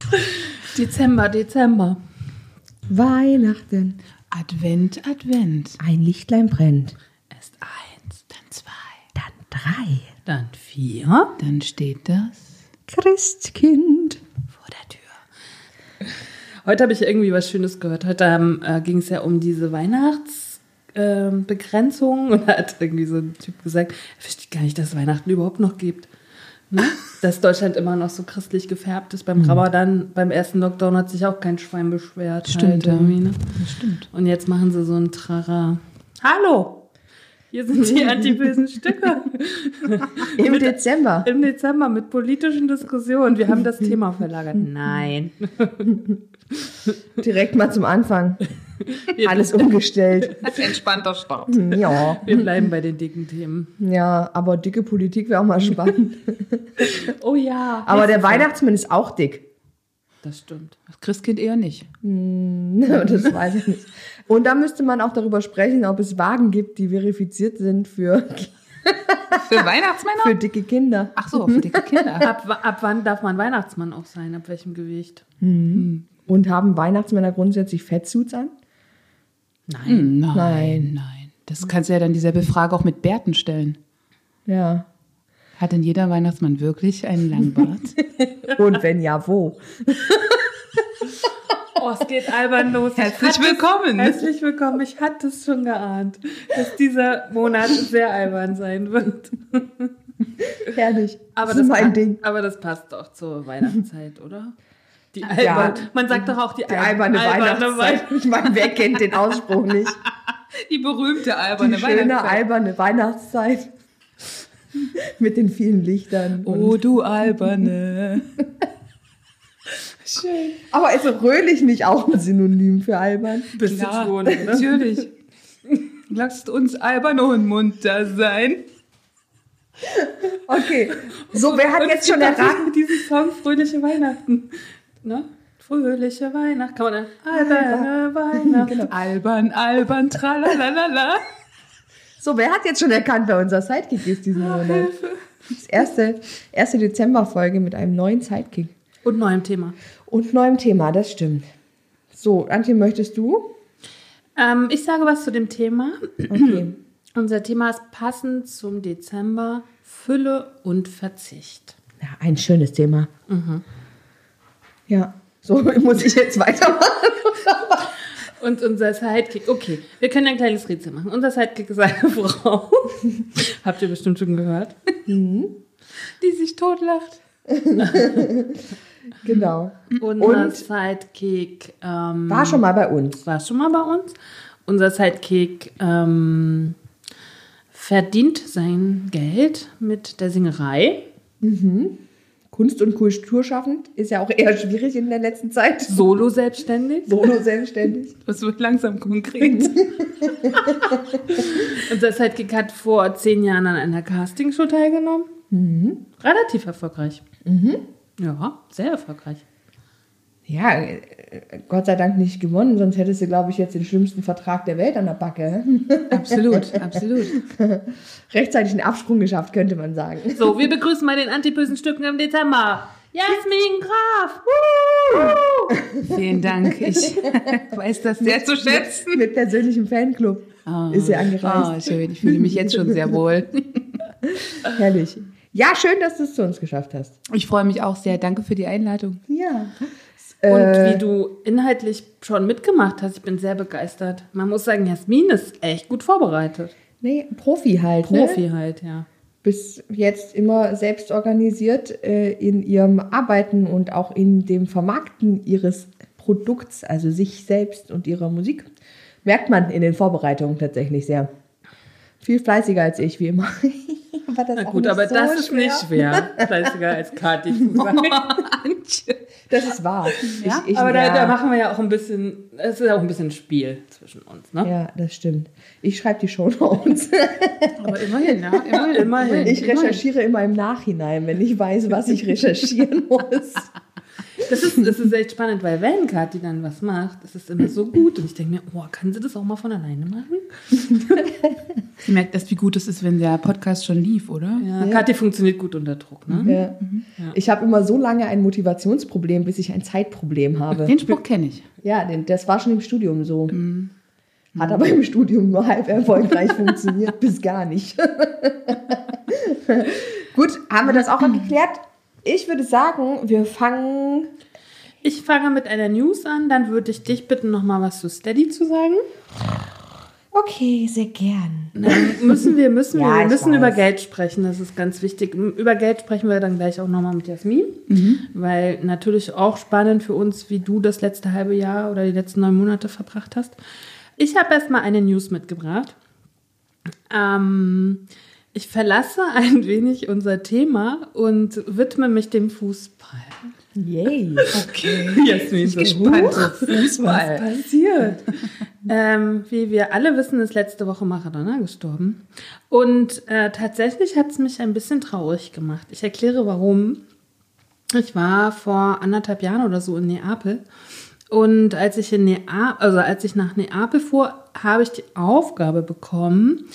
Dezember, Dezember. Weihnachten. Advent, Advent. Ein Lichtlein brennt. Erst eins, dann zwei, Dann drei. dann vier. Dann steht das Christkind. vor der Tür. Heute habe ich irgendwie was Schönes gehört. Heute ähm, äh, ging es ja um diese Weihnachtsbegrenzung und da hat irgendwie so ein Typ gesagt, er versteht gar nicht, dass es Weihnachten überhaupt noch gibt. Ne? Dass Deutschland immer noch so christlich gefärbt ist. Beim Ramadan, beim ersten Lockdown hat sich auch kein Schwein beschwert. Stimmt, ja. irgendwie, ne? Das stimmt. Und jetzt machen sie so ein Trara. Hallo! Hier sind die antibösen Stücke. Im Dezember. Im Dezember mit politischen Diskussionen. Wir haben das Thema verlagert. Nein. Direkt mal zum Anfang. Alles umgestellt. Entspannter Start. Ja. Wir bleiben bei den dicken Themen. Ja, aber dicke Politik wäre auch mal spannend. Oh ja. Aber der Weihnachtsmann ist auch dick. Das stimmt. Das Christkind eher nicht. Das weiß ich nicht. Und da müsste man auch darüber sprechen, ob es Wagen gibt, die verifiziert sind für, Für Weihnachtsmänner? für dicke Kinder. Ach so, für dicke Kinder. Ab, ab wann darf man Weihnachtsmann auch sein? Ab welchem Gewicht? Und haben Weihnachtsmänner grundsätzlich Fettsuits an? Nein. Hm, nein, Nein. nein, Das kannst du ja dann dieselbe Frage auch mit Bärten stellen. Ja. Hat denn jeder Weihnachtsmann wirklich einen Langbart? Und wenn ja, wo? Oh, es geht albern los. Ich Herzlich hatte es- willkommen. Herzlich willkommen. Ich hatte es schon geahnt, dass dieser Monat sehr albern sein wird. Herrlich. Aber das ist mein pa- Ding. Aber das passt doch zur Weihnachtszeit, oder? Die Ja. albern, man sagt doch auch die, Die alberne, Weihnachtszeit. Ich meine, wer kennt den Ausspruch nicht? Die berühmte Die alberne schöne, alberne Weihnachtszeit. Mit den vielen Lichtern. Oh, du alberne. Schön. Aber ist Röhlich nicht auch ein Synonym für albern? Bisschen Klar, schon, oder? natürlich. Lasst uns albern und munter sein. Okay. So, wer hat Und jetzt schon erraten? diesen diesen Song Fröhliche Weihnachten. Ne? Fröhliche Weihnachten. Kann man dann alberne Weihnachten. Genau. Albern, albern, tralalala. So, wer hat jetzt schon erkannt, wer unser Sidekick ist diesen Monat? Das erste, erste Dezemberfolge mit einem neuen Sidekick. Und neuem Thema. Und neuem Thema, das stimmt. So, Antje, möchtest du? Ähm, ich sage was zu dem Thema. Okay. Unser Thema ist passend zum Dezember Fülle und Verzicht. Ja, ein schönes Thema. Ja. So, muss ich jetzt weitermachen? Und unser Sidekick, okay, wir können ein kleines Rätsel machen. Unser Sidekick ist eine Frau. Habt ihr bestimmt schon gehört. Die sich totlacht. Genau. Unser Und? Sidekick ähm, War schon mal bei uns. war schon mal bei uns. Unser Sidekick ähm, verdient sein Geld mit der Singerei. Kunst- und Kulturschaffend ist ja auch eher schwierig in der letzten Zeit. Solo selbstständig. Solo selbstständig. Das wird langsam konkret. Unser Sidekick hat vor zehn Jahren an einer Castingshow teilgenommen. Relativ erfolgreich. Ja, sehr erfolgreich. Ja, äh, Gott sei Dank nicht gewonnen, sonst hättest du, glaube ich, jetzt den schlimmsten Vertrag der Welt an der Backe. absolut, absolut. Rechtzeitig einen Absprung geschafft, könnte man sagen. So, wir begrüßen mal den antibösen Stücken im Dezember. Jasmin Graf. Vielen Dank. Ich weiß das sehr zu schätzen. Mit persönlichem Fanclub ist sie angereist. Oh, schön. Ich fühle mich jetzt schon sehr wohl. Herrlich. Ja, schön, dass du es zu uns geschafft hast. Ich freue mich auch sehr. Danke für die Einladung. Ja. Und Äh, wie du inhaltlich schon mitgemacht hast, ich bin sehr begeistert. Man muss sagen, Jasmin ist echt gut vorbereitet. Nee, Profi halt, Profi ne? halt, ja. Bis jetzt immer selbst organisiert äh, in ihrem Arbeiten und auch in dem Vermarkten ihres Produkts, also sich selbst und ihrer Musik. Merkt man in den Vorbereitungen tatsächlich sehr. Viel fleißiger als ich, wie immer. aber das Na gut, aber so das ist schwer. nicht schwer. Fleißiger als Kathi. Das ist wahr. Ja, ich, ich, Aber da, ja. da machen wir ja auch ein bisschen, es ist ja auch ein bisschen Spiel zwischen uns, ne? Ja, das stimmt. Ich schreibe die Shownotes. Aber immerhin, ja. Immerhin. Immerhin. Ich recherchiere immer im Nachhinein, wenn ich weiß, was ich recherchieren muss. Das ist, das ist echt spannend, weil wenn Kathi dann was macht, das ist immer so gut. Und ich denke mir, oh, kann sie das auch mal von alleine machen? Sie merkt erst, wie gut es ist, wenn der Podcast schon lief, oder? Ja, Kathi funktioniert gut unter Druck, ne? Ja. Ich habe immer so lange ein Motivationsproblem, bis ich ein Zeitproblem habe. Den Spruch kenne ich. Ja, den, das war schon im Studium so. Hat aber im Studium nur halb erfolgreich funktioniert, bis gar nicht. Gut, haben wir das auch mal geklärt? Ich würde sagen, wir fangen. Ich fange mit einer News an, dann würde ich dich bitten, noch mal was zu Steady zu sagen. Okay, sehr gern. Dann müssen wir, müssen wir, Ja, wir müssen weiß. über Geld sprechen, das ist ganz wichtig. Über Geld sprechen wir dann gleich auch nochmal mit Jasmin, weil natürlich auch spannend für uns, wie du das letzte halbe Jahr oder die letzten neun Monate verbracht hast. Ich habe erstmal eine News mitgebracht. Ähm, ich verlasse ein wenig unser Thema und widme mich dem Fußball. Yay. Okay. Jasmin, so, Gespannt. Fußball. was passiert? ähm, wie wir alle wissen, ist letzte Woche Maradona gestorben. Und äh, tatsächlich hat es mich ein bisschen traurig gemacht. Ich erkläre warum. Ich war vor anderthalb Jahren oder so in Neapel. Und als ich in Neapel, also als ich nach Neapel fuhr, habe ich die Aufgabe bekommen,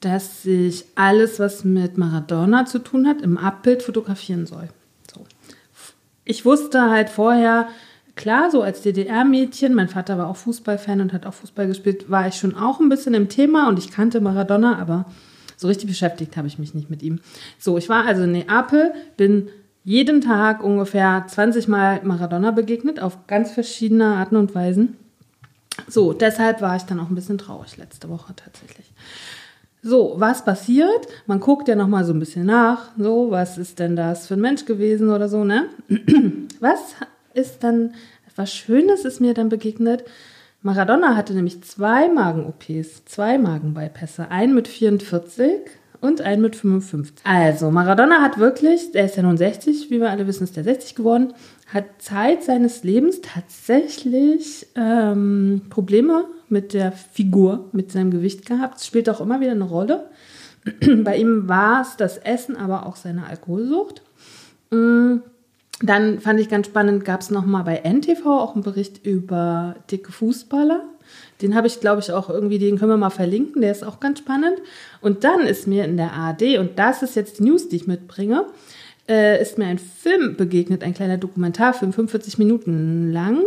dass ich alles, was mit Maradona zu tun hat, im Abbild fotografieren soll. So. Ich wusste halt vorher, klar, so als DDR-Mädchen, mein Vater war auch Fußballfan und hat auch Fußball gespielt, war ich schon auch ein bisschen im Thema und ich kannte Maradona, aber so richtig beschäftigt habe ich mich nicht mit ihm. So, ich war also in Neapel, bin jeden Tag ungefähr 20 Mal Maradona begegnet, auf ganz verschiedene Arten und Weisen. So, deshalb war ich dann auch ein bisschen traurig letzte Woche tatsächlich. So, was passiert? Man guckt ja noch mal so ein bisschen nach. So, was ist denn das für ein Mensch gewesen oder so, ne? Was ist dann, was Schönes ist mir dann begegnet? Maradona hatte nämlich zwei Magen-OPs, zwei Magenbypässe. Einen mit 44 und einen mit 55. Also, Maradona hat wirklich, der ist ja nun 60, wie wir alle wissen, ist der 60 geworden, hat Zeit seines Lebens tatsächlich ähm, Probleme mit der Figur, mit seinem Gewicht gehabt. Das spielt auch immer wieder eine Rolle. Bei ihm war es das Essen, aber auch seine Alkoholsucht. Mm, Dann fand ich ganz spannend, gab es nochmal bei NTV auch einen Bericht über dicke Fußballer. Den habe ich, glaube ich, auch irgendwie, den können wir mal verlinken, der ist auch ganz spannend. Und dann ist mir in der ARD, und das ist jetzt die News, die ich mitbringe, äh, ist mir ein Film begegnet, ein kleiner Dokumentarfilm, 45 Minuten lang.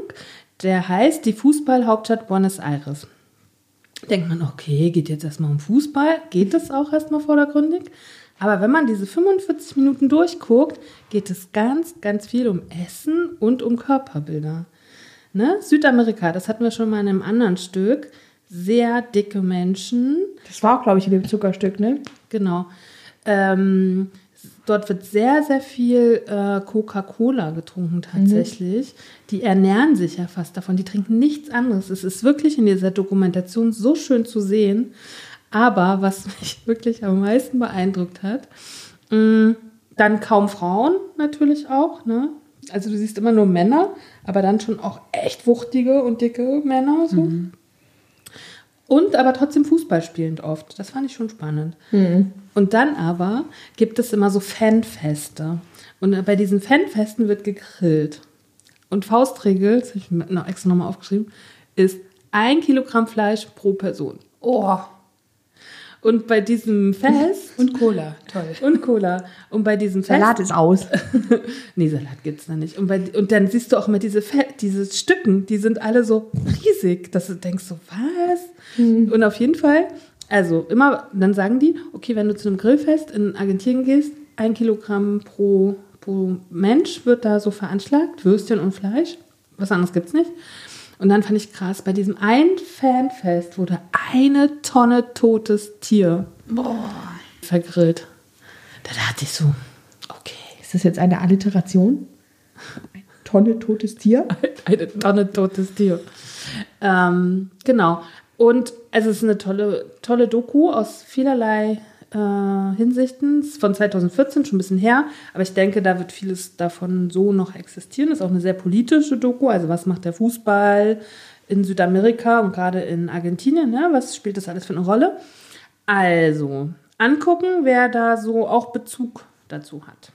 Der heißt Die Fußballhauptstadt Buenos Aires. Denkt man, okay, geht jetzt erstmal um Fußball, geht es auch erstmal vordergründig. Aber wenn man diese 45 Minuten durchguckt, geht es ganz, ganz viel um Essen und um Körperbilder. Ne? Südamerika, das hatten wir schon mal in einem anderen Stück. Sehr dicke Menschen, Das war auch, glaube ich, in dem Zuckerstück, ne? Genau. Ähm, dort wird sehr, sehr viel äh, Coca-Cola getrunken tatsächlich. Die ernähren sich ja fast davon. Die trinken nichts anderes. Es ist wirklich in dieser Dokumentation so schön zu sehen. Aber was mich wirklich am meisten beeindruckt hat, mh, dann kaum Frauen natürlich auch. Ne? Also du siehst immer nur Männer, aber dann schon auch echt wuchtige und dicke Männer. So. Und aber trotzdem Fußball spielend oft. Das fand ich schon spannend. Und dann aber gibt es immer so Fanfeste. Und bei diesen Fanfesten wird gegrillt. Und Faustregel, das habe ich mir noch extra nochmal aufgeschrieben, ist ein Kilogramm Fleisch pro Person. Oh. Und bei diesem Fest Und Cola. Toll. und Cola. Und bei diesem Fest. Salat ist aus. nee, Salat gibt's da nicht. Und, bei, und dann siehst du auch immer diese, Fe diese Stücken, die sind alle so riesig, dass du denkst so, was? Und auf jeden Fall, also immer, dann sagen die, okay, wenn du zu einem Grillfest in Argentinien gehst, ein Kilogramm pro, pro Mensch wird da so veranschlagt, Würstchen und Fleisch. Was anderes gibt's nicht. Und dann fand ich krass, bei diesem einen Fanfest wurde eine Tonne totes Tier vergrillt. Da dachte ich so, okay. Ist das jetzt eine Alliteration? Eine Tonne totes Tier? Eine Tonne totes Tier. Ähm, genau. Und es ist eine tolle, tolle Doku aus vielerlei äh, Hinsichten. Ist Von 2014, schon ein bisschen her. Aber ich denke, da wird vieles davon so noch existieren. Ist auch eine sehr politische Doku. Also was macht der Fußball in Südamerika und gerade in Argentinien? Ne? Was spielt das alles für eine Rolle? Also, angucken, wer da so auch Bezug dazu hat.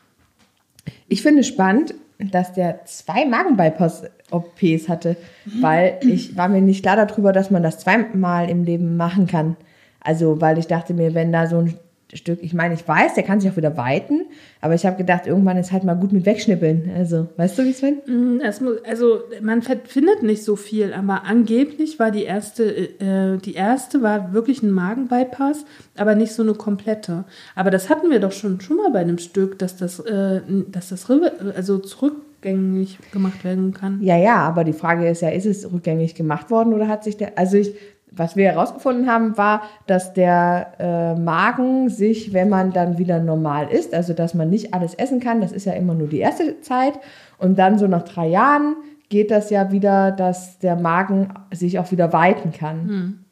Ich finde spannend, dass der zwei Magenbypass-OPs hatte, weil ich war mir nicht klar darüber, dass man das zweimal im Leben machen kann. Also, weil ich dachte mir, wenn da so ein Stück, ich meine, ich weiß, der kann sich auch wieder weiten, aber ich habe gedacht, irgendwann ist halt mal gut mit wegschnippeln. Also, weißt du, wie Sven? Es muss, also man findet nicht so viel, aber angeblich war die erste, äh, die erste war wirklich ein Magenbypass, aber nicht so eine komplette. Aber das hatten wir doch schon schon mal bei einem Stück, dass das, äh, dass das also zurückgängig gemacht werden kann. Ja, ja, aber die Frage ist ja, ist es rückgängig gemacht worden oder hat sich der, also ich, was wir herausgefunden haben, war, dass der äh, Magen sich, wenn man dann wieder normal isst, also dass man nicht alles essen kann, das ist ja immer nur die erste Zeit und dann so nach drei Jahren geht das ja wieder, dass der Magen sich auch wieder weiten kann.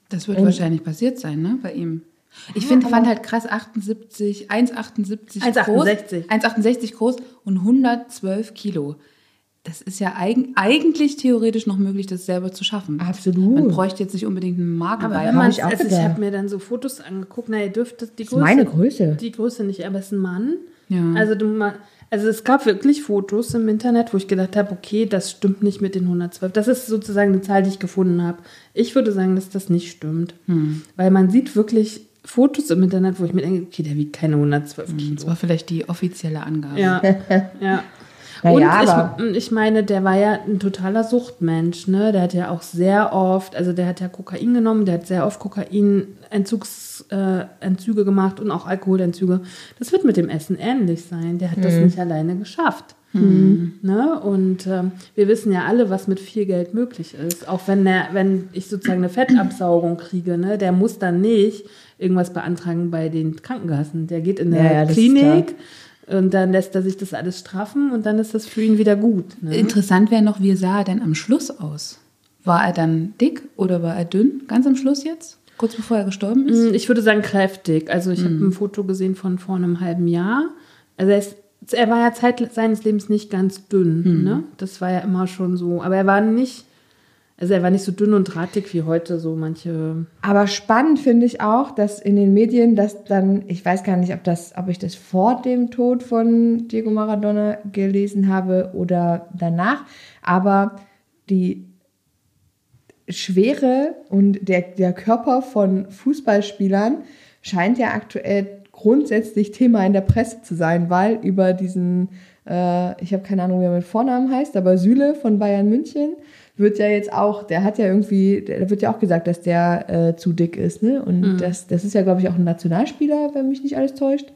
Das wird wahrscheinlich passiert sein, ne, bei ihm. Ich finde, fand halt krass 78, 1,78 groß. 1,68. 1,68 groß und 112 Kilo. Das ist ja eigen, eigentlich theoretisch noch möglich, das selber zu schaffen. Absolut. Man bräuchte jetzt nicht unbedingt einen Aber Magenbeiß. wenn man, ich also ich habe mir dann so Fotos angeguckt, na, ihr dürft das, die Das ist meine Größe. Die Größe nicht, aber es ist ein Mann. Ja. Also du also es gab wirklich Fotos im Internet, wo ich gedacht habe, okay, das stimmt nicht mit den 112. Das ist sozusagen eine Zahl, die ich gefunden habe. Ich würde sagen, dass das nicht stimmt. Hm. Weil man sieht wirklich Fotos im Internet, wo ich mir denke, okay, der wiegt keine 112 Kilo. Das war vielleicht die offizielle Angabe. Ja, ja. Naja, Und ich, ich meine, der war ja ein totaler Suchtmensch, ne? Der hat ja auch sehr oft, also der hat ja Kokain genommen, der hat sehr oft Kokain-Entzugsentzüge äh, gemacht und auch Alkoholentzüge. Das wird mit dem Essen ähnlich sein. Der hat das nicht alleine geschafft. Ne? Und ähm, wir wissen ja alle, was mit viel Geld möglich ist. Auch wenn, der, wenn ich sozusagen eine Fettabsaugung kriege, ne? der muss dann nicht irgendwas beantragen bei den Krankenkassen. Der geht in der Ja, ja, Klinik und dann lässt er sich das alles straffen und dann ist das für ihn wieder gut. Ne? Interessant wäre noch, wie sah er denn am Schluss aus? War er dann dick oder war er dünn? Ganz am Schluss jetzt? Kurz bevor er gestorben ist? Mm, Ich würde sagen kräftig. Also ich habe ein Foto gesehen von vor einem halben Jahr. Also er, ist, er war ja Zeit seines Lebens nicht ganz dünn. Ne? Das war ja immer schon so. Aber er war nicht, also er war nicht so dünn und drahtig wie heute so manche. Aber spannend finde ich auch, dass in den Medien, dass dann, ich weiß gar nicht, ob das, ob ich das vor dem Tod von Diego Maradona gelesen habe oder danach, aber die Schwere und der, der Körper von Fußballspielern scheint ja aktuell grundsätzlich Thema in der Presse zu sein, weil über diesen, äh, ich habe keine Ahnung, wie er mit Vornamen heißt, aber Süle von Bayern München wird ja jetzt auch, der hat ja irgendwie, da wird ja auch gesagt, dass der äh, zu dick ist, ne? Und das, das ist ja, glaube ich, auch ein Nationalspieler, wenn mich nicht alles täuscht.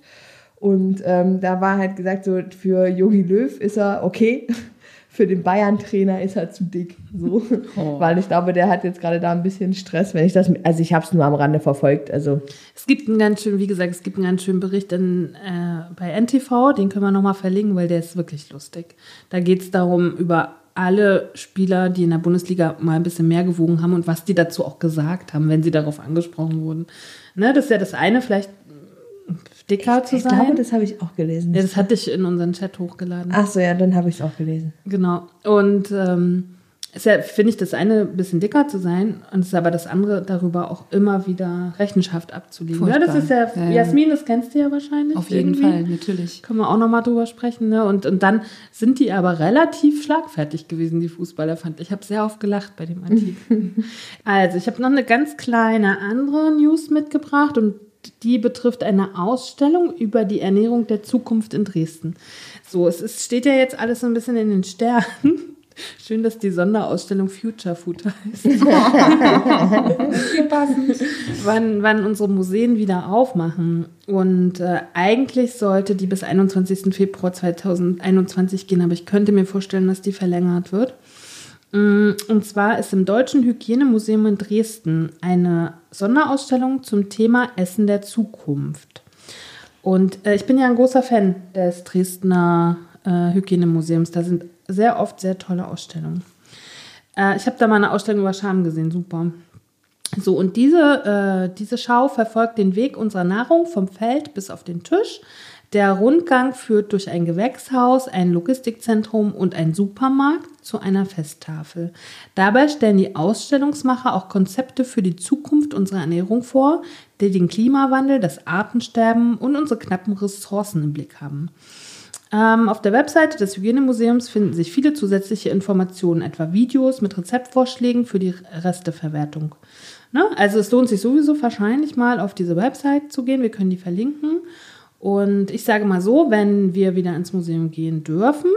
Und ähm, da war halt gesagt, so für Jogi Löw ist er okay, für den Bayern-Trainer ist er zu dick. So. Weil ich glaube, der hat jetzt gerade da ein bisschen Stress, wenn ich das, also ich habe es nur am Rande verfolgt. Also Es gibt einen ganz schön, wie gesagt, es gibt einen ganz schönen Bericht in, äh, bei NTV, den können wir nochmal verlinken, weil der ist wirklich lustig. Da geht es darum, über alle Spieler, die in der Bundesliga mal ein bisschen mehr gewogen haben und was die dazu auch gesagt haben, wenn sie darauf angesprochen wurden. Ne, das ist ja das eine, vielleicht dicker zu ich sein. glaube, das habe ich auch gelesen. ja, das hatte ich in unseren Chat hochgeladen. Ach so, ja, dann habe ich es auch gelesen. Genau. Und ähm, ist ja, finde ich, das eine ein bisschen dicker zu sein und es ist aber das andere darüber auch immer wieder Rechenschaft abzulegen. Ja, das ist ja, Ja, ja. Jasmin, das kennst du ja wahrscheinlich. Auf jeden irgendwie. Fall, natürlich. Können wir auch nochmal drüber sprechen. Ne? Und, und dann sind die aber relativ schlagfertig gewesen, die Fußballer, fand ich. Ich habe sehr oft gelacht bei dem Artikel. also, ich habe noch eine ganz kleine andere News mitgebracht und die betrifft eine Ausstellung über die Ernährung der Zukunft in Dresden. So, es ist, steht ja jetzt alles so ein bisschen in den Sternen. Schön, dass die Sonderausstellung Future Food heißt. wann, wann unsere Museen wieder aufmachen. Und äh, eigentlich sollte die bis 21. Februar 2021 gehen, aber ich könnte mir vorstellen, dass die verlängert wird. Mm, Und zwar ist im Deutschen Hygienemuseum in Dresden eine Sonderausstellung zum Thema Essen der Zukunft. Und äh, ich bin ja ein großer Fan des Dresdner äh, Hygienemuseums. Da sind sehr oft sehr tolle Ausstellungen. Äh, ich habe da mal eine Ausstellung über Scham gesehen, super. So, und diese, äh, diese Schau verfolgt den Weg unserer Nahrung vom Feld bis auf den Tisch. Der Rundgang führt durch ein Gewächshaus, ein Logistikzentrum und einen Supermarkt zu einer Festtafel. Dabei stellen die Ausstellungsmacher auch Konzepte für die Zukunft unserer Ernährung vor, die den Klimawandel, das Artensterben und unsere knappen Ressourcen im Blick haben. Ähm, auf der Webseite des Hygienemuseums finden sich viele zusätzliche Informationen, etwa Videos mit Rezeptvorschlägen für die Resteverwertung. Ne? Also es lohnt sich sowieso wahrscheinlich mal auf diese Website zu gehen. Wir können die verlinken. Und ich sage mal so, wenn wir wieder ins Museum gehen dürfen,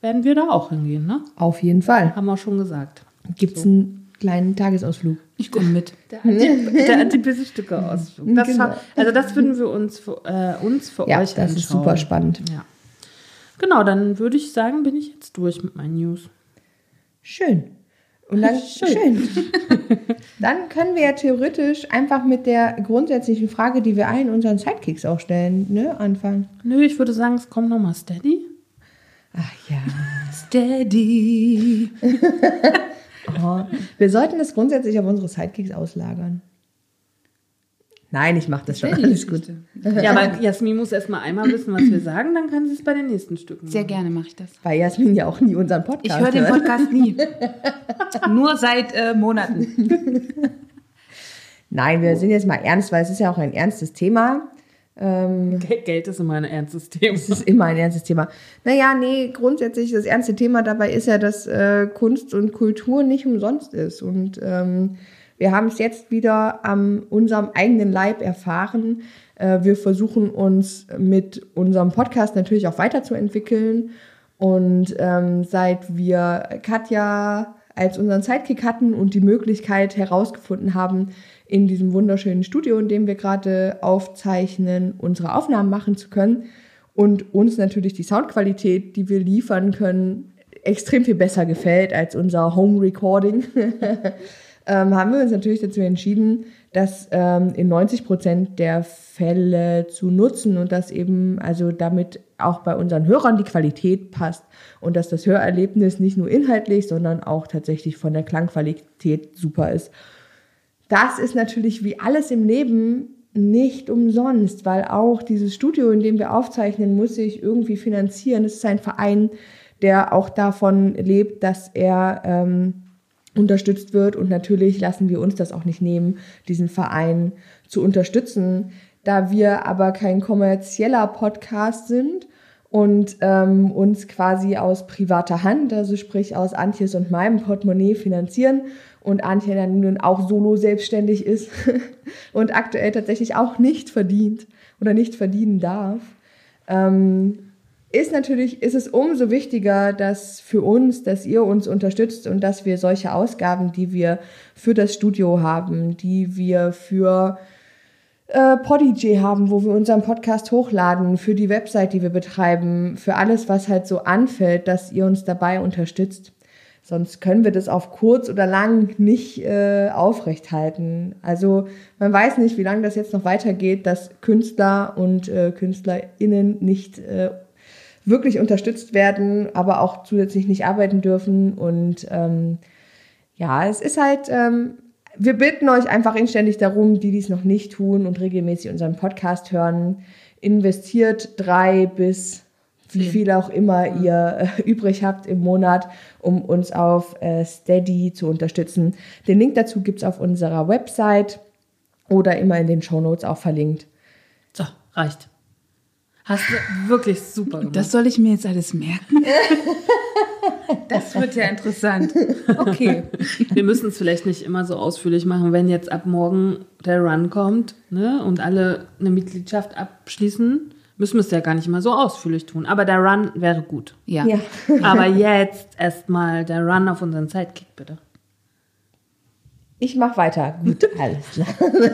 werden wir da auch hingehen. Ne? Auf jeden Fall. Haben wir schon gesagt. Gibt es einen kleinen Tagesausflug? Ich komme mit. Der, Anti der Antipisse-Stücke-Ausflug. Das, Genau. Also das würden wir uns für, äh, uns für Ja, euch das ist anschauen. super spannend. Ja. Genau, dann würde ich sagen, bin ich jetzt durch mit meinen News. Schön. Und dann Schön. schön. dann können wir ja theoretisch einfach mit der grundsätzlichen Frage, die wir allen unseren Sidekicks auch stellen, ne, anfangen. Nö, ich würde sagen, es kommt nochmal Steady. Ach ja. Steady. Oh, wir sollten das grundsätzlich auf unsere Sidekicks auslagern. Nein, ich mache das schon. Alles gut. Ja, aber Jasmin muss erst mal einmal wissen, was wir sagen, dann kann sie es bei den nächsten Stücken Sehr machen. gerne mache ich das. Weil Jasmin ja auch nie unseren Ich Podcast höre den. Podcast nie. Nur seit äh, Monaten. Nein, wir sind jetzt mal ernst, weil es ist ja auch ein ernstes Thema. Gel- Geld ist immer ein ernstes Thema. Es ist immer ein ernstes Thema. Naja, nee, grundsätzlich das ernste Thema dabei ist ja, dass äh, Kunst und Kultur nicht umsonst ist. Und ähm, wir haben es jetzt wieder an unserem eigenen Leib erfahren. Äh, wir versuchen uns mit unserem Podcast natürlich auch weiterzuentwickeln. Und ähm, seit wir Katja als unseren Sidekick hatten und die Möglichkeit herausgefunden haben, in diesem wunderschönen Studio, in dem wir gerade aufzeichnen, unsere Aufnahmen machen zu können und uns natürlich die Soundqualität, die wir liefern können, extrem viel besser gefällt als unser Home Recording, ähm, haben wir uns natürlich dazu entschieden, das ähm, in 90 Prozent der Fälle zu nutzen und dass eben also damit auch bei unseren Hörern die Qualität passt und dass das Hörerlebnis nicht nur inhaltlich, sondern auch tatsächlich von der Klangqualität super ist. Das ist natürlich wie alles im Leben nicht umsonst, weil auch dieses Studio, in dem wir aufzeichnen, muss sich irgendwie finanzieren. Es ist ein Verein, der auch davon lebt, dass er ähm, unterstützt wird. Und natürlich lassen wir uns das auch nicht nehmen, diesen Verein zu unterstützen. Da wir aber kein kommerzieller Podcast sind und ähm, uns quasi aus privater Hand, also sprich aus Antjes und meinem Portemonnaie finanzieren und Antje dann nun auch solo selbstständig ist und aktuell tatsächlich auch nicht verdient oder nicht verdienen darf, ähm, ist natürlich, ist es umso wichtiger, dass für uns, dass ihr uns unterstützt und dass wir solche Ausgaben, die wir für das Studio haben, die wir für äh, Podigy haben, wo wir unseren Podcast hochladen, für die Website, die wir betreiben, für alles, was halt so anfällt, dass ihr uns dabei unterstützt. Sonst können wir das auf kurz oder lang nicht äh, aufrechthalten. Also man weiß nicht, wie lange das jetzt noch weitergeht, dass Künstler und äh, KünstlerInnen nicht äh, wirklich unterstützt werden, aber auch zusätzlich nicht arbeiten dürfen. Und ähm, ja, es ist halt, ähm, wir bitten euch einfach inständig darum, die dies noch nicht tun und regelmäßig unseren Podcast hören, investiert drei bis wie viel auch immer ihr äh, übrig habt im Monat, um uns auf äh, Steady zu unterstützen. Den Link dazu gibt's auf unserer Website oder immer in den Shownotes auch verlinkt. So, reicht. Hast du wirklich super gemacht. Das soll ich mir jetzt alles merken? Das wird ja interessant. Okay. Wir müssen es vielleicht nicht immer so ausführlich machen, wenn jetzt ab morgen der Run kommt ne, und alle eine Mitgliedschaft abschließen, müssen wir es ja gar nicht immer so ausführlich tun. Aber der Run wäre gut. Ja. Ja. Aber jetzt erstmal der Run auf unseren Sidekick, bitte. Ich mach weiter. Gut, alles klar.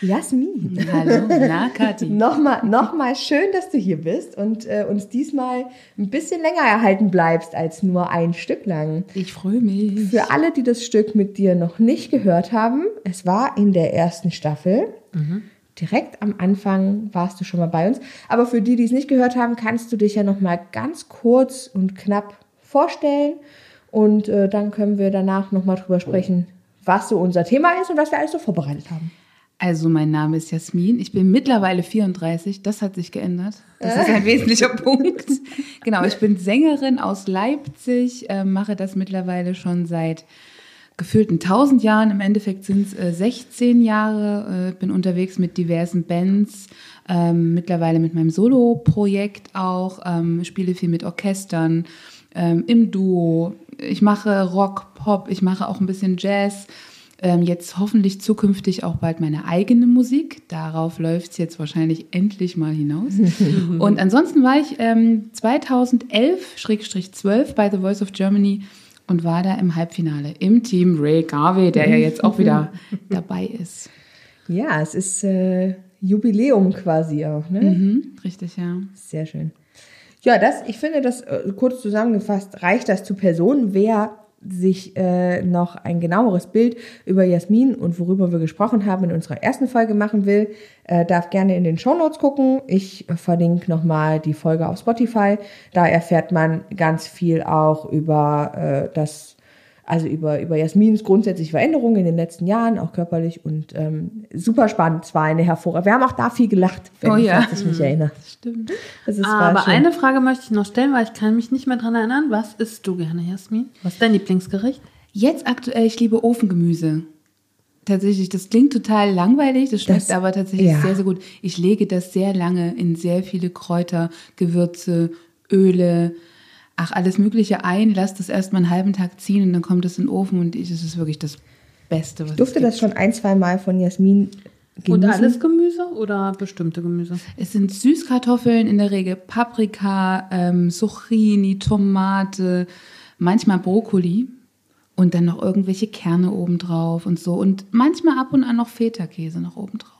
Jasmin. Hallo, na, Kathi. Nochmal, nochmal schön, dass du hier bist und äh, uns diesmal ein bisschen länger erhalten bleibst als nur ein Stück lang. Ich freue mich. Für alle, die das Stück mit dir noch nicht gehört haben, es war in der ersten Staffel. Direkt am Anfang warst du schon mal bei uns. Aber für die, die es nicht gehört haben, kannst du dich ja noch mal ganz kurz und knapp vorstellen. Und äh, dann können wir danach noch mal drüber sprechen, was so unser Thema ist und was wir alles so vorbereitet haben. Also mein Name ist Jasmin. Ich bin mittlerweile 34. Das hat sich geändert. Das ist ein wesentlicher Punkt. Genau, ich bin Sängerin aus Leipzig, äh, mache das mittlerweile schon seit gefühlten 1000 Jahren. Im Endeffekt sind es äh, 16 Jahre. Äh, bin unterwegs mit diversen Bands, ähm, mittlerweile mit meinem Solo-Projekt auch, ähm, spiele viel mit Orchestern, ähm, im Duo. Ich mache Rock, Pop, ich mache auch ein bisschen Jazz. Ähm, jetzt hoffentlich zukünftig auch bald meine eigene Musik. Darauf läuft es jetzt wahrscheinlich endlich mal hinaus. Und ansonsten war ich ähm, 2011-12 bei The Voice of Germany und war da im Halbfinale im Team Ray Garvey, der ja jetzt auch wieder dabei ist. Ja, es ist äh, Jubiläum quasi auch, ne? Mhm, richtig, ja. Sehr schön. Ja, das, ich finde, das äh, kurz zusammengefasst reicht das zu Personen. Wer sich äh, noch ein genaueres Bild über Jasmin und worüber wir gesprochen haben in unserer ersten Folge machen will, äh, darf gerne in den Show Notes gucken. Ich verlinke nochmal die Folge auf Spotify. Da erfährt man ganz viel auch über äh, das also über, über Jasmins grundsätzliche Veränderungen in den letzten Jahren, auch körperlich und ähm, super spannend. Es war eine hervorragende. Wir haben auch da viel gelacht, wenn Oh ich, ja. ich mich erinnere. Stimmt. Das ist, Aber eine Frage möchte ich noch stellen, weil ich kann mich nicht mehr dran erinnern. Was isst du gerne, Jasmin? Was ist dein Lieblingsgericht? Jetzt aktuell, ich liebe Ofengemüse. Tatsächlich, das klingt total langweilig, das schmeckt Das- aber tatsächlich ja. sehr, sehr gut. Ich lege das sehr lange in sehr viele Kräuter, Gewürze, Öle, ach, alles Mögliche ein, lasse das erstmal einen halben Tag ziehen und dann kommt es in den Ofen und ich, es ist wirklich das Beste, was Ich durfte es gibt. das schon ein, zwei Mal von Jasmin genießen. Und alles Gemüse oder bestimmte Gemüse? Es sind Süßkartoffeln, in der Regel Paprika, ähm, Zucchini, Tomate, manchmal Brokkoli und dann noch irgendwelche Kerne obendrauf und so. Und manchmal ab und an noch Feta-Käse noch obendrauf.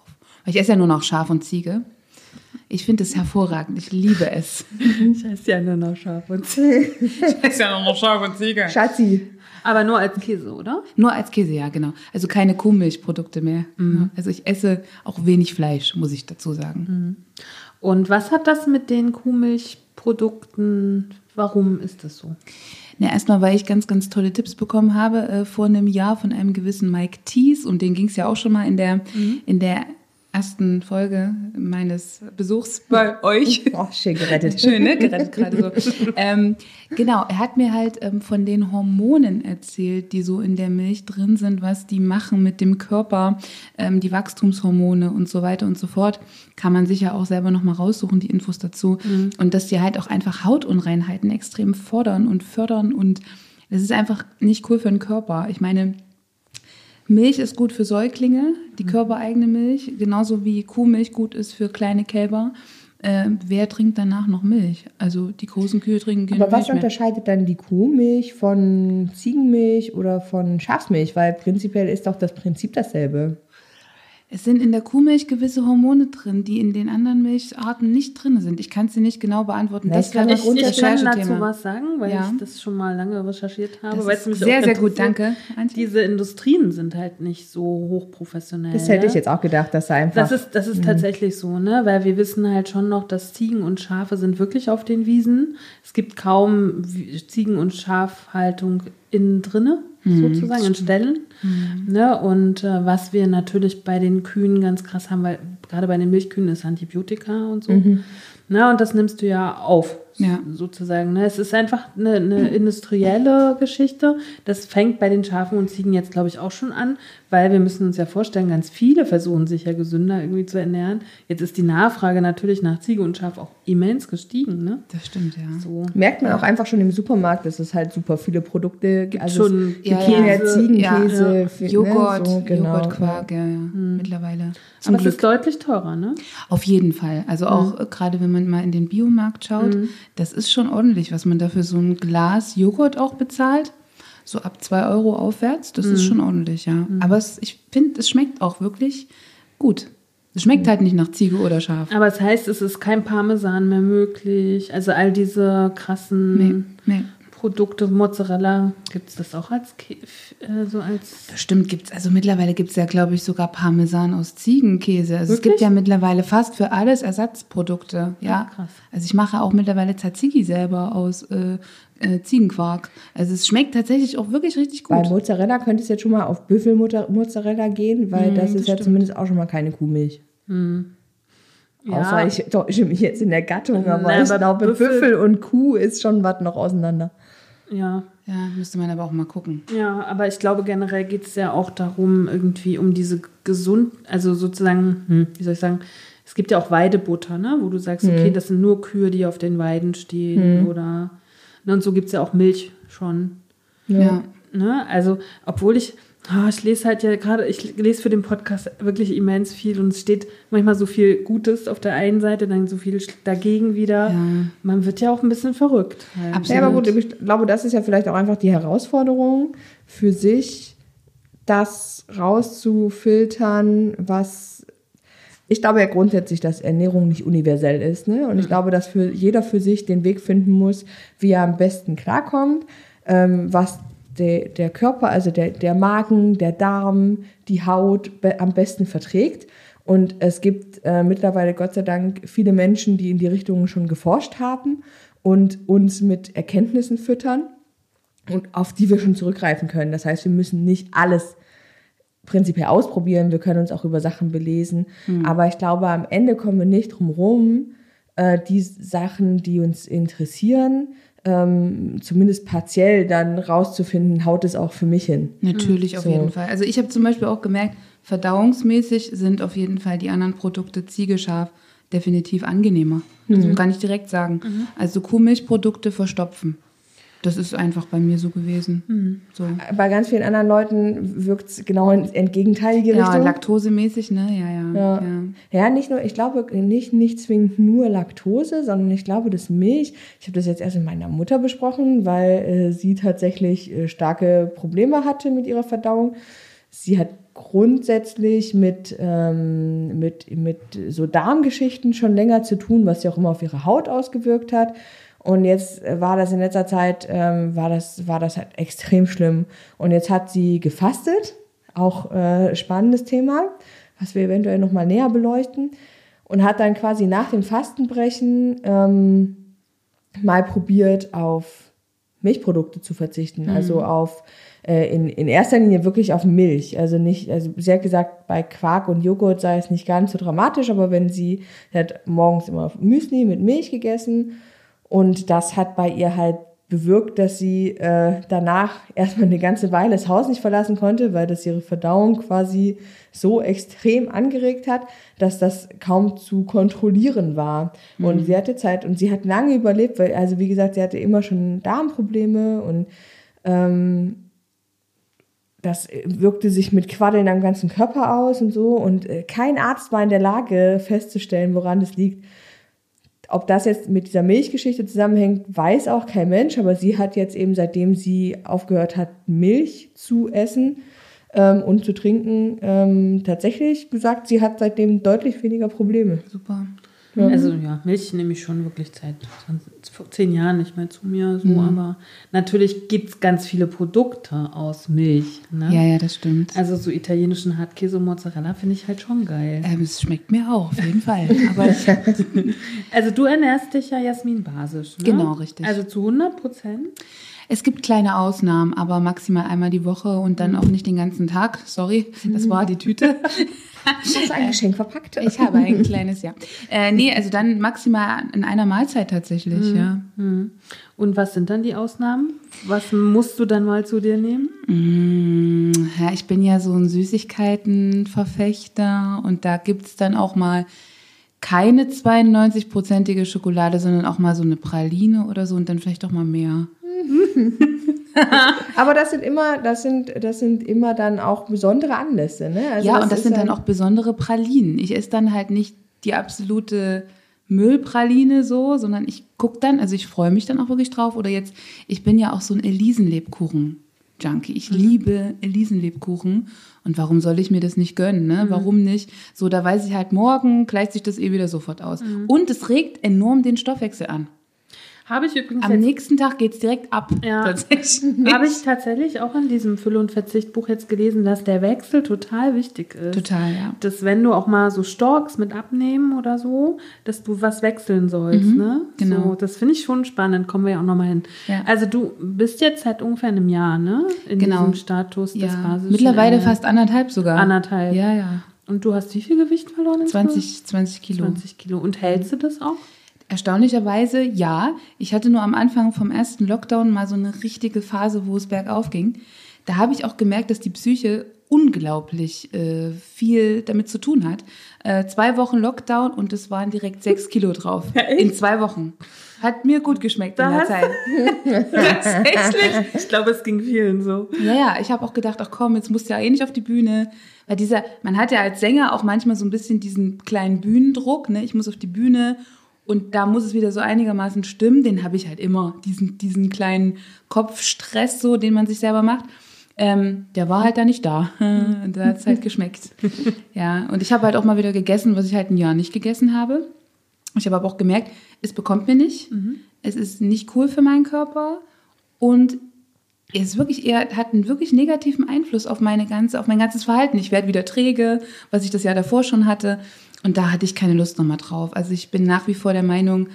Weil ich esse ja nur noch Schaf und Ziege. Ich finde es hervorragend. Ich liebe es. Ich esse ja nur noch scharf und Ziege. Ich esse ja nur noch Schaf und Ziege. Schatzi. Aber nur als Käse, oder? Nur als Käse, ja, genau. Also keine Kuhmilchprodukte mehr. Ja. Also ich esse auch wenig Fleisch, muss ich dazu sagen. Und was hat das mit den Kuhmilchprodukten? Warum ist das so? Na, erstmal, weil ich ganz, ganz tolle Tipps bekommen habe äh, vor einem Jahr von einem gewissen Mike Thies und den ging es ja auch schon mal in der, in der ersten Folge meines Besuchs bei euch. Oh, schön gerettet. Schön, ne? Gerettet gerade so. ähm, genau, er hat mir halt ähm, von den Hormonen erzählt, die so in der Milch drin sind, was die machen mit dem Körper, ähm, die Wachstumshormone und so weiter und so fort. Kann man sich ja auch selber nochmal raussuchen, die Infos dazu. Und dass die halt auch einfach Hautunreinheiten extrem fordern und fördern und das ist einfach nicht cool für den Körper. Ich meine, Milch ist gut für Säuglinge, die körpereigene Milch, genauso wie Kuhmilch gut ist für kleine Kälber. Äh, wer trinkt danach noch Milch? Also die großen Kühe trinken keine Aber was Milch unterscheidet dann die Kuhmilch von Ziegenmilch oder von Schafsmilch? Weil prinzipiell ist doch das Prinzip dasselbe. Es sind in der Kuhmilch gewisse Hormone drin, die in den anderen Milcharten nicht drin sind. Ich kann es dir nicht genau beantworten. Na, das ich kann Ich, ich kann dazu was sagen, weil Ja. ich das schon mal lange recherchiert habe. Das ist sehr, sehr gut, danke. Antje. Diese Industrien sind halt nicht so hochprofessionell. Das hätte ich ne? jetzt auch gedacht, dass da einfach. Das ist, das ist tatsächlich so, ne? Weil wir wissen halt schon noch, dass Ziegen und Schafe sind wirklich auf den Wiesen. Es gibt kaum Ziegen- und Schafhaltung innen drinne, sozusagen, in Ställen. Ne? Und äh, was wir natürlich bei den Kühen ganz krass haben, weil gerade bei den Milchkühen ist Antibiotika und so. Ne? Und das nimmst du ja auf, Ja. sozusagen. Ne? Es ist einfach eine, eine industrielle Geschichte. Das fängt bei den Schafen und Ziegen jetzt, glaube ich, auch schon an, weil wir müssen uns ja vorstellen, ganz viele versuchen sich ja gesünder irgendwie zu ernähren. Jetzt ist die Nachfrage natürlich nach Ziege und Schaf auch immens gestiegen. Ne? Das stimmt, ja. So. Merkt man auch einfach schon im Supermarkt, dass es halt super viele Produkte gibt. Also schon mehr Käse, Ziegenkäse, ja. viel- Joghurt, ne, so, genau, Joghurtquark, ja, ja, mittlerweile. Zum Aber es Glück. ist deutlich teurer, ne? Auf jeden Fall. Also auch äh, gerade wenn man mal in den Biomarkt schaut, das ist schon ordentlich, was man dafür so ein Glas Joghurt auch bezahlt. So ab zwei Euro aufwärts, das ist schon ordentlich, ja. Aber es, ich finde, es schmeckt auch wirklich gut. Es schmeckt halt nicht nach Ziege oder Schaf. Aber es heißt, es ist kein Parmesan mehr möglich. Also all diese krassen Nee, nee. Produkte, Mozzarella, gibt es das auch als Kä- äh, so als Bestimmt gibt's, also mittlerweile gibt's ja, glaube ich, sogar Parmesan aus Ziegenkäse. Also es Wirklich? gibt ja mittlerweile fast für alles Ersatzprodukte. Ja, Ah, krass. Also ich mache auch mittlerweile Tzatziki selber aus äh, äh, Ziegenquark. Also es schmeckt tatsächlich auch wirklich richtig Bei gut. Mozzarella könnte es jetzt schon mal auf Büffelmozzarella gehen, weil das ist ja zumindest auch schon mal keine Kuhmilch. Außer ich täusche mich jetzt in der Gattung, aber Na, ich aber glaube, Büffel- Büffel und Kuh ist schon was noch auseinander. ja, Ja, müsste man aber auch mal gucken. ja, aber ich glaube generell geht es ja auch darum, irgendwie um diese gesund, also sozusagen, hm, wie soll ich sagen, es gibt ja auch Weidebutter, ne, wo du sagst, okay, das sind nur Kühe, die auf den Weiden stehen oder, ne, und so gibt es ja auch Milch schon. Ja. Ne? Also, obwohl ich, ah, ich lese halt ja gerade, ich lese für den Podcast wirklich immens viel und es steht manchmal so viel Gutes auf der einen Seite, dann so viel dagegen wieder. Ja. Man wird ja auch ein bisschen verrückt. Halt. Absolut. Ja, aber gut, ich glaube, das ist ja vielleicht auch einfach die Herausforderung für sich, das rauszufiltern, was ich glaube ja grundsätzlich, dass Ernährung nicht universell ist, ne? Und ich glaube, dass für jeder für sich den Weg finden muss, wie er am besten klarkommt, ähm, was der, der Körper, also der, der Magen, der Darm, die Haut be am besten verträgt. Und es gibt äh, mittlerweile Gott sei Dank viele Menschen, die in die Richtung schon geforscht haben und uns mit Erkenntnissen füttern und auf die wir schon zurückgreifen können. Das heißt, wir müssen nicht alles prinzipiell ausprobieren, wir können uns auch über Sachen belesen, aber ich glaube, am Ende kommen wir nicht drum rum, äh, die Sachen, die uns interessieren, ähm, zumindest partiell dann rauszufinden, haut es auch für mich hin. Natürlich auf So. jeden Fall. Also ich habe zum Beispiel auch gemerkt, verdauungsmäßig sind auf jeden Fall die anderen Produkte Ziegeschaf definitiv angenehmer. Das kann ich direkt sagen. Also Kuhmilchprodukte verstopfen. Das ist einfach bei mir so gewesen. So. Bei ganz vielen anderen Leuten wirkt es genau in entgegenteilige Ja, Richtung. laktosemäßig, ne? Ja, ja. Ja. ja. Ja, nicht nur, ich glaube nicht, nicht zwingend nur Laktose, sondern ich glaube, dass Milch, ich habe das jetzt erst mit meiner Mutter besprochen, weil äh, sie tatsächlich äh, starke Probleme hatte mit ihrer Verdauung. Sie hat grundsätzlich mit, ähm, mit, mit so Darmgeschichten schon länger zu tun, was sich auch immer auf ihre Haut ausgewirkt hat. Und jetzt äh, war das in letzter Zeit, ähm, war, das, war das halt extrem schlimm. Und jetzt hat sie gefastet, auch äh, spannendes Thema, was wir eventuell nochmal näher beleuchten. Und hat dann quasi nach dem Fastenbrechen ähm, mal probiert, auf Milchprodukte zu verzichten. Also auf äh, in, in erster Linie wirklich auf Milch. Also nicht, also sie hat gesagt, bei Quark und Joghurt sei es nicht ganz so dramatisch, aber wenn sie, sie hat morgens immer Müsli mit Milch gegessen und das hat bei ihr halt bewirkt, dass sie äh, danach erstmal eine ganze Weile das Haus nicht verlassen konnte, weil das ihre Verdauung quasi so extrem angeregt hat, dass das kaum zu kontrollieren war. Und sie hatte Zeit und sie hat lange überlebt, weil, also wie gesagt, sie hatte immer schon Darmprobleme und ähm, das wirkte sich mit Quaddeln am ganzen Körper aus und so. Und äh, kein Arzt war in der Lage festzustellen, woran das liegt. Ob das jetzt mit dieser Milchgeschichte zusammenhängt, weiß auch kein Mensch, aber sie hat jetzt eben, seitdem sie aufgehört hat, Milch zu essen ähm, und zu trinken, ähm, tatsächlich gesagt, sie hat seitdem deutlich weniger Probleme. Super. Also ja, Milch nehme ich schon wirklich seit 20, vor zehn Jahren nicht mehr zu mir. So, aber natürlich gibt es ganz viele Produkte aus Milch. Ne? Ja, ja, das stimmt. Also so italienischen Hartkäse und Mozzarella finde ich halt schon geil. Ähm, es schmeckt mir auch, auf jeden Fall. Aber Also du ernährst dich ja Jasmin basisch, ne? Genau, richtig. Also zu 100 Prozent? es gibt kleine Ausnahmen, aber maximal einmal die Woche und dann auch nicht den ganzen Tag. Sorry, das war die Tüte. Hast du ein Geschenk verpackt? Ich habe ein kleines, ja. Äh, nee, also dann maximal in einer Mahlzeit tatsächlich, ja. Und was sind dann die Ausnahmen? Was musst du dann mal zu dir nehmen? Mm, Ja, ich bin ja so ein Süßigkeitenverfechter und da gibt's dann auch mal keine 92-prozentige Schokolade, sondern auch mal so eine Praline oder so und dann vielleicht auch mal mehr. Aber das sind immer, das sind, das sind immer dann auch besondere Anlässe, ne? Also ja, und das sind dann auch besondere Pralinen. Ich esse dann halt nicht die absolute Müllpraline so, sondern ich guck dann, also ich freue mich dann auch wirklich drauf. Oder jetzt, ich bin ja auch so ein Elisenlebkuchen-Junkie. Ich liebe Elisenlebkuchen. Und warum soll ich mir das nicht gönnen, ne? Warum nicht? So, da weiß ich halt, morgen gleicht sich das eh wieder sofort aus. Und es regt enorm den Stoffwechsel an. Habe ich übrigens Am nächsten Tag geht's direkt ab. Ja. Tatsächlich. Habe ich tatsächlich auch in diesem Fülle- und Verzichtbuch jetzt gelesen, dass der Wechsel total wichtig ist. Total, ja. Dass wenn du auch mal so storkst mit Abnehmen oder so, dass du was wechseln sollst, ne? genau. So, das finde ich schon spannend, kommen wir ja auch nochmal hin. Ja. Also du bist jetzt seit ungefähr einem Jahr, ne? In Genau. diesem Status des Ja. basischen Mittlerweile Ernährens. fast anderthalb sogar. Anderthalb. Ja, ja. Und du hast wie viel Gewicht verloren? insgesamt? 20, 20 Kilo. 20 Kilo. Und hältst du das auch? Erstaunlicherweise ja. Ich hatte nur am Anfang vom ersten Lockdown mal so eine richtige Phase, wo es bergauf ging. Da habe ich auch gemerkt, dass die Psyche unglaublich äh, viel damit zu tun hat. Äh, zwei Wochen Lockdown und es waren direkt sechs Kilo drauf. In zwei Wochen. Hat mir gut geschmeckt in der Zeit. Tatsächlich. Ich glaube, es ging vielen so. Ja, ja, ich habe auch gedacht, ach komm, jetzt musst du ja eh nicht auf die Bühne. Weil dieser, man hat ja als Sänger auch manchmal so ein bisschen diesen kleinen Bühnendruck, ne? Ich muss auf die Bühne und da muss es wieder so einigermaßen stimmen. Den habe ich halt immer, diesen, diesen kleinen Kopfstress so, den man sich selber macht. Ähm, der war halt da nicht da. da hat es halt geschmeckt. Ja, und ich habe halt auch mal wieder gegessen, was ich halt ein Jahr nicht gegessen habe. Ich habe aber auch gemerkt, es bekommt mir nicht. Es ist nicht cool für meinen Körper. Und es ist wirklich eher, hat einen wirklich negativen Einfluss auf meine ganze, auf mein ganzes Verhalten. Ich werde wieder träge, was ich das Jahr davor schon hatte. Und da hatte ich keine Lust nochmal drauf. Also ich bin nach wie vor der Meinung,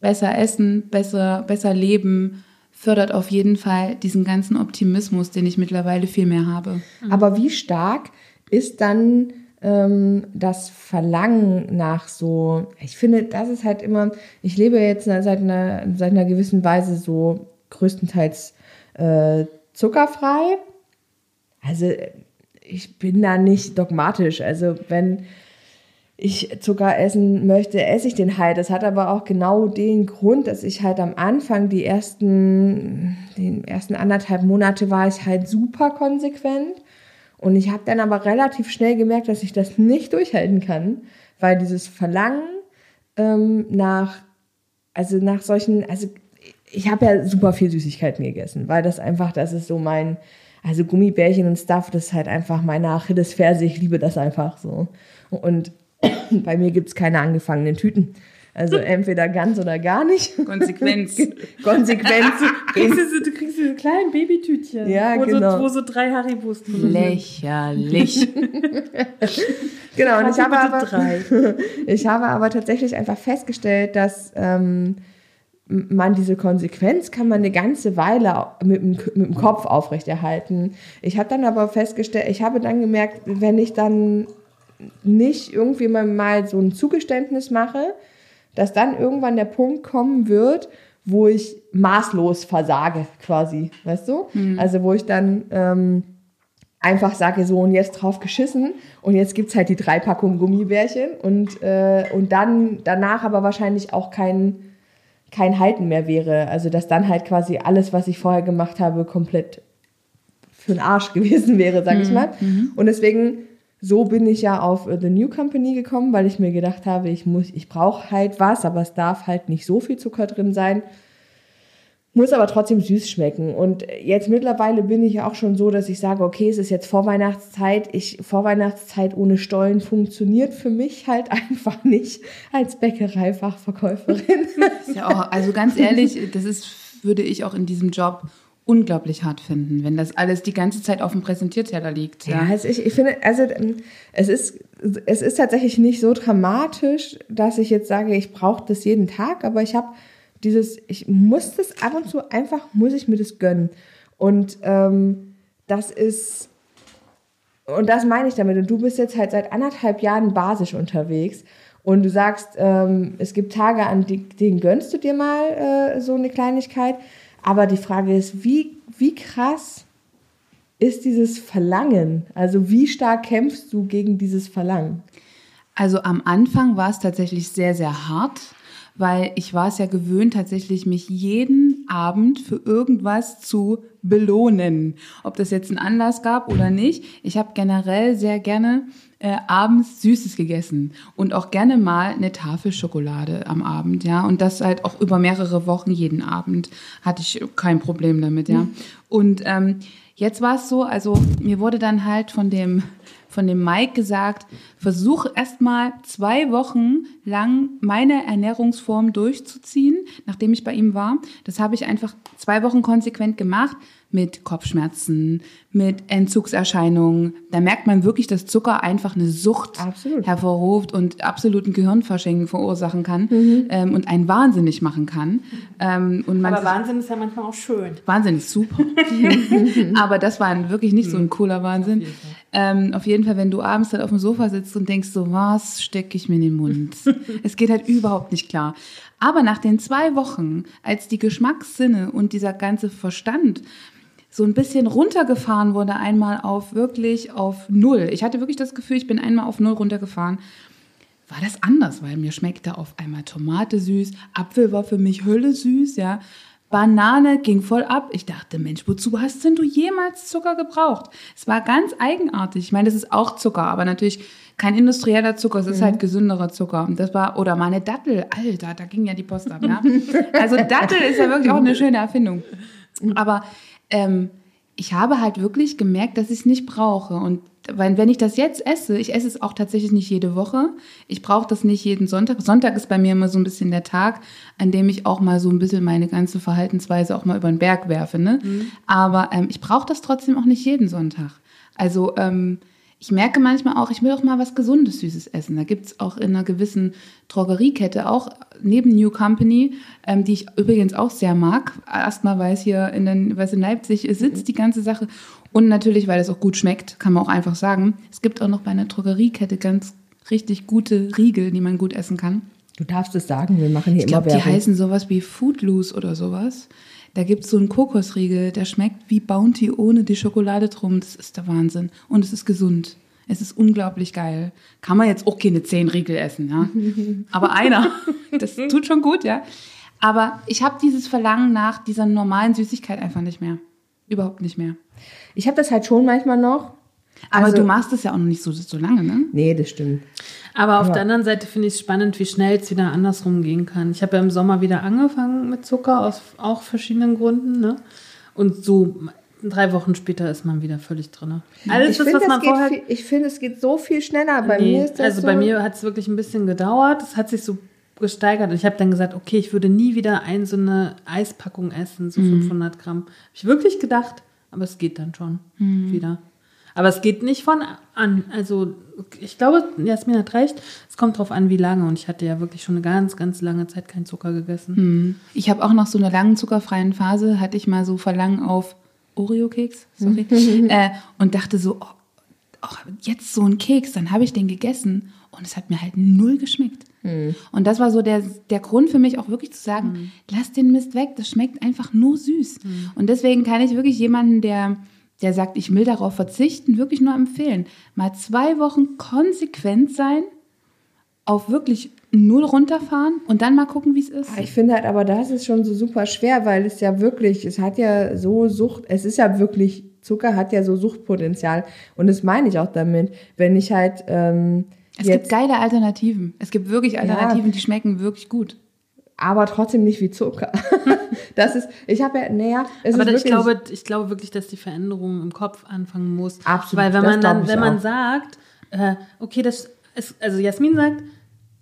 besser essen, besser, besser leben, fördert auf jeden Fall diesen ganzen Optimismus, den ich mittlerweile viel mehr habe. Aber wie stark ist dann ähm, das Verlangen nach so, ich finde, das ist halt immer, ich lebe jetzt seit einer, seit einer gewissen Weise so größtenteils äh, zuckerfrei. Also ich bin da nicht dogmatisch. Also wenn ich Zucker essen möchte, esse ich den halt. Das hat aber auch genau den Grund, dass ich halt am Anfang die ersten, den ersten anderthalb Monate war ich halt super konsequent. Und ich habe dann aber relativ schnell gemerkt, dass ich das nicht durchhalten kann, weil dieses Verlangen ähm, nach, also nach solchen, also ich habe ja super viel Süßigkeiten gegessen, weil das einfach, das ist so mein, also Gummibärchen und Stuff, das ist halt einfach meine Achillesferse, ich liebe das einfach so. Und bei mir gibt's keine angefangenen Tüten. Also entweder ganz oder gar nicht. Konsequenz. Konsequenz. Kriegst du, so- du kriegst diese kleinen Babytütchen. Ja, wo genau. So, wo so drei Haribos drin sind. Lächerlich. Genau, und ich habe, aber, drei. ich habe aber tatsächlich einfach festgestellt, dass ähm, man diese Konsequenz kann man eine ganze Weile mit dem, mit dem Kopf aufrechterhalten. Ich habe dann aber festgestellt, ich habe dann gemerkt, wenn ich dann nicht irgendwie mal, so ein Zugeständnis mache, dass dann irgendwann der Punkt kommen wird, wo ich maßlos versage, quasi, weißt du? Also wo ich dann ähm, einfach sage, so und jetzt drauf geschissen und jetzt gibt's halt die drei Packungen Gummibärchen und, äh, und dann danach aber wahrscheinlich auch kein, kein Halten mehr wäre. Also dass dann halt quasi alles, was ich vorher gemacht habe, komplett für den Arsch gewesen wäre, sag ich mal. Und deswegen, so bin ich ja auf äh, The New Company gekommen, weil ich mir gedacht habe, ich muss, ich brauche halt was, aber es darf halt nicht so viel Zucker drin sein. Muss aber trotzdem süß schmecken. Und jetzt mittlerweile bin ich auch schon so, dass ich sage, okay, es ist jetzt Vorweihnachtszeit. Ich, Vorweihnachtszeit ohne Stollen funktioniert für mich halt einfach nicht als Bäckereifachverkäuferin. Ja also ganz ehrlich, das ist, würde ich auch in diesem Job unglaublich hart finden, wenn das alles die ganze Zeit auf dem Präsentierteller liegt. Ja, also ich, ich finde, also ähm, es ist, es ist tatsächlich nicht so dramatisch, dass ich jetzt sage, ich brauche das jeden Tag, aber ich habe dieses, ich muss das ab und zu einfach, muss ich mir das gönnen. Und ähm, das ist, und das meine ich damit. Und du bist jetzt halt seit anderthalb Jahren basisch unterwegs. Und du sagst, ähm, es gibt Tage, an denen gönnst du dir mal äh, so eine Kleinigkeit. Aber die Frage ist, wie, wie krass ist dieses Verlangen? Also wie stark kämpfst du gegen dieses Verlangen? Also am Anfang war es tatsächlich sehr, sehr hart, weil ich war es ja gewöhnt, tatsächlich mich jeden Abend für irgendwas zu belohnen. Ob das jetzt einen Anlass gab oder nicht. Ich habe generell sehr gerne äh, abends Süßes gegessen und auch gerne mal eine Tafel Schokolade am Abend, ja. Und das halt auch über mehrere Wochen jeden Abend hatte ich kein Problem damit, ja. Und ähm, jetzt war es so, also mir wurde dann halt von dem von dem Mike gesagt, versuch erstmal zwei Wochen lang meine Ernährungsform durchzuziehen, nachdem ich bei ihm war. Das habe ich einfach zwei Wochen konsequent gemacht mit Kopfschmerzen, mit Entzugserscheinungen. Da merkt man wirklich, dass Zucker einfach eine Sucht Absolut. hervorruft und absoluten Gehirnverschenken verursachen kann Mhm. ähm, und einen wahnsinnig machen kann. Ähm, und man Aber Wahnsinn ist ja manchmal auch schön. wahnsinnig super. Aber das war wirklich nicht so ein cooler Wahnsinn. Ähm, auf jeden Fall, wenn du abends dann auf dem Sofa sitzt und denkst so, was stecke ich mir in den Mund? es geht halt überhaupt nicht klar. Aber nach den zwei Wochen, als die Geschmackssinne und dieser ganze Verstand so ein bisschen runtergefahren wurde, einmal auf wirklich auf Null. Ich hatte wirklich das Gefühl, ich bin einmal auf Null runtergefahren war das anders, weil mir schmeckte auf einmal Tomate süß, Apfel war für mich Hölle süß, ja. Banane ging voll ab. Ich dachte, Mensch, wozu hast denn du jemals Zucker gebraucht? Es war ganz eigenartig. Ich meine, das ist auch Zucker, aber natürlich kein industrieller Zucker, es ist halt gesünderer Zucker. Und das war, oder mal eine Dattel, Alter, da ging ja die Post ab, ja. Also Dattel ist ja wirklich auch eine schöne Erfindung. Aber ähm, ich habe halt wirklich gemerkt, dass ich es nicht brauche. Und weil, wenn ich das jetzt esse, ich esse es auch tatsächlich nicht jede Woche. Ich brauche das nicht jeden Sonntag. Sonntag ist bei mir immer so ein bisschen der Tag, an dem ich auch mal so ein bisschen meine ganze Verhaltensweise auch mal über den Berg werfe. Ne? Aber ähm, ich brauche das trotzdem auch nicht jeden Sonntag. Also ähm, ich merke manchmal auch, ich will auch mal was Gesundes, Süßes essen. Da gibt's auch in einer gewissen Drogeriekette, auch neben New Company, ähm, die ich übrigens auch sehr mag. Erstmal, weil es hier in, den, weil es in Leipzig sitzt, die ganze Sache. Und natürlich, weil es auch gut schmeckt, kann man auch einfach sagen. Es gibt auch noch bei einer Drogeriekette ganz richtig gute Riegel, die man gut essen kann. Du darfst es sagen, wir machen hier Ich immer glaube, die Werbung. heißen sowas wie Foodloose oder sowas. Da gibt's so einen Kokosriegel, der schmeckt wie Bounty ohne die Schokolade drum. Das ist der Wahnsinn. Und es ist gesund. Es ist unglaublich geil. Kann man jetzt auch keine zehn Riegel essen, ja. Aber einer, das tut schon gut, ja. Aber ich habe dieses Verlangen nach dieser normalen Süßigkeit einfach nicht mehr. Überhaupt nicht mehr. Ich habe das halt schon manchmal noch. Aber Also- du machst es ja auch noch nicht so, so lange, ne? Nee, das stimmt. Aber auf Ja. der anderen Seite finde ich es spannend, wie schnell es wieder andersrum gehen kann. Ich habe ja im Sommer wieder angefangen mit Zucker, aus auch verschiedenen Gründen. Ne? Und so drei Wochen später ist man wieder völlig drin. Alles, ich das, finde, was man es geht, vorher... viel- ich finde, es geht so viel schneller. Bei Nee, mir ist das also so, bei mir hat es wirklich ein bisschen gedauert. Es hat sich so gesteigert. Und ich habe dann gesagt, okay, ich würde nie wieder ein so eine Eispackung essen, so 500 Gramm. Habe ich wirklich gedacht, aber es geht dann schon wieder. Aber es geht nicht von an. Also ich glaube, Jasmin hat recht. Es kommt drauf an, wie lange. Und ich hatte ja wirklich schon eine ganz, ganz lange Zeit keinen Zucker gegessen. Ich habe auch nach so einer langen zuckerfreien Phase, hatte ich mal so Verlangen auf Oreo-Keks, sorry, äh, und dachte so, oh, oh, jetzt so ein Keks, dann habe ich den gegessen und es hat mir halt null geschmeckt. Und das war so der, der Grund für mich auch wirklich zu sagen, lass den Mist weg, das schmeckt einfach nur süß. Und deswegen kann ich wirklich jemanden, der, der sagt, ich will darauf verzichten, wirklich nur empfehlen, mal zwei Wochen konsequent sein, auf wirklich null runterfahren und dann mal gucken, wie es ist. Ich finde halt, aber das ist schon so super schwer, weil es ja wirklich, es hat ja so Sucht, es ist ja wirklich, Zucker hat ja so Suchtpotenzial. Und das meine ich auch damit, wenn ich halt ähm, Es gibt geile Alternativen. Es gibt wirklich Alternativen, die schmecken wirklich gut. Aber trotzdem nicht wie Zucker. das ist, ich habe ja, naja, es Aber ist ich glaube, ich glaube wirklich, dass die Veränderung im Kopf anfangen muss. Absolut, Weil wenn man dann, wenn man auch. sagt, äh, okay, das ist, also Jasmin sagt,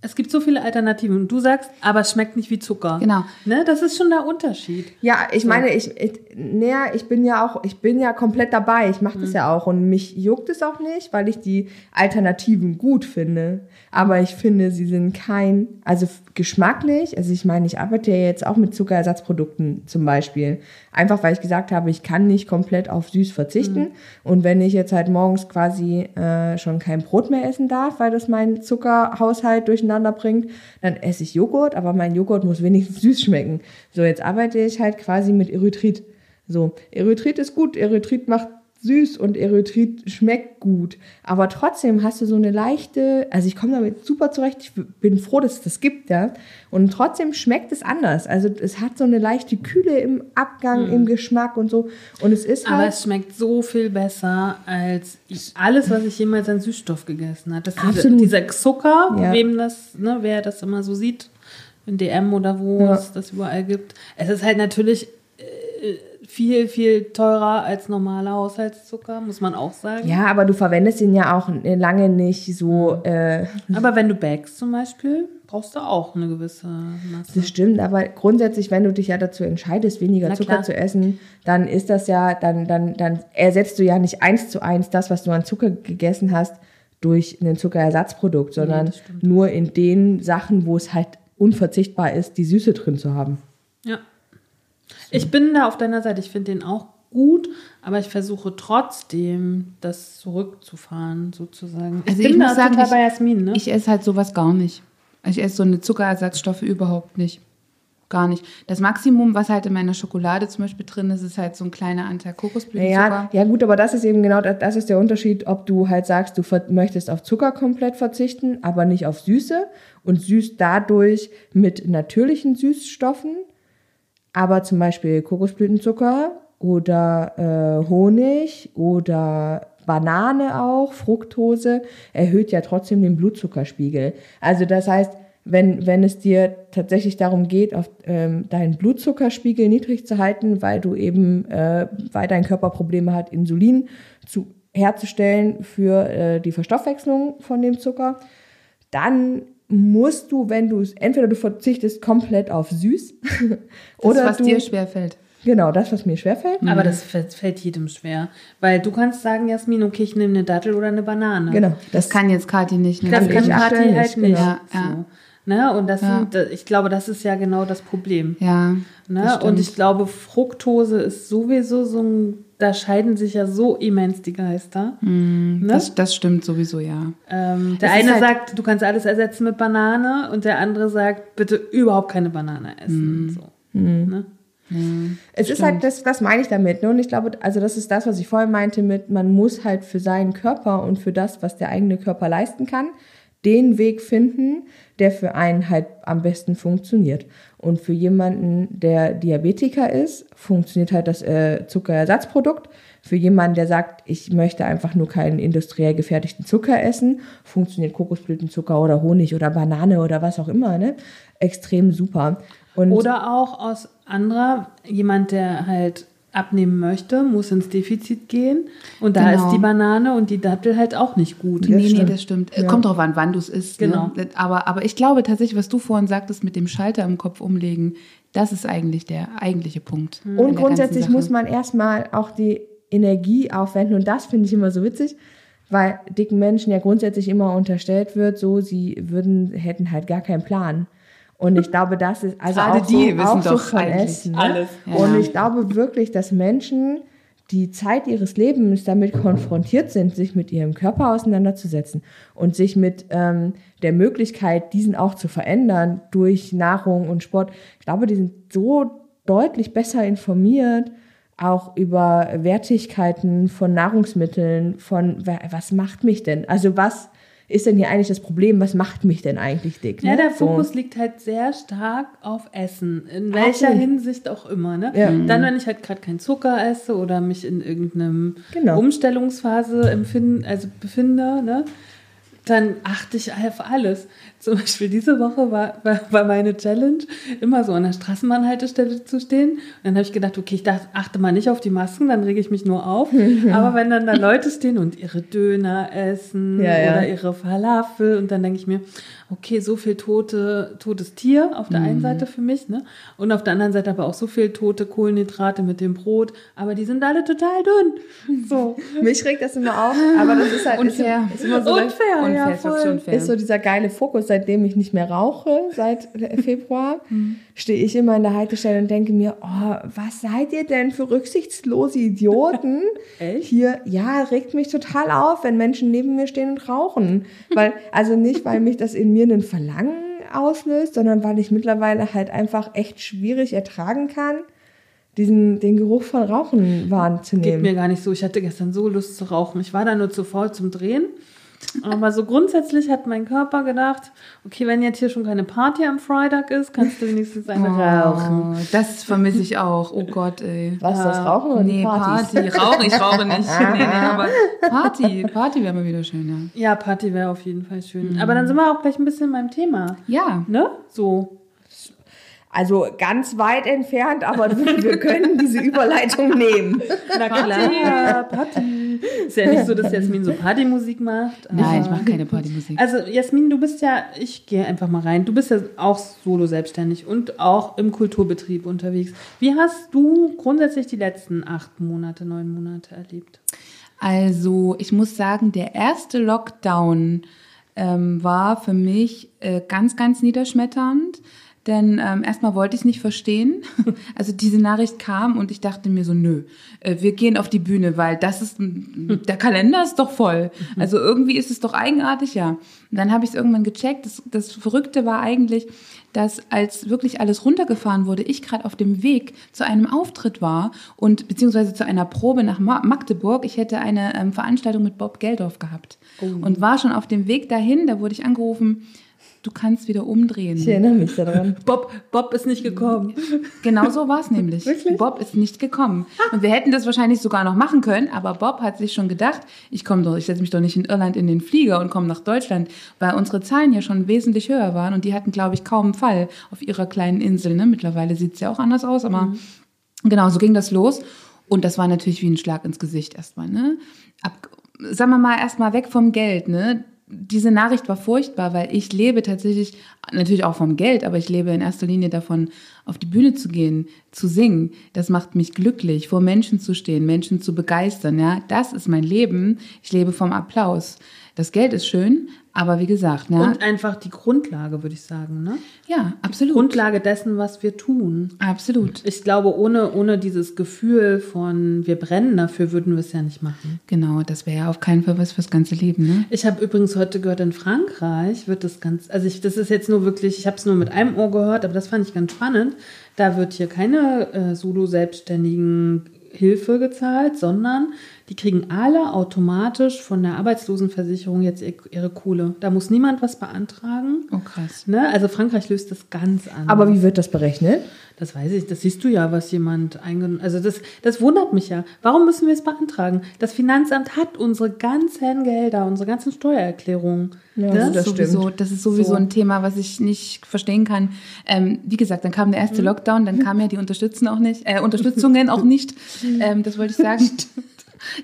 es gibt so viele Alternativen und du sagst, aber es schmeckt nicht wie Zucker. Genau. Ne, das ist schon der Unterschied. Ja, ich meine, ich, ich, naja, ich bin ja auch, ich bin ja komplett dabei. Ich mache das ja auch und mich juckt es auch nicht, weil ich die Alternativen gut finde. Aber ich finde, sie sind kein, also geschmacklich. Also ich meine, ich arbeite ja jetzt auch mit Zuckerersatzprodukten zum Beispiel. Einfach weil ich gesagt habe, ich kann nicht komplett auf süß verzichten. Und wenn ich jetzt halt morgens quasi äh, schon kein Brot mehr essen darf, weil das meinen Zuckerhaushalt durcheinander bringt, dann esse ich Joghurt, aber mein Joghurt muss wenigstens süß schmecken. So, jetzt arbeite ich halt quasi mit Erythrit. So, Erythrit ist gut, Erythrit macht süß und Erythrit schmeckt gut. Aber trotzdem hast du so eine leichte, also ich komme damit super zurecht, ich bin froh, dass es das gibt, ja. Und trotzdem schmeckt es anders. Also es hat so eine leichte Kühle im Abgang, im Geschmack und so. Und es ist Aber halt. es schmeckt so viel besser als ich, alles, was ich jemals an Süßstoff gegessen habe. Das diese, Absolut. dieser Zucker, Ja. wem das, ne, wer das immer so sieht, in DM oder wo Ja. es das überall gibt. Es ist halt natürlich äh, viel, viel teurer als normaler Haushaltszucker, muss man auch sagen. Ja, aber du verwendest ihn ja auch lange nicht so. Äh, Aber wenn du backst zum Beispiel, brauchst du auch eine gewisse Masse. das stimmt, aber grundsätzlich, wenn du dich ja dazu entscheidest, weniger Na Zucker klar. zu essen, dann ist das ja, dann, dann, dann ersetzt du ja nicht eins zu eins das, was du an Zucker gegessen hast, durch ein Zuckerersatzprodukt, sondern stimmt. nur in den Sachen, wo es halt unverzichtbar ist, die Süße drin zu haben. Ich bin da auf deiner Seite. Ich finde den auch gut, aber ich versuche trotzdem, das zurückzufahren, sozusagen. Also bin ich muss da sagen, total ich- bei Jasmin, ne? Ich esse halt sowas gar nicht. Ich esse so eine Zuckerersatzstoffe überhaupt nicht. Gar nicht. Das Maximum, was halt in meiner Schokolade zum Beispiel drin ist, ist halt so ein kleiner Anteil Kokosblütenzucker. Ja, ja gut, aber das ist eben genau, das, das ist der Unterschied, ob du halt sagst, du möchtest auf Zucker komplett verzichten, aber nicht auf Süße und süß dadurch mit natürlichen Süßstoffen, aber zum Beispiel Kokosblütenzucker oder äh, Honig oder Banane auch, Fructose, erhöht ja trotzdem den Blutzuckerspiegel. Also das heißt, wenn, wenn es dir tatsächlich darum geht, auf ähm, deinen Blutzuckerspiegel niedrig zu halten, weil du eben, äh, weil dein Körper Probleme hat, Insulin zu, herzustellen für äh, die Verstoffwechslung von dem Zucker, dann musst du, wenn du es, entweder du verzichtest komplett auf süß Das, oder was du, dir schwerfällt. genau, das, was mir schwerfällt. aber das fällt, fällt jedem schwer. Weil du kannst sagen, Jasmin, okay, ich nehme eine Dattel oder eine Banane. Genau, Das kann jetzt Kathi nicht. Ne? Das Kann aktuell halt nicht, nicht. genau. Ja, ja. So. Ne? Und das Ja. sind, ich glaube, das ist ja genau das Problem. Ja. das Ne? Und ich glaube, Fructose ist sowieso so ein, da scheiden sich ja so immens die Geister. ne? das, das stimmt sowieso, ja. ähm, der Es eine halt- sagt, du kannst alles ersetzen mit Banane und der andere sagt, bitte überhaupt keine Banane essen. So. Ne? Es ist halt, das, das meine ich damit. Ne? Und ich glaube, also das ist das, was ich vorhin meinte mit, man muss halt für seinen Körper und für das, was der eigene Körper leisten kann, den Weg finden, der für einen halt am besten funktioniert. Und für jemanden, der Diabetiker ist, funktioniert halt das äh, Zuckerersatzprodukt. Für jemanden, der sagt, ich möchte einfach nur keinen industriell gefertigten Zucker essen, funktioniert Kokosblütenzucker oder Honig oder Banane oder was auch immer, ne? Extrem super. Und Oder auch aus anderer, jemand, der halt abnehmen möchte, muss ins Defizit gehen. Und da Genau. ist die Banane und die Dattel halt auch nicht gut. nee, nee, stimmt. das stimmt. Kommt drauf an, wann du es isst. Genau. Ne? Aber, aber ich glaube tatsächlich, was du vorhin sagtest mit dem Schalter im Kopf umlegen, das ist eigentlich der eigentliche Punkt. der Und grundsätzlich muss man erstmal auch die Energie aufwenden und das finde ich immer so witzig, weil dicken Menschen ja grundsätzlich immer unterstellt wird, so sie würden hätten halt gar keinen Plan. Und ich glaube, das ist also Gerade auch die so, wissen auch so doch von Essen. Ne? alles. Und Ja. ich glaube wirklich, dass Menschen die Zeit ihres Lebens damit konfrontiert sind, sich mit ihrem Körper auseinanderzusetzen und sich mit ähm, der Möglichkeit, diesen auch zu verändern durch Nahrung und Sport. Ich glaube, die sind so deutlich besser informiert, auch über Wertigkeiten von Nahrungsmitteln, von wa- was macht mich denn? Also was ist denn hier eigentlich das Problem? Was macht mich denn eigentlich dick? Ja, ne? der So. Fokus liegt halt sehr stark auf Essen. In welcher Absolut. Hinsicht auch immer. Ne? Ja. Dann, wenn ich halt gerade keinen Zucker esse oder mich in irgendeinem Genau. Umstellungsphase empfinden, also befinde, ne? dann achte ich auf alles. Zum Beispiel diese Woche war, war, war meine Challenge, immer so an der Straßenbahnhaltestelle zu stehen. Und dann habe ich gedacht, okay, ich dachte, achte mal nicht auf die Masken, dann rege ich mich nur auf. Aber wenn dann da Leute stehen und ihre Döner essen Ja, ja. oder ihre Falafel und dann denke ich mir, okay, so viel tote, totes Tier auf der Mhm. einen Seite für mich, ne? Und auf der anderen Seite aber auch so viel tote Kohlenhydrate mit dem Brot, aber die sind alle total dünn. So. Mich regt das immer auf, aber das ist halt Unfair. Ist, ist immer so Unfair, ja, Unfair, unfair. ist so dieser geile Fokus, seitdem ich nicht mehr rauche, seit Februar, stehe ich immer in der Haltestelle und denke mir, oh, was seid ihr denn für rücksichtslose Idioten? Echt? Hier, ja, regt mich total auf, wenn Menschen neben mir stehen und rauchen. Weil, also nicht, weil mich das in mir einen Verlangen auslöst, sondern weil ich mittlerweile halt einfach echt schwierig ertragen kann, diesen, den Geruch von Rauchen Geht wahrzunehmen. mir gar nicht so. Ich hatte gestern so Lust zu rauchen. Ich war da nur zu faul zum Drehen. Aber so grundsätzlich hat mein Körper gedacht, okay, wenn jetzt hier schon keine Party am Freitag ist, kannst du wenigstens eine rauchen. Oh, das vermisse ich auch. Oh Gott, ey. Was, das Rauchen oder Nee, Partys? Party. Rauchen, ich rauche nicht. Nee, nee, aber Party. Party wäre mal wieder schön, Ja, Party wäre auf jeden Fall schön. Aber dann sind wir auch gleich ein bisschen beim Thema. ja. Ja. Ne? So. Also ganz weit entfernt, aber wir können diese Überleitung nehmen. Na klar, Party. Ist ja nicht so, dass Jasmin so Partymusik macht. Nein, ich mache keine Partymusik. Also Jasmin, du bist ja, ich gehe einfach mal rein, du bist ja auch solo selbstständig und auch im Kulturbetrieb unterwegs. Wie hast du grundsätzlich die letzten acht Monate, neun Monate erlebt? Also, ich muss sagen, der erste Lockdown ähm, war für mich äh, ganz, ganz niederschmetternd. Denn ähm, erstmal wollte ich es nicht verstehen. Also diese Nachricht kam und ich dachte mir so, nö, äh, wir gehen auf die Bühne, weil das ist, der Kalender ist doch voll. Also irgendwie ist es doch eigenartig, ja. Und dann habe ich es irgendwann gecheckt. Das, das Verrückte war eigentlich, dass als wirklich alles runtergefahren wurde, ich gerade auf dem Weg zu einem Auftritt war und beziehungsweise zu einer Probe nach Ma Magdeburg. Ich hätte eine ähm, Veranstaltung mit Bob Geldorf gehabt und war schon auf dem Weg dahin. Da wurde ich angerufen, du kannst wieder umdrehen. Ich erinnere mich daran. Bob, Bob ist nicht gekommen. Genau so war es nämlich. Bob ist nicht gekommen. Und wir hätten das wahrscheinlich sogar noch machen können, aber Bob hat sich schon gedacht, ich komme doch, ich setze mich doch nicht in Irland in den Flieger und komme nach Deutschland, weil unsere Zahlen ja schon wesentlich höher waren und die hatten, glaube ich, kaum einen Fall auf ihrer kleinen Insel. Ne? Mittlerweile sieht es ja auch anders aus, aber genau, so ging das los. Und das war natürlich wie ein Schlag ins Gesicht erstmal. Ne? Ab, sagen wir mal erstmal weg vom Geld. Ne? Diese Nachricht war furchtbar, weil ich lebe tatsächlich natürlich auch vom Geld, aber ich lebe in erster Linie davon, auf die Bühne zu gehen, zu singen. Das macht mich glücklich, vor Menschen zu stehen, Menschen zu begeistern. Ja, das ist mein Leben. Ich lebe vom Applaus. Das Geld ist schön, aber wie gesagt, ne? Und einfach die Grundlage, würde ich sagen, ne? ja, absolut, Grundlage dessen, was wir tun. absolut. Ich glaube, ohne, ohne dieses Gefühl von wir brennen dafür, würden wir es ja nicht machen. Genau, das wäre ja auf keinen Fall was fürs ganze Leben, ne? Ich habe übrigens heute gehört, in Frankreich wird das ganz, also ich, das ist jetzt nur wirklich, ich habe es nur mit einem Ohr gehört, aber das fand ich ganz spannend. Da wird hier keine äh, Solo-Selbstständigen Hilfe gezahlt, sondern die kriegen alle automatisch von der Arbeitslosenversicherung jetzt ihr- ihre Kohle. Da muss niemand was beantragen. Oh krass. Ne? Also Frankreich löst das ganz anders. Aber wie wird das berechnet? Das weiß ich, das siehst du ja, was jemand eingenommen Also das, das wundert mich ja. Warum müssen wir es beantragen? Das Finanzamt hat unsere ganzen Gelder, unsere ganzen Steuererklärungen. Ja, ne? das sowieso, stimmt. das ist sowieso So. ein Thema, was ich nicht verstehen kann. Ähm, wie gesagt, dann kam der erste Lockdown, dann kamen ja die Unterstützung auch nicht, äh, Unterstützungen auch nicht. Ähm, das wollte ich sagen.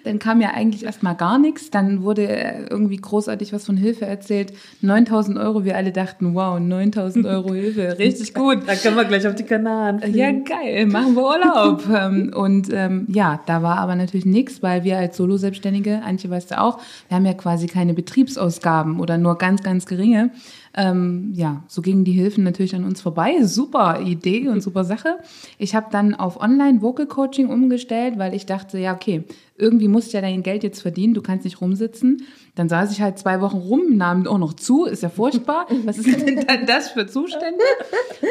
Dann kam ja eigentlich erstmal gar nichts. Dann wurde äh, irgendwie großartig was von Hilfe erzählt. 9000 Euro. Wir alle dachten, wow, 9000 Euro Hilfe. Richtig gut. Da können wir gleich auf die Kanaren. fliegen. Ja, geil, machen wir Urlaub. Ähm, und ähm, ja, da war aber natürlich nichts, weil wir als Solo-Selbstständige, Antje weißt du auch, wir haben ja quasi keine Betriebsausgaben oder nur ganz, ganz geringe. Ähm, ja, so gingen die Hilfen natürlich an uns vorbei. Super Idee und super Sache. Ich habe dann auf Online-Vocal-Coaching umgestellt, weil ich dachte, ja, okay, irgendwie musst du ja dein Geld jetzt verdienen, du kannst nicht rumsitzen. Dann saß ich halt zwei Wochen rum, nahm auch noch zu, ist ja furchtbar. Was ist denn dann das für Zustände?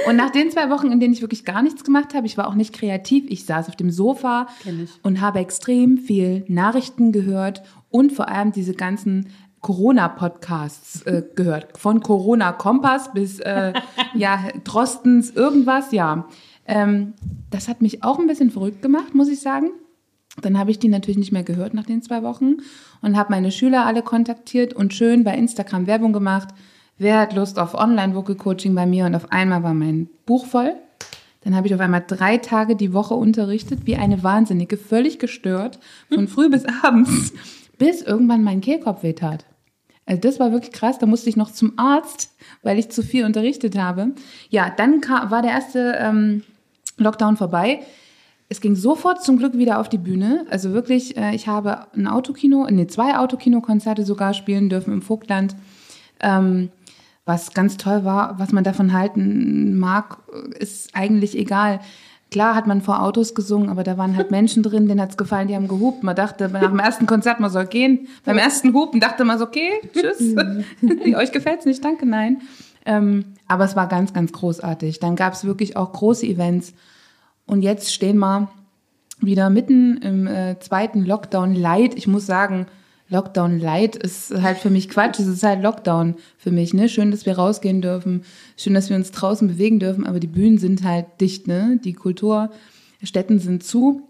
Und nach den zwei Wochen, in denen ich wirklich gar nichts gemacht habe, ich war auch nicht kreativ, ich saß auf dem Sofa und habe extrem viel Nachrichten gehört und vor allem diese ganzen Corona-Podcasts äh, gehört. Von Corona Kompass bis äh, ja, Drostens irgendwas, ja. Ähm, das hat mich auch ein bisschen verrückt gemacht, muss ich sagen. Dann habe ich die natürlich nicht mehr gehört nach den zwei Wochen und habe meine Schüler alle kontaktiert und schön bei Instagram Werbung gemacht. Wer hat Lust auf Online-Vocal-Coaching bei mir? Und auf einmal war mein Buch voll. Dann habe ich auf einmal drei Tage die Woche unterrichtet, wie eine Wahnsinnige, völlig gestört, von früh bis abends, bis irgendwann mein Kehlkopf wehtat. Also das war wirklich krass. Da musste ich noch zum Arzt, weil ich zu viel unterrichtet habe. Ja, dann kam, war der erste ähm, Lockdown vorbei. Es ging sofort zum Glück wieder auf die Bühne. Also wirklich, äh, ich habe ein Autokino, nee, zwei Autokino-Konzerte sogar spielen dürfen im Vogtland. Ähm, was ganz toll war, was man davon halten mag, ist eigentlich egal. Klar hat man vor Autos gesungen, aber da waren halt Menschen drin, denen hat's gefallen, die haben gehupt. Man dachte nach dem ersten Konzert, man soll gehen. Beim ersten Hupen dachte man so, okay, tschüss. Euch gefällt's nicht, danke, nein. Ähm, aber es war ganz, ganz großartig. Dann gab's wirklich auch große Events. Und jetzt stehen wir wieder mitten im äh, zweiten Lockdown Light. Ich muss sagen, Lockdown Light ist halt für mich Quatsch. Es ist halt Lockdown für mich. Ne? Schön, dass wir rausgehen dürfen. Schön, dass wir uns draußen bewegen dürfen. Aber die Bühnen sind halt dicht. Ne? Die Kulturstätten sind zu.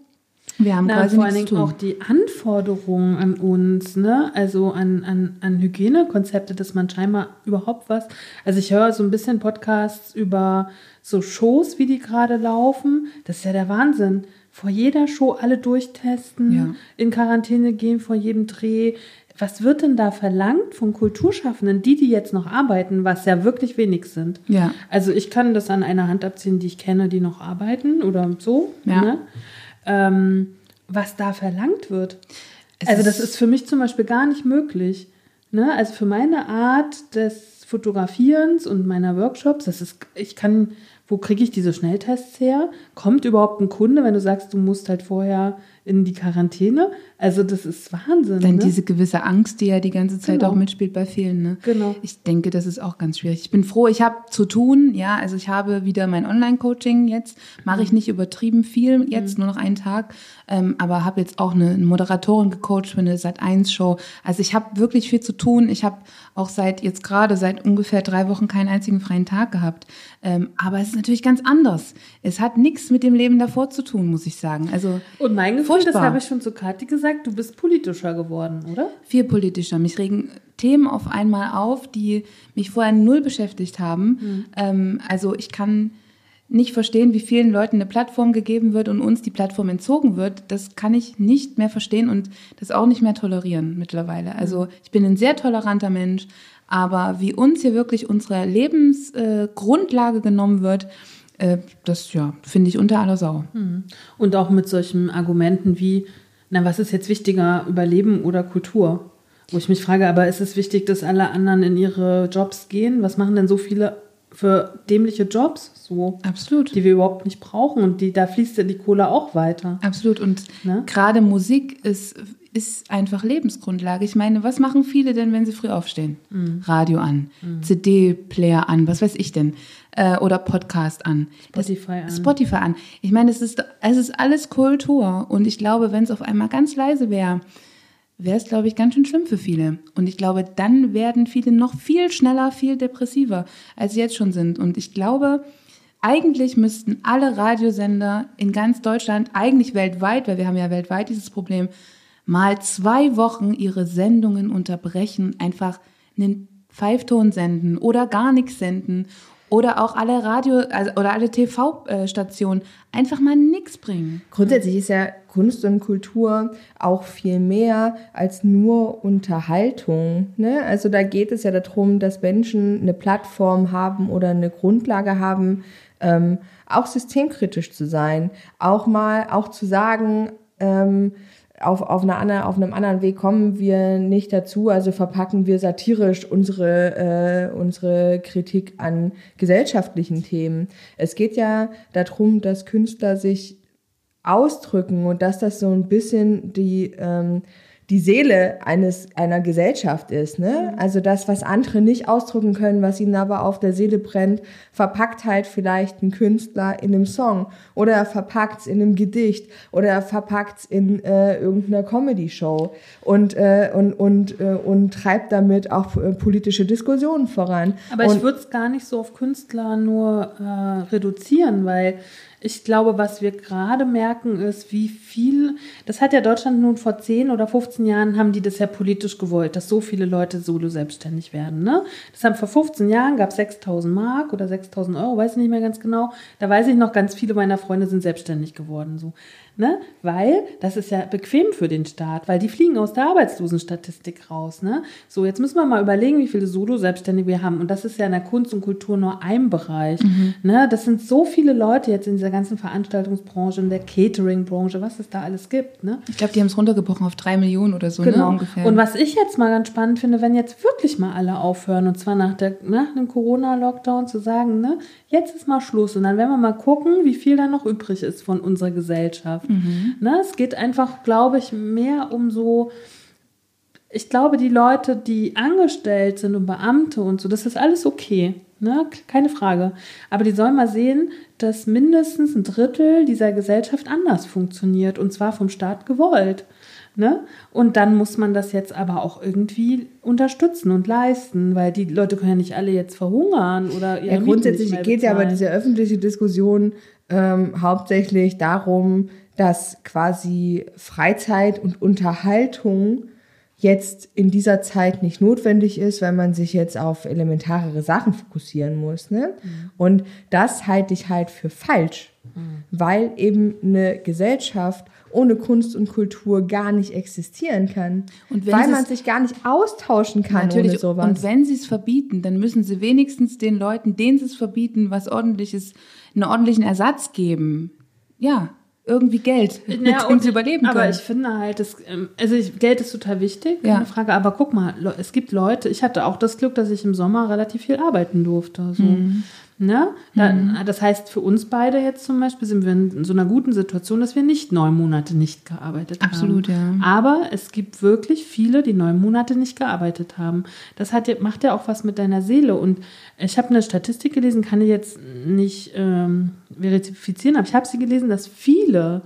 Wir haben Na, quasi vor allen Dingen auch die Anforderungen an uns, ne? Also an, an, an Hygienekonzepte, dass man scheinbar überhaupt was. Also ich höre so ein bisschen Podcasts über so Shows, wie die gerade laufen. Das ist ja der Wahnsinn. Vor jeder Show alle durchtesten, Ja. in Quarantäne gehen vor jedem Dreh. Was wird denn da verlangt von Kulturschaffenden, die, die jetzt noch arbeiten, was ja wirklich wenig sind? Ja. Also ich kann das an einer Hand abziehen, die ich kenne, die noch arbeiten oder so. Ja. Ne? Ähm, was da verlangt wird. Es also das ist- für mich zum Beispiel gar nicht möglich. Ne? Also für meine Art des Fotografierens und meiner Workshops, das ist, ich kann, wo kriege ich diese Schnelltests her? Kommt überhaupt ein Kunde, wenn du sagst, du musst halt vorher in die Quarantäne? Also das ist Wahnsinn. Dann ne? diese gewisse Angst, die ja die ganze Zeit Genau. auch mitspielt bei vielen. Ne? Genau. Ich denke, das ist auch ganz schwierig. Ich bin froh, ich habe zu tun. Ja, also ich habe wieder mein Online-Coaching jetzt. Mache ich nicht übertrieben viel jetzt, nur noch einen Tag. Ähm, aber habe jetzt auch eine Moderatorin gecoacht für eine Sat1-Show. Also ich habe wirklich viel zu tun. Ich habe auch seit jetzt gerade seit ungefähr drei Wochen keinen einzigen freien Tag gehabt. Ähm, aber es ist natürlich ganz anders. Es hat nichts mit dem Leben davor zu tun, muss ich sagen. Also Und mein Gefühl, das Furchtbar. habe ich schon zu Kathi gesagt, du bist politischer geworden, oder? viel politischer. Mich regen Themen auf einmal auf, die mich vorher null beschäftigt haben. Ähm, also ich kann nicht verstehen, wie vielen Leuten eine Plattform gegeben wird und uns die Plattform entzogen wird. Das kann ich nicht mehr verstehen und das auch nicht mehr tolerieren mittlerweile. Also ich bin ein sehr toleranter Mensch, aber wie uns hier wirklich unsere Lebensgrundlage äh, genommen wird, äh, das ja finde ich unter aller Sau. Und auch mit solchen Argumenten wie, na, was ist jetzt wichtiger, Überleben oder Kultur? Wo ich mich frage, aber ist es wichtig, dass alle anderen in ihre Jobs gehen? Was machen denn so viele für dämliche Jobs, so, Absolut. die wir überhaupt nicht brauchen? Und die, da fließt ja die Kohle auch weiter. Absolut. Und Ne? gerade Musik ist, ist einfach Lebensgrundlage. Ich meine, was machen viele denn, wenn sie früh aufstehen? Mhm. Radio an, CD-Player an, was weiß ich denn? Äh, oder Podcast an. Das- Spotify an. Spotify an. Ich meine, es ist, es ist alles Kultur. Und ich glaube, wenn es auf einmal ganz leise wäre, wäre es, glaube ich, ganz schön schlimm für viele. Und ich glaube, dann werden viele noch viel schneller, viel depressiver, als sie jetzt schon sind. Und ich glaube, eigentlich müssten alle Radiosender in ganz Deutschland, eigentlich weltweit, weil wir haben ja weltweit dieses Problem, mal zwei Wochen ihre Sendungen unterbrechen, einfach einen Pfeifton senden oder gar nichts senden oder auch alle Radio also, oder alle TV-Stationen einfach mal nichts bringen. Grundsätzlich ist ja Kunst und Kultur auch viel mehr als nur Unterhaltung. Ne? Also da geht es ja darum, dass Menschen eine Plattform haben oder eine Grundlage haben, ähm, auch systemkritisch zu sein, auch mal auch zu sagen, ähm, auf, auf, einer anderen, auf einem anderen Weg kommen wir nicht dazu, also verpacken wir satirisch unsere, äh, unsere Kritik an gesellschaftlichen Themen. Es geht ja darum, dass Künstler sich ausdrücken und dass das so ein bisschen die, ähm, die Seele eines, einer Gesellschaft ist. Ne? Also das, was andere nicht ausdrücken können, was ihnen aber auf der Seele brennt, verpackt halt vielleicht ein Künstler in einem Song oder er verpackt es in einem Gedicht oder er verpackt es in äh, irgendeiner Comedy-Show und, äh, und, und, äh, und treibt damit auch äh, politische Diskussionen voran. Aber und ich würde es gar nicht so auf Künstler nur äh, reduzieren, weil ich glaube, was wir gerade merken, ist, wie viel, das hat ja Deutschland nun vor 10 oder 15 Jahren, haben die das ja politisch gewollt, dass so viele Leute solo selbstständig werden. Ne? Das haben vor 15 Jahren, gab 6.000 Mark oder 6.000 Euro, weiß ich nicht mehr ganz genau. Da weiß ich noch, ganz viele meiner Freunde sind selbstständig geworden. So. Ne? Weil das ist ja bequem für den Staat, weil die fliegen aus der Arbeitslosenstatistik raus. Ne? So, jetzt müssen wir mal überlegen, wie viele Solo-Selbstständige wir haben. Und das ist ja in der Kunst und Kultur nur ein Bereich. Ne? Das sind so viele Leute jetzt in dieser ganzen Veranstaltungsbranche, in der Catering-Branche, was es da alles gibt. Ne? Ich glaube, die haben es runtergebrochen auf drei Millionen oder so, ne, Genau. ungefähr. Und was ich jetzt mal ganz spannend finde, wenn jetzt wirklich mal alle aufhören, und zwar nach, der, nach dem Corona-Lockdown zu sagen, ne, jetzt ist mal Schluss. Und dann werden wir mal gucken, wie viel da noch übrig ist von unserer Gesellschaft. Ne, es geht einfach, glaube ich, mehr um so, ich glaube, die Leute, die angestellt sind und Beamte und so, das ist alles okay. Ne? Keine Frage. Aber die sollen mal sehen, dass mindestens ein Drittel dieser Gesellschaft anders funktioniert und zwar vom Staat gewollt. Ne? Und dann muss man das jetzt aber auch irgendwie unterstützen und leisten, weil die Leute können ja nicht alle jetzt verhungern oder ihre Ja, grundsätzlich geht ja aber diese öffentliche Diskussion ähm, hauptsächlich darum, dass quasi Freizeit und Unterhaltung jetzt in dieser Zeit nicht notwendig ist, weil man sich jetzt auf elementarere Sachen fokussieren muss. Ne? Und das halte ich halt für falsch, weil eben eine Gesellschaft ohne Kunst und Kultur gar nicht existieren kann. Und weil man sich gar nicht austauschen kann ohne Natürlich. sowas. Und wenn sie es verbieten, dann müssen sie wenigstens den Leuten, denen sie es verbieten, was ordentliches, einen ordentlichen Ersatz geben. Ja, irgendwie Geld, mit Ja, dem sie überleben aber können. ich finde halt, das, ähm, also ich, Geld ist total wichtig, keine Ja. Frage. Aber guck mal, es gibt Leute, ich hatte auch das Glück, dass ich im Sommer relativ viel arbeiten durfte. So. Mhm. Ne? Da, Das heißt, für uns beide jetzt zum Beispiel sind wir in so einer guten Situation, dass wir nicht neun Monate nicht gearbeitet Absolut, haben. ja. Aber es gibt wirklich viele, die neun Monate nicht gearbeitet haben. Das hat, macht ja auch was mit deiner Seele. Und ich habe eine Statistik gelesen, kann ich jetzt nicht ähm, verifizieren, aber ich habe sie gelesen, dass viele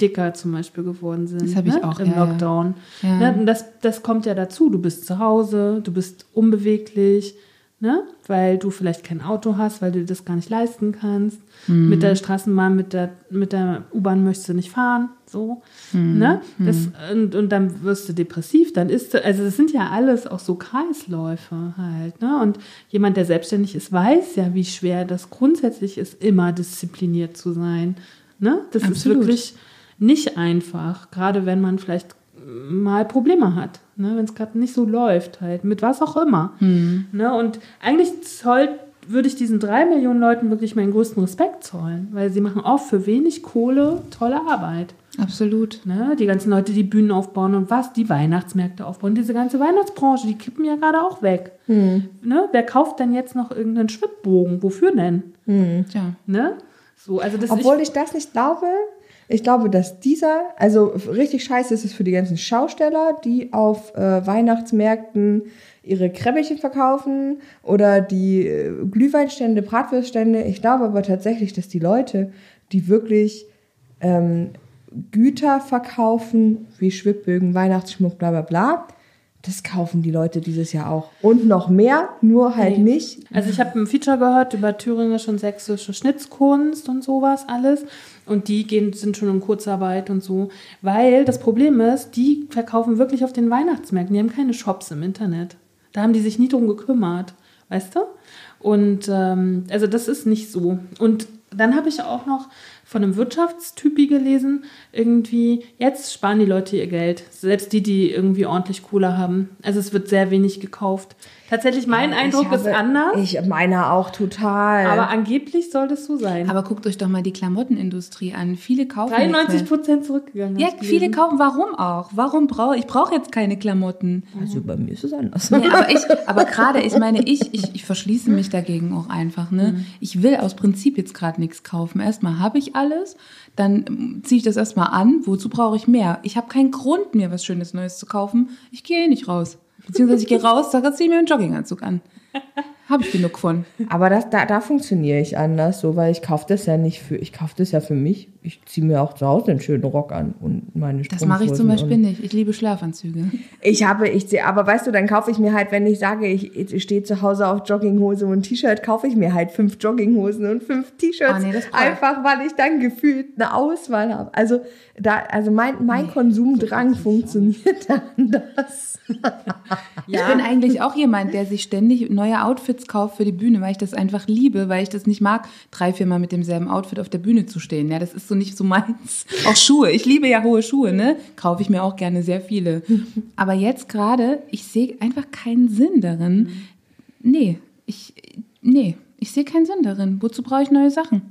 dicker zum Beispiel geworden sind. Das habe ich ne? auch, im ja. Lockdown. Ja. Ne? Das, das kommt ja dazu. Du bist zu Hause, du bist unbeweglich, ne? weil du vielleicht kein Auto hast, weil du das gar nicht leisten kannst. Mhm. Mit der Straßenbahn, mit der, mit der U-Bahn möchtest du nicht fahren. So. Mhm. Ne? Das, und, und dann wirst du depressiv, dann ist du, also das sind ja alles auch so Kreisläufe halt. Ne? Und jemand, der selbstständig ist, weiß ja, wie schwer das grundsätzlich ist, immer diszipliniert zu sein. Ne? Das Absolut. ist wirklich nicht einfach, gerade wenn man vielleicht mal Probleme hat, ne? wenn es gerade nicht so läuft, halt, mit was auch immer. Ne? Und eigentlich zoll, würde ich diesen drei Millionen Leuten wirklich meinen größten Respekt zollen, weil sie machen oft für wenig Kohle tolle Arbeit. Absolut. Ne? Die ganzen Leute, die Bühnen aufbauen und was, die Weihnachtsmärkte aufbauen, diese ganze Weihnachtsbranche, die kippen ja gerade auch weg. Ne? Wer kauft denn jetzt noch irgendeinen Schwibbogen? Wofür denn? Tja. Ne? So, also Obwohl ich das nicht glaube. Ich glaube, dass dieser, also richtig scheiße ist es für die ganzen Schausteller, die auf äh, Weihnachtsmärkten ihre Kräbbelchen verkaufen oder die äh, Glühweinstände, Bratwürststände. Ich glaube aber tatsächlich, dass die Leute, die wirklich ähm, Güter verkaufen, wie Schwibbögen, Weihnachtsschmuck, bla bla bla, das kaufen die Leute dieses Jahr auch. Und noch mehr, nur halt Nee. nicht. Also ich habe ein Feature gehört über thüringische und sächsische Schnitzkunst und sowas alles. Und die gehen, sind schon in Kurzarbeit und so. Weil das Problem ist, die verkaufen wirklich auf den Weihnachtsmärkten. Die haben keine Shops im Internet. Da haben die sich nie drum gekümmert. Weißt du? Und ähm, also das ist nicht so. Und dann habe ich auch noch von einem Wirtschaftstypi gelesen, irgendwie, jetzt sparen die Leute ihr Geld. Selbst die, die irgendwie ordentlich Cola haben. Also es wird sehr wenig gekauft. Tatsächlich, mein Eindruck Ich ist habe- anders. Ich meiner auch total. Aber angeblich soll das so sein. Aber guckt euch doch mal die Klamottenindustrie an. Viele kaufen. 93 nichts mehr. Prozent zurückgegangen. Ja, viele kaufen. Warum auch? Warum brauche ich brauche jetzt keine Klamotten? Also bei mir ist es anders. Nee, aber ich, aber gerade, ich meine, ich, ich, ich verschließe mich dagegen auch einfach. Ne? Ich will aus Prinzip jetzt gerade nichts kaufen. Erstmal habe ich alles, dann ziehe ich das erstmal an. Wozu brauche ich mehr? Ich habe keinen Grund, mir was Schönes Neues zu kaufen. Ich gehe eh nicht raus. Beziehungsweise ich gehe raus, sage, ziehe mir einen Jogginganzug an. Habe ich genug von. Aber das, da, da funktioniere ich anders, so, weil ich kaufe das ja nicht für, ich kaufe das ja für mich. Ich ziehe mir auch zu Hause einen schönen Rock an und meine Das mache ich zum Beispiel nicht. Ich liebe Schlafanzüge. Ich habe, ich sehe, aber weißt du, dann kaufe ich mir halt, wenn ich sage, ich, ich stehe zu Hause auf Jogginghose und T-Shirt, kaufe ich mir halt fünf Jogginghosen und fünf T-Shirts. Ah, nee, einfach, weil ich dann gefühlt eine Auswahl habe. Also, da, also mein, mein Konsumdrang funktioniert anders. Ich bin eigentlich auch jemand, der sich ständig neue Outfits kauft für die Bühne, weil ich das einfach liebe, weil ich das nicht mag, drei, viermal mit demselben Outfit auf der Bühne zu stehen. Ja, das ist so nicht so meins. Auch Schuhe. Ich liebe ja hohe Schuhe, ne? Kaufe ich mir auch gerne sehr viele. Aber jetzt gerade, ich sehe einfach keinen Sinn darin. Nee, ich, nee, ich sehe keinen Sinn darin. Wozu brauche ich neue Sachen?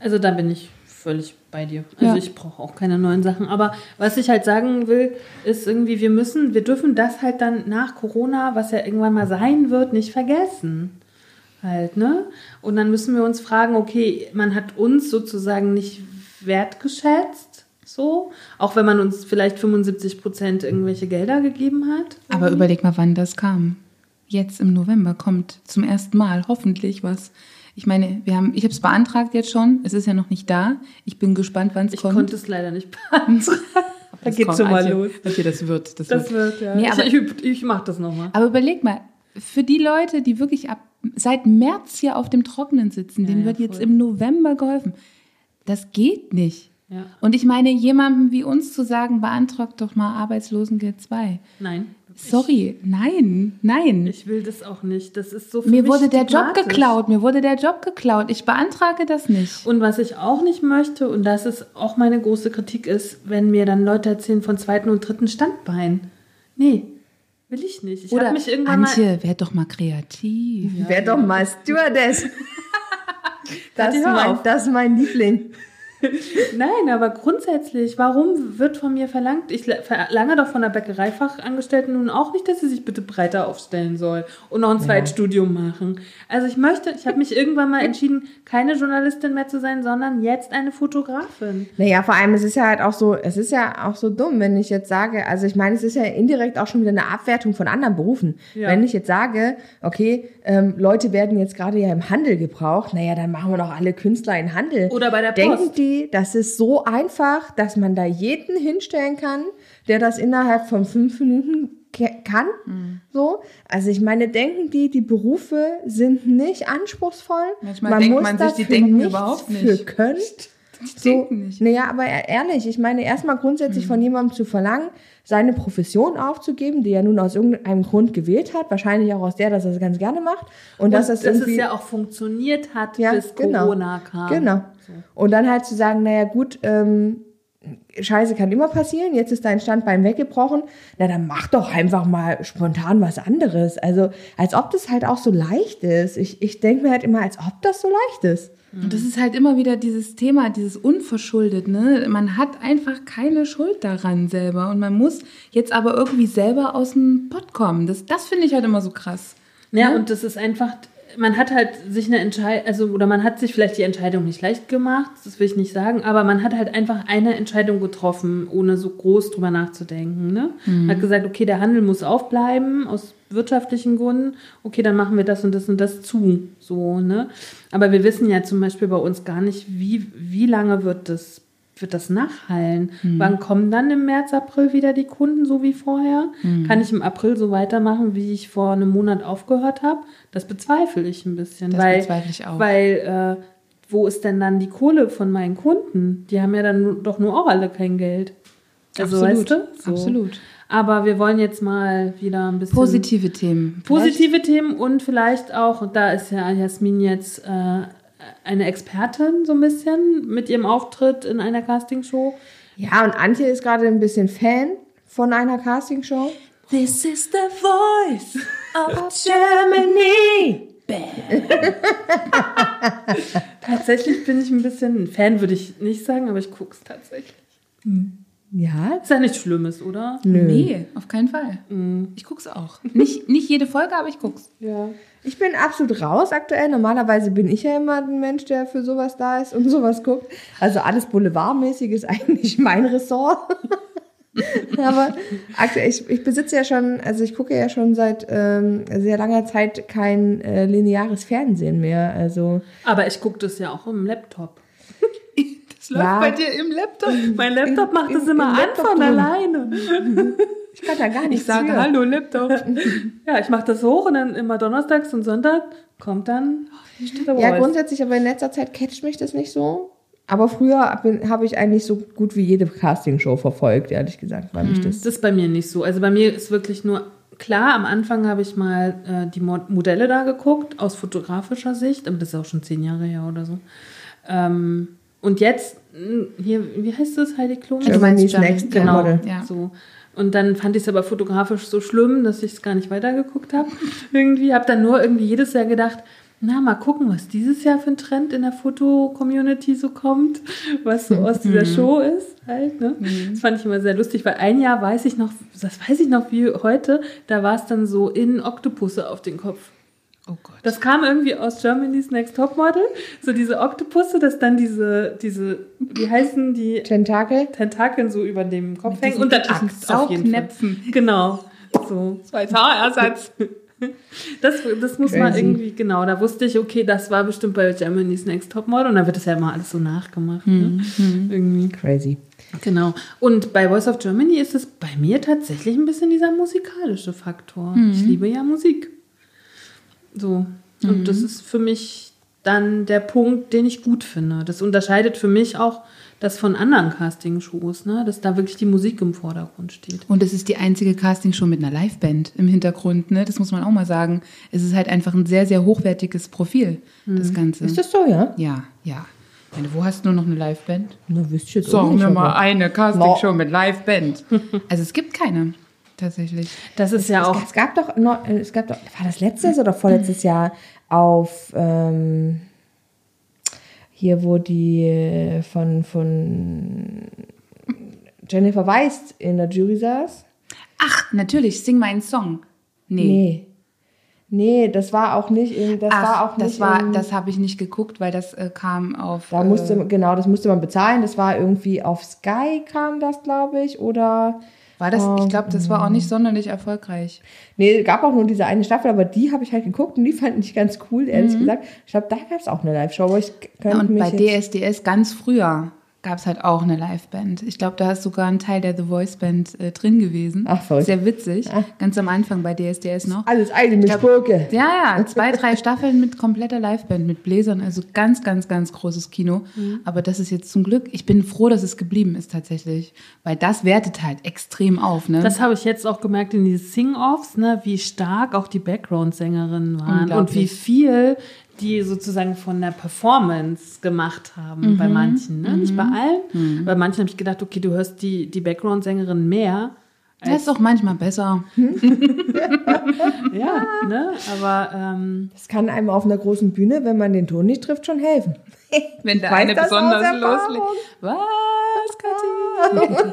Also da bin ich völlig bei dir. Also Ja. ich brauche auch keine neuen Sachen. Aber was ich halt sagen will, ist irgendwie, wir müssen, wir dürfen das halt dann nach Corona, was ja irgendwann mal sein wird, nicht vergessen. Halt, ne? Und dann müssen wir uns fragen, okay, man hat uns sozusagen nicht wertgeschätzt, so, auch wenn man uns vielleicht 75 Prozent irgendwelche Gelder gegeben hat. Aber überleg mal, wann das kam. Jetzt im November kommt zum ersten Mal hoffentlich was. Ich meine, wir haben, ich habe es beantragt jetzt schon. Es ist ja noch nicht da. Ich bin gespannt, wann es Ich kommt. konnte es leider nicht beantragen. Da geht's kommt, schon mal Antje. los. Okay, das wird. Das, Das wird. wird, ja. Nee, aber- ich ich, ich mache das nochmal. Aber überleg mal, für die Leute, die wirklich ab seit März hier auf dem Trockenen sitzen, denen ja, wird jetzt voll. im November geholfen. Das geht nicht. Ja. Und ich meine, jemandem wie uns zu sagen, beantragt doch mal Arbeitslosengeld 2. Nein. Sorry, nein, nein. Ich will das auch nicht. Das ist so für mir mich wurde der Job geklaut, mir wurde der Job geklaut. Ich beantrage das nicht. Und was ich auch nicht möchte, und das ist auch meine große Kritik, ist, wenn mir dann Leute erzählen von zweiten und dritten Standbein. Nee, will ich nicht. Ich habe mich irgendwann mal. Antje, werd doch mal kreativ. Wär doch mal Stewardess. Das Kathi, mein, das ist mein Liebling. Nein, aber grundsätzlich, warum wird von mir verlangt, ich la- verlange doch von der Bäckereifachangestellten nun auch nicht, dass sie sich bitte breiter aufstellen soll und noch ein Zweitstudium machen. Also ich möchte, ich habe mich irgendwann mal entschieden, keine Journalistin mehr zu sein, sondern jetzt eine Fotografin. Naja, vor allem, es ist ja halt auch so, es ist ja auch so dumm, wenn ich jetzt sage, also ich meine, es ist ja indirekt auch schon wieder eine Abwertung von anderen Berufen. Ja. Wenn ich jetzt sage, okay, ähm, Leute werden jetzt gerade ja im Handel gebraucht, naja, dann machen wir doch alle Künstler in Handel. Oder bei der Denken Post. Die, das ist so einfach, dass man da jeden hinstellen kann, der das innerhalb von fünf Minuten kann? Mhm. So. Also ich meine, denken die, die Berufe sind nicht anspruchsvoll. Manchmal denkt man sich, die denken überhaupt nicht. Für können. So, denken nicht. Naja, aber e- ehrlich, ich meine, erstmal grundsätzlich von jemandem zu verlangen, seine Profession aufzugeben, die er nun aus irgendeinem Grund gewählt hat, wahrscheinlich auch aus der, dass er es ganz gerne macht. Und, dass Und das dass es ja auch funktioniert hat, Ja, bis genau. Corona kam. Genau. Und dann halt zu sagen, naja gut, ähm, Scheiße kann immer passieren, jetzt ist dein Standbein weggebrochen, na dann mach doch einfach mal spontan was anderes. Also als ob das halt auch so leicht ist. Ich, ich denke mir halt immer, als ob das so leicht ist. Und das ist halt immer wieder dieses Thema, dieses unverschuldet, ne? Man hat einfach keine Schuld daran selber und man muss jetzt aber irgendwie selber aus dem Pott kommen. Das, das finde ich halt immer so krass. Ja, Ne? und das ist einfach, man hat halt sich eine Entscheidung, also, oder man hat sich vielleicht die Entscheidung nicht leicht gemacht, das will ich nicht sagen, aber man hat halt einfach eine Entscheidung getroffen, ohne so groß drüber nachzudenken. Ne? Hat gesagt, okay, der Handel muss aufbleiben, aus wirtschaftlichen Gründen, okay, dann machen wir das und das und das zu. So, ne? Aber wir wissen ja zum Beispiel bei uns gar nicht, wie, wie lange wird das wird das nachhallen? Wann kommen dann im März, April wieder die Kunden so wie vorher? Kann ich im April so weitermachen, wie ich vor einem Monat aufgehört habe? Das bezweifle ich ein bisschen. Das weil, bezweifle ich auch. Weil, äh, wo ist denn dann die Kohle von meinen Kunden? Die haben ja dann doch nur auch alle kein Geld. Also, Absolut, weißt du? So. absolut. Aber wir wollen jetzt mal wieder ein bisschen Positive Themen. positive Themen und vielleicht auch, da ist ja Jasmin jetzt äh, eine Expertin so ein bisschen mit ihrem Auftritt in einer Castingshow. Ja, und Antje ist gerade ein bisschen Fan von einer Castingshow. This is the voice of Germany! Tatsächlich bin ich ein bisschen, Fan würde ich nicht sagen, aber ich gucke es tatsächlich. Ja, Ist ja nichts Schlimmes, oder? nö. Nee, auf keinen Fall. Ich guck's auch. Nicht, nicht jede Folge, aber ich guck's. Ja. Ich bin absolut raus aktuell. Normalerweise bin ich ja immer ein Mensch, der für sowas da ist und sowas guckt. Also alles Boulevardmäßig ist eigentlich mein Ressort. Aber aktuell, ich, ich besitze ja schon, also ich gucke ja schon seit ähm, sehr langer Zeit kein äh, lineares Fernsehen mehr. Also Aber ich gucke das ja auch im Laptop. Das läuft Ja. bei dir im Laptop. Mein Laptop macht das im- immer im an von alleine. Ich kann da gar nicht Ich sage Hallo, Laptop. Ja, ich mache das hoch und dann immer donnerstags und Sonntag kommt dann The Ja, grundsätzlich, aber in letzter Zeit catcht mich das nicht so. Aber früher habe ich eigentlich so gut wie jede Castingshow verfolgt, ehrlich gesagt, weil mich das Das ist bei mir nicht so. Also bei mir ist wirklich nur, klar, am Anfang habe ich mal äh, die Mo Modelle da geguckt, aus fotografischer Sicht, aber das ist auch schon zehn Jahre her oder so. Ähm, und jetzt, mh, hier, wie heißt das, Heidi Klum? Meinst Germany's Germany, Next genau. Model. Ja. So. Und dann fand ich es aber fotografisch so schlimm, dass ich es gar nicht weitergeguckt habe. irgendwie habe dann nur irgendwie jedes Jahr gedacht, na, mal gucken, was dieses Jahr für ein Trend in der Foto-Community so kommt, was so aus dieser Show ist halt. Ne? Das fand ich immer sehr lustig, weil ein Jahr weiß ich noch, das weiß ich noch wie heute, da war es dann so in Oktopusse auf den Kopf. Oh Gott. Das kam irgendwie aus Germany's Next Topmodel, so diese Oktopusse, dass dann diese, diese, wie heißen die Tentakel. Tentakeln so über dem Kopf hängen und dann Axt auf jeden Fall. Saugnäpfen. Genau. So. Als Haarersatz. Das, das muss man Crazy. irgendwie, genau, da wusste ich, okay, das war bestimmt bei Germany's Next Topmodel und dann wird das ja immer alles so nachgemacht. Ne? Irgendwie. Crazy. Genau. Und bei Voice of Germany ist es bei mir tatsächlich ein bisschen dieser musikalische Faktor. Ich liebe ja Musik. So. Und das ist für mich dann der Punkt, den ich gut finde. Das unterscheidet für mich auch das von anderen Castingshows, ne? dass da wirklich die Musik im Vordergrund steht. Und es ist die einzige Castingshow mit einer Liveband im Hintergrund, ne? Das muss man auch mal sagen. Es ist halt einfach ein sehr, sehr hochwertiges Profil, das Ganze. Ist das so, ja? Ja, ja. Ich meine, wo hast du noch eine Liveband? Na, wüsste ich jetzt auch Sagen nicht, wir mal eine Castingshow mit Liveband. Also es gibt keine, tatsächlich. Das ist ja auch Es gab doch noch, äh, es gab doch, war das letztes oder vorletztes Jahr auf ähm, hier, wo die äh, von, von Jennifer Weist in der Jury saß? Ach, natürlich, sing meinen Song. Nee. Nee. Nee, das war auch nicht in, das Ach, war auch das nicht war, in, das habe ich nicht geguckt, weil das äh, kam auf. da äh, musste, genau, das musste man bezahlen, das war irgendwie auf Sky kam das, glaube ich, oder war das? Ich glaube, das war auch nicht sonderlich erfolgreich. Nee, gab auch nur diese eine Staffel, aber die habe ich halt geguckt und die fand ich ganz cool, ehrlich gesagt. Ich glaube, da gab es auch eine Live-Show, aber ich Ja, könnte und mich bei DSDS ganz früher gab es halt auch eine Liveband. Ich glaube, da ist sogar ein Teil der The Voice Band äh, drin gewesen. Ach, verrückt. Sehr witzig. Ah. Ganz am Anfang bei DSDS noch. alles eine mit Spurke. Ja, ja, zwei, drei Staffeln mit kompletter Liveband, mit Bläsern, also ganz, ganz, ganz großes Kino. Mhm. Aber das ist jetzt zum Glück, ich bin froh, dass es geblieben ist tatsächlich, weil das wertet halt extrem auf, ne? Das habe ich jetzt auch gemerkt in diesen Sing-Offs, ne, wie stark auch die Background-Sängerinnen waren und wie viel die sozusagen von der Performance gemacht haben bei manchen. Ne? Nicht bei allen. Bei manchen habe ich gedacht, okay, du hörst die, die Background-Sängerin mehr. das ist doch manchmal besser. Ja, ne? Aber ähm, Das kann einem auf einer großen Bühne, wenn man den Ton nicht trifft, schon helfen. Wenn der weiß eine besonders loslegt. Was, Kathi?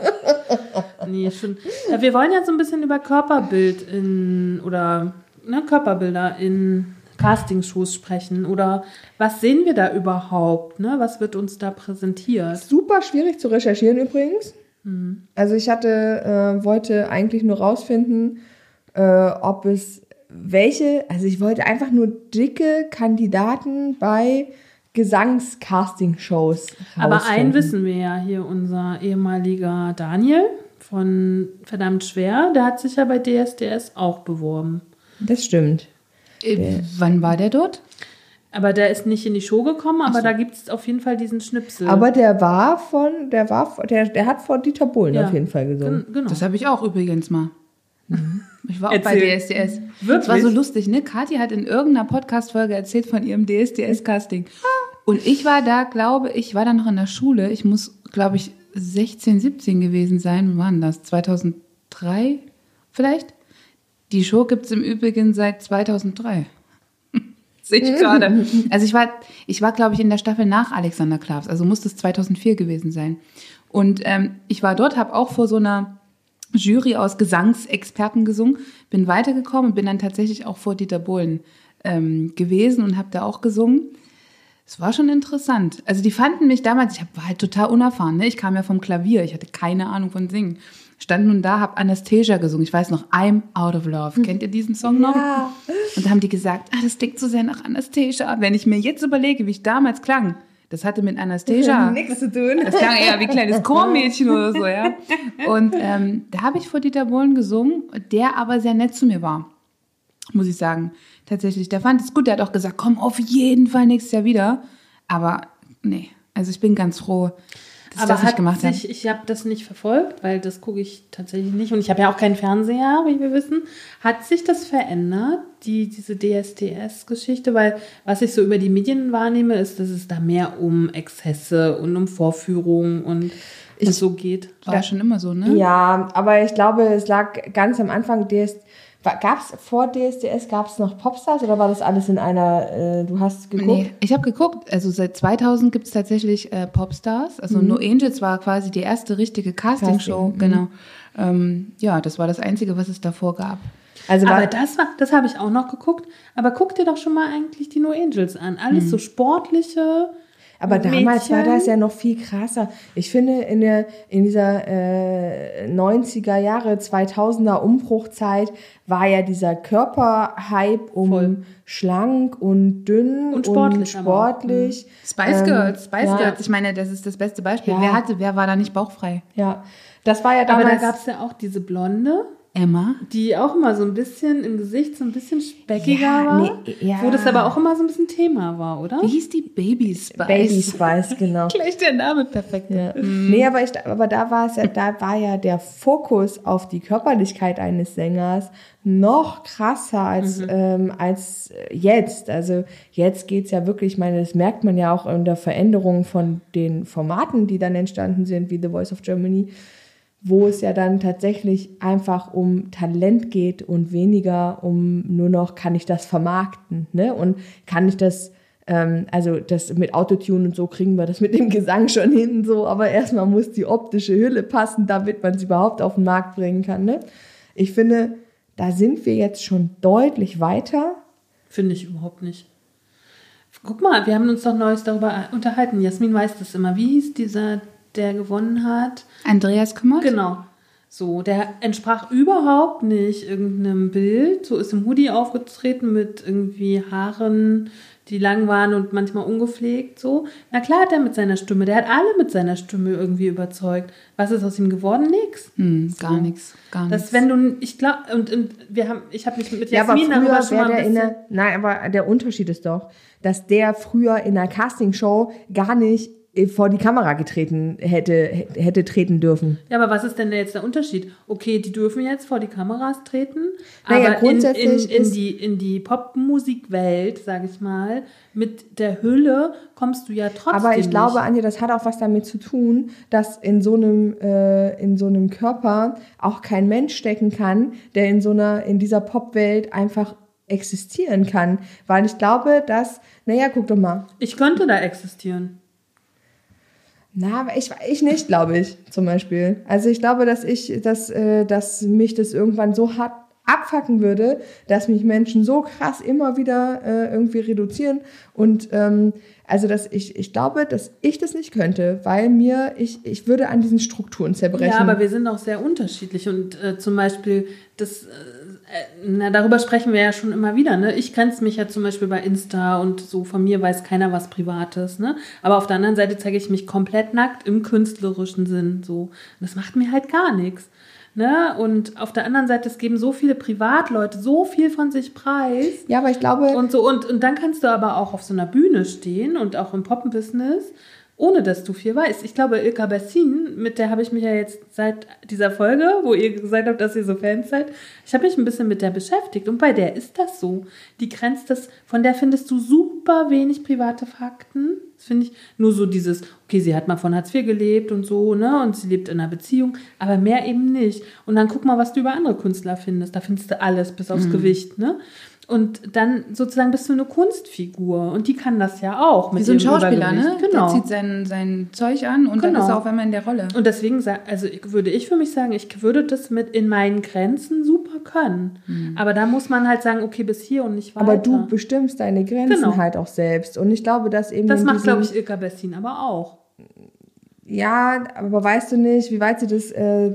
nee, schon. Ja, wir wollen ja so ein bisschen über Körperbild in oder ne, Körperbilder in Castingshows sprechen. Oder was sehen wir da überhaupt? Ne? Was wird uns da präsentiert? Super schwierig zu recherchieren übrigens. Mhm. Also ich hatte, äh, wollte eigentlich nur rausfinden, äh, ob es welche, also ich wollte einfach nur dicke Kandidaten bei Gesangscasting-Shows Aber rausfinden. ein wissen wir ja hier, unser ehemaliger Daniel von Verdammt Schwer, der hat sich ja bei DSDS auch beworben. Das stimmt. Äh, wann war der dort? Aber der ist nicht in die Show gekommen, aber da gibt es auf jeden Fall diesen Schnipsel. Aber der war von, der war, von- der, der hat vor Dieter Bohlen Ja. auf jeden Fall gesungen. Gen- genau. Das habe ich auch übrigens mal. Ich war auch bei Erzähl. DSDS. Wirklich? Das war so lustig, ne? Kathi hat in irgendeiner Podcast-Folge erzählt von ihrem DSDS-Casting. Und ich war da, glaube ich, war da noch in der Schule. Ich muss, glaube ich, 16, 17 gewesen sein. Wann war denn das? 2003 vielleicht? Die Show gibt es im Übrigen seit 2003. Sehe ich gerade. Also ich war, ich war, glaube ich, in der Staffel nach Alexander Klavs. Also muss das 2004 gewesen sein. Und ähm, ich war dort, habe auch vor so einer Jury aus Gesangsexperten gesungen, bin weitergekommen und bin dann tatsächlich auch vor Dieter Bohlen ähm, gewesen und habe da auch gesungen. Es war schon interessant. Also die fanden mich damals, ich hab, war halt total unerfahren. Ne? Ich kam ja vom Klavier, ich hatte keine Ahnung von Singen. Stand nun da, habe Anastasia gesungen. Ich weiß noch, I'm Out of Love. Kennt ihr diesen Song noch? Ja. Und da haben die gesagt, ah, das klingt so sehr nach Anastasia. Wenn ich mir jetzt überlege, wie ich damals klang, das hatte mit Anastasia Nichts zu tun. das klang eher wie ein kleines Chormädchen oder so, ja. Und ähm, da habe ich vor Dieter Bohlen gesungen, der aber sehr nett zu mir war, muss ich sagen. Tatsächlich, der fand es gut, der hat auch gesagt, komm auf jeden Fall nächstes Jahr wieder. Aber nee, also ich bin ganz froh, dass ich das nicht hat gemacht habe. sich, ich habe das nicht verfolgt, weil das gucke ich tatsächlich nicht und ich habe ja auch keinen Fernseher, wie wir wissen. Hat sich das verändert, die, diese DSDS-Geschichte? Weil was ich so über die Medien wahrnehme, ist, dass es da mehr um Exzesse und um Vorführungen und es so geht. War schon immer so, ne? Ja, aber ich glaube, es lag ganz am Anfang DS. Gab es vor DSDS, gab es noch Popstars oder war das alles in einer, äh, du hast geguckt? Nee, ich habe geguckt. Also seit 2000 gibt es tatsächlich äh, Popstars. Also No Angels war quasi die erste richtige Castingshow. Casting, mhm. Genau. Ähm, ja, das war das Einzige, was es davor gab. Also war, Aber das war, das habe ich auch noch geguckt. Aber guck dir doch schon mal eigentlich die No Angels an. Alles so sportliche. Aber damals war Mädchen. das ja noch viel krasser. Ich finde, in, der, in dieser äh, 90er Jahre, 2000er Umbruchzeit war ja dieser Körperhype um Voll. schlank und dünn Und sportlich und sportlich. Spice Ähm, Girls, Spice ja. Girls. Ich meine, das ist das beste Beispiel. Ja. Wer hatte, wer war da nicht bauchfrei? Ja, das war ja Aber da damals. gab es ja auch diese Blonde, Emma. die auch immer so ein bisschen im Gesicht so ein bisschen speckiger Ja, war. nee, ja. Wo das aber auch immer so ein bisschen Thema war, oder? Wie hieß die Baby Spice? Baby Spice, genau. Gleich der Name perfekt. Ja. Nee, aber, ich, aber da war es ja, da war ja der Fokus auf die Körperlichkeit eines Sängers noch krasser als, ähm, als jetzt. Also jetzt geht's ja wirklich, ich meine, das merkt man ja auch in der Veränderung von den Formaten, die dann entstanden sind, wie The Voice of Germany, wo es ja dann tatsächlich einfach um Talent geht und weniger um nur noch, kann ich das vermarkten, ne? Und kann ich das ähm, also das mit Autotune und so kriegen wir das mit dem Gesang schon hin, so, aber erstmal muss die optische Hülle passen, damit man sie überhaupt auf den Markt bringen kann. Ne? Ich finde, da sind wir jetzt schon deutlich weiter. Finde ich überhaupt nicht. Guck mal, wir haben uns doch neues darüber unterhalten. Jasmin weiß das immer. Wie hieß dieser, der gewonnen hat? Andreas Kümmert? Genau. So, der entsprach überhaupt nicht irgendeinem Bild. So ist im Hoodie aufgetreten mit irgendwie Haaren, die lang waren und manchmal ungepflegt. So. Na klar hat er mit seiner Stimme, der hat alle mit seiner Stimme irgendwie überzeugt. Was ist aus ihm geworden? Nix. Hm, gar nichts, gar nichts. Das, wenn du, ich glaube, und, und wir haben, ich habe mich mit Ja, aber Jasmin früher darüber schon mal der in der, nein, aber der Unterschied ist doch, dass der früher in einer Castingshow gar nicht vor die Kamera getreten hätte, hätte treten dürfen. Ja, aber was ist denn jetzt der Unterschied? Okay, die dürfen jetzt vor die Kameras treten, Naja, aber in, in, grundsätzlich in, ist- die, in die Popmusikwelt, sage ich mal, mit der Hülle kommst du ja trotzdem Aber ich glaube, nicht. Anja, das hat auch was damit zu tun, dass in so einem äh, in so einem Körper auch kein Mensch stecken kann, der in so einer in dieser Popwelt einfach existieren kann, weil ich glaube, dass naja, guck doch mal. Ich könnte da existieren. Na, aber ich, ich nicht, glaube ich, zum Beispiel. Also ich glaube, dass ich, dass, äh, dass mich das irgendwann so hart abfacken würde, dass mich Menschen so krass immer wieder äh, irgendwie reduzieren. Und ähm, also dass ich, ich glaube, dass ich das nicht könnte, weil mir, ich, ich würde an diesen Strukturen zerbrechen. Ja, aber wir sind auch sehr unterschiedlich und äh, zum Beispiel das, äh, na, darüber sprechen wir ja schon immer wieder. Ne? Ich grenze mich ja zum Beispiel bei Insta und so von mir weiß keiner was Privates. Ne? Aber auf der anderen Seite zeige ich mich komplett nackt im künstlerischen Sinn. So, Und das macht mir halt gar nichts. Ne? Und auf der anderen Seite, es geben so viele Privatleute so viel von sich preis. ja, aber ich glaube, Und so, und, und dann kannst du aber auch auf so einer Bühne stehen und auch im Poppenbusiness, ohne dass du viel weißt. Ich glaube, Ilka Bessin, mit der habe ich mich ja jetzt seit dieser Folge, wo ihr gesagt habt, dass ihr so Fans seid, ich habe mich ein bisschen mit der beschäftigt. Und bei der ist das so. Die grenzt das, von der findest du super wenig private Fakten. Das finde ich nur so dieses, okay, sie hat mal von Hartz IV gelebt und so, ne? Und sie lebt in einer Beziehung, aber mehr eben nicht. Und dann guck mal, was du über andere Künstler findest. Da findest du alles, bis aufs Gewicht, ne? Und dann sozusagen bist du eine Kunstfigur. Und die kann das ja auch. Mit Wie so ein Schauspieler, ne? Genau. Der zieht sein, sein Zeug an und dann Genau. ist er auf einmal in der Rolle. Und deswegen also würde ich für mich sagen, ich würde das mit in meinen Grenzen super können. Aber da muss man halt sagen, okay, bis hier und nicht weiter. aber du bestimmst deine Grenzen Genau. halt auch selbst. Und ich glaube, dass eben das macht, glaube ich, Ilka Bessin aber auch. Ja, aber weißt du nicht, wie weit sie das äh,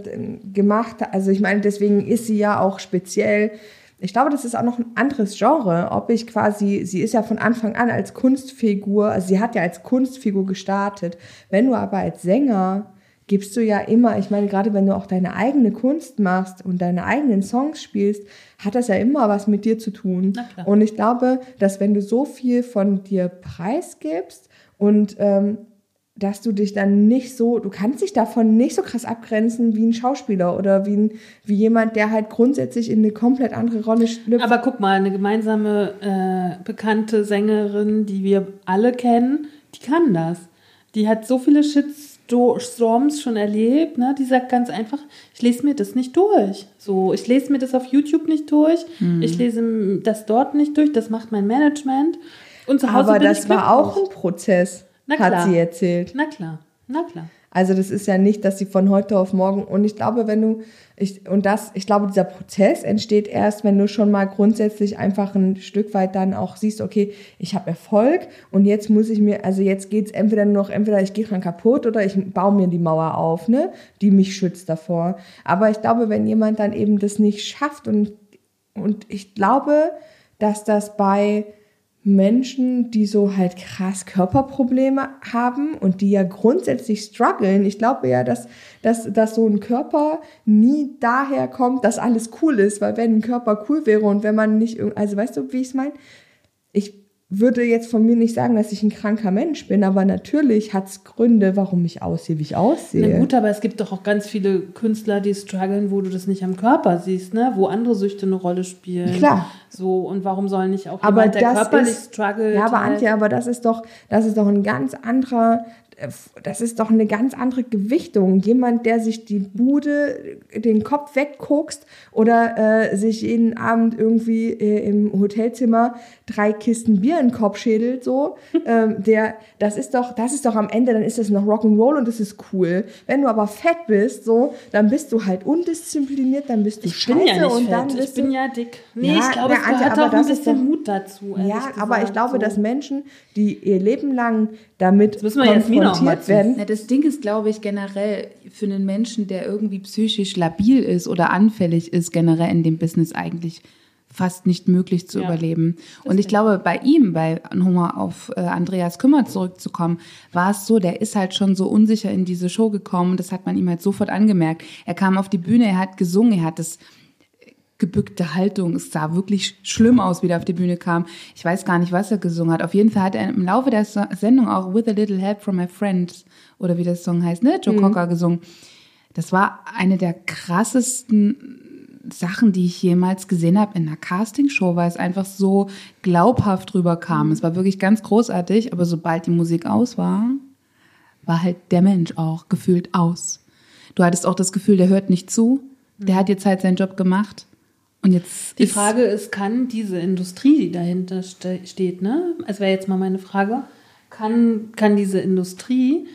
gemacht hat? Also ich meine, deswegen ist sie ja auch speziell. Ich glaube, das ist auch noch ein anderes Genre. Ob ich quasi, sie ist ja von Anfang an als Kunstfigur, also sie hat ja als Kunstfigur gestartet. Wenn du aber als Sänger gibst du ja immer, ich meine, gerade wenn du auch deine eigene Kunst machst und deine eigenen Songs spielst, hat das ja immer was mit dir zu tun. Na klar. Und ich glaube, dass wenn du so viel von dir preisgibst und ähm, dass du dich dann nicht so, du kannst dich davon nicht so krass abgrenzen wie ein Schauspieler oder wie, ein, wie jemand, der halt grundsätzlich in eine komplett andere Rolle schlüpft. Aber guck mal, eine gemeinsame äh, bekannte Sängerin, die wir alle kennen, die kann das. Die hat so viele Shitstorms schon erlebt, ne? Die sagt ganz einfach, ich lese mir das nicht durch. So, ich lese mir das auf YouTube nicht durch, ich lese das dort nicht durch, das macht mein Management. Und zu Hause Aber bin das ich war auch ein Prozess, Na hat klar. sie erzählt. Na klar, na klar. Also das ist ja nicht, dass sie von heute auf morgen und ich glaube, wenn du ich und das ich glaube, dieser Prozess entsteht erst, wenn du schon mal grundsätzlich einfach ein Stück weit dann auch siehst, okay, ich habe Erfolg und jetzt muss ich mir also jetzt geht's entweder nur noch entweder ich gehe dran kaputt oder ich baue mir die Mauer auf, ne, die mich schützt davor. Aber ich glaube, wenn jemand dann eben das nicht schafft und und ich glaube, dass das bei Menschen, die so halt krass Körperprobleme haben und die ja grundsätzlich strugglen. Ich glaube ja, dass, dass, dass so ein Körper nie daher kommt, dass alles cool ist, weil wenn ein Körper cool wäre und wenn man nicht, also weißt du, wie ich es meine? Ich würde jetzt von mir nicht sagen, dass ich ein kranker Mensch bin, aber natürlich hat es Gründe, warum ich aussehe, wie ich aussehe. Na gut, aber es gibt doch auch ganz viele Künstler, die strugglen, wo du das nicht am Körper siehst, ne? Wo andere Süchte eine Rolle spielen. Klar. So, und warum soll nicht auch aber jemand, der körperlich ist, struggelt? Ja, aber halt- Antje, aber das ist doch, das ist doch ein ganz anderer, das ist doch eine ganz andere Gewichtung. Jemand, der sich die Bude, den Kopf wegguckst oder äh, sich jeden Abend irgendwie äh, im Hotelzimmer drei Kisten Bier in den Kopf schädelt, so, ähm, der, das ist doch, das ist doch am Ende, dann ist das noch Rock'n'Roll und das ist cool. Wenn du aber fett bist, so, dann bist du halt undiszipliniert, dann bist du ich scheiße bin ja nicht und fett, dann ich bist bin du, ja dick. Nee, Ja, ich glaube, es gehört aber auch ein bisschen doch- Mut dazu. Ja, aber ich gesagt, glaube, so. dass Menschen, die ihr Leben lang damit mal konfrontiert werden, Na, das Ding ist, glaube ich, generell für einen Menschen, der irgendwie psychisch labil ist oder anfällig ist, generell in dem Business eigentlich fast nicht möglich zu Ja, überleben. Und ich glaube, bei ihm, bei nochmal auf äh, Andreas Kümmer zurückzukommen, war es so, der ist halt schon so unsicher in diese Show gekommen. Das hat man ihm halt sofort angemerkt. Er kam auf die Bühne, er hat gesungen, er hat das gebückte Haltung. Es sah wirklich schlimm aus, wie er auf die Bühne kam. Ich weiß gar nicht, was er gesungen hat. Auf jeden Fall hat er im Laufe der So- Sendung auch With a Little Help from My Friends oder wie der Song heißt, ne, Joe Cocker gesungen. Das war eine der krassesten Sachen, die ich jemals gesehen habe in einer Castingshow, weil es einfach so glaubhaft rüberkam. Es war wirklich ganz großartig, aber sobald die Musik aus war, war halt der Mensch auch gefühlt aus. Du hattest auch das Gefühl, der hört nicht zu. Der hat jetzt halt seinen Job gemacht. Und jetzt Die Frage ist, kann diese Industrie, die dahinter ste steht, ne? Das wäre jetzt mal meine Frage, kann, kann diese Industrie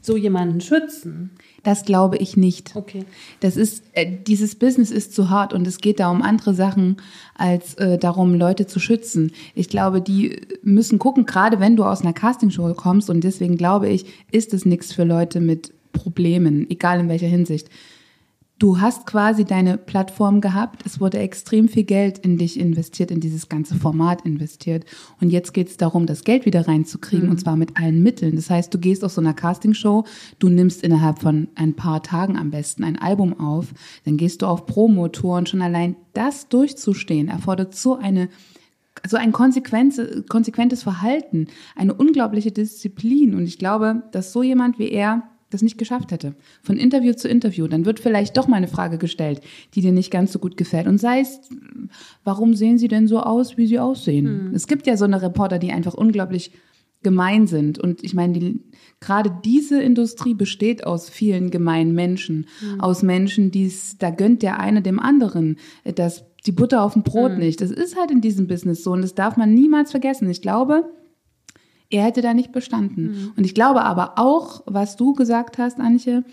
so jemanden schützen? das glaube ich nicht. Okay. Das ist, äh, dieses Business ist zu hart und es geht da um andere Sachen als äh, darum, Leute zu schützen. Ich glaube, die müssen gucken, gerade wenn du aus einer Castingshow kommst und deswegen glaube ich, ist es nichts für Leute mit Problemen, egal in welcher Hinsicht. Du hast quasi deine Plattform gehabt, es wurde extrem viel Geld in dich investiert, in dieses ganze Format investiert. Und jetzt geht es darum, das Geld wieder reinzukriegen, und zwar mit allen Mitteln. Das heißt, du gehst aus so einer Castingshow, du nimmst innerhalb von ein paar Tagen am besten ein Album auf, dann gehst du auf Promotour und schon allein das durchzustehen, erfordert so eine so ein konsequentes Verhalten, eine unglaubliche Disziplin. Und ich glaube, dass so jemand wie er das nicht geschafft hätte. Von Interview zu Interview. Dann wird vielleicht doch mal eine Frage gestellt, die dir nicht ganz so gut gefällt. Und sei es, warum sehen sie denn so aus, wie sie aussehen? Es gibt ja so eine Reporter, die einfach unglaublich gemein sind. Und ich meine, die, gerade diese Industrie besteht aus vielen gemeinen Menschen. Aus Menschen, die es, da gönnt der eine dem anderen. Das die Butter auf dem Brot nicht. Das ist halt in diesem Business so und das darf man niemals vergessen. Ich glaube, er hätte da nicht bestanden. Und ich glaube aber auch, was du gesagt hast, Antje,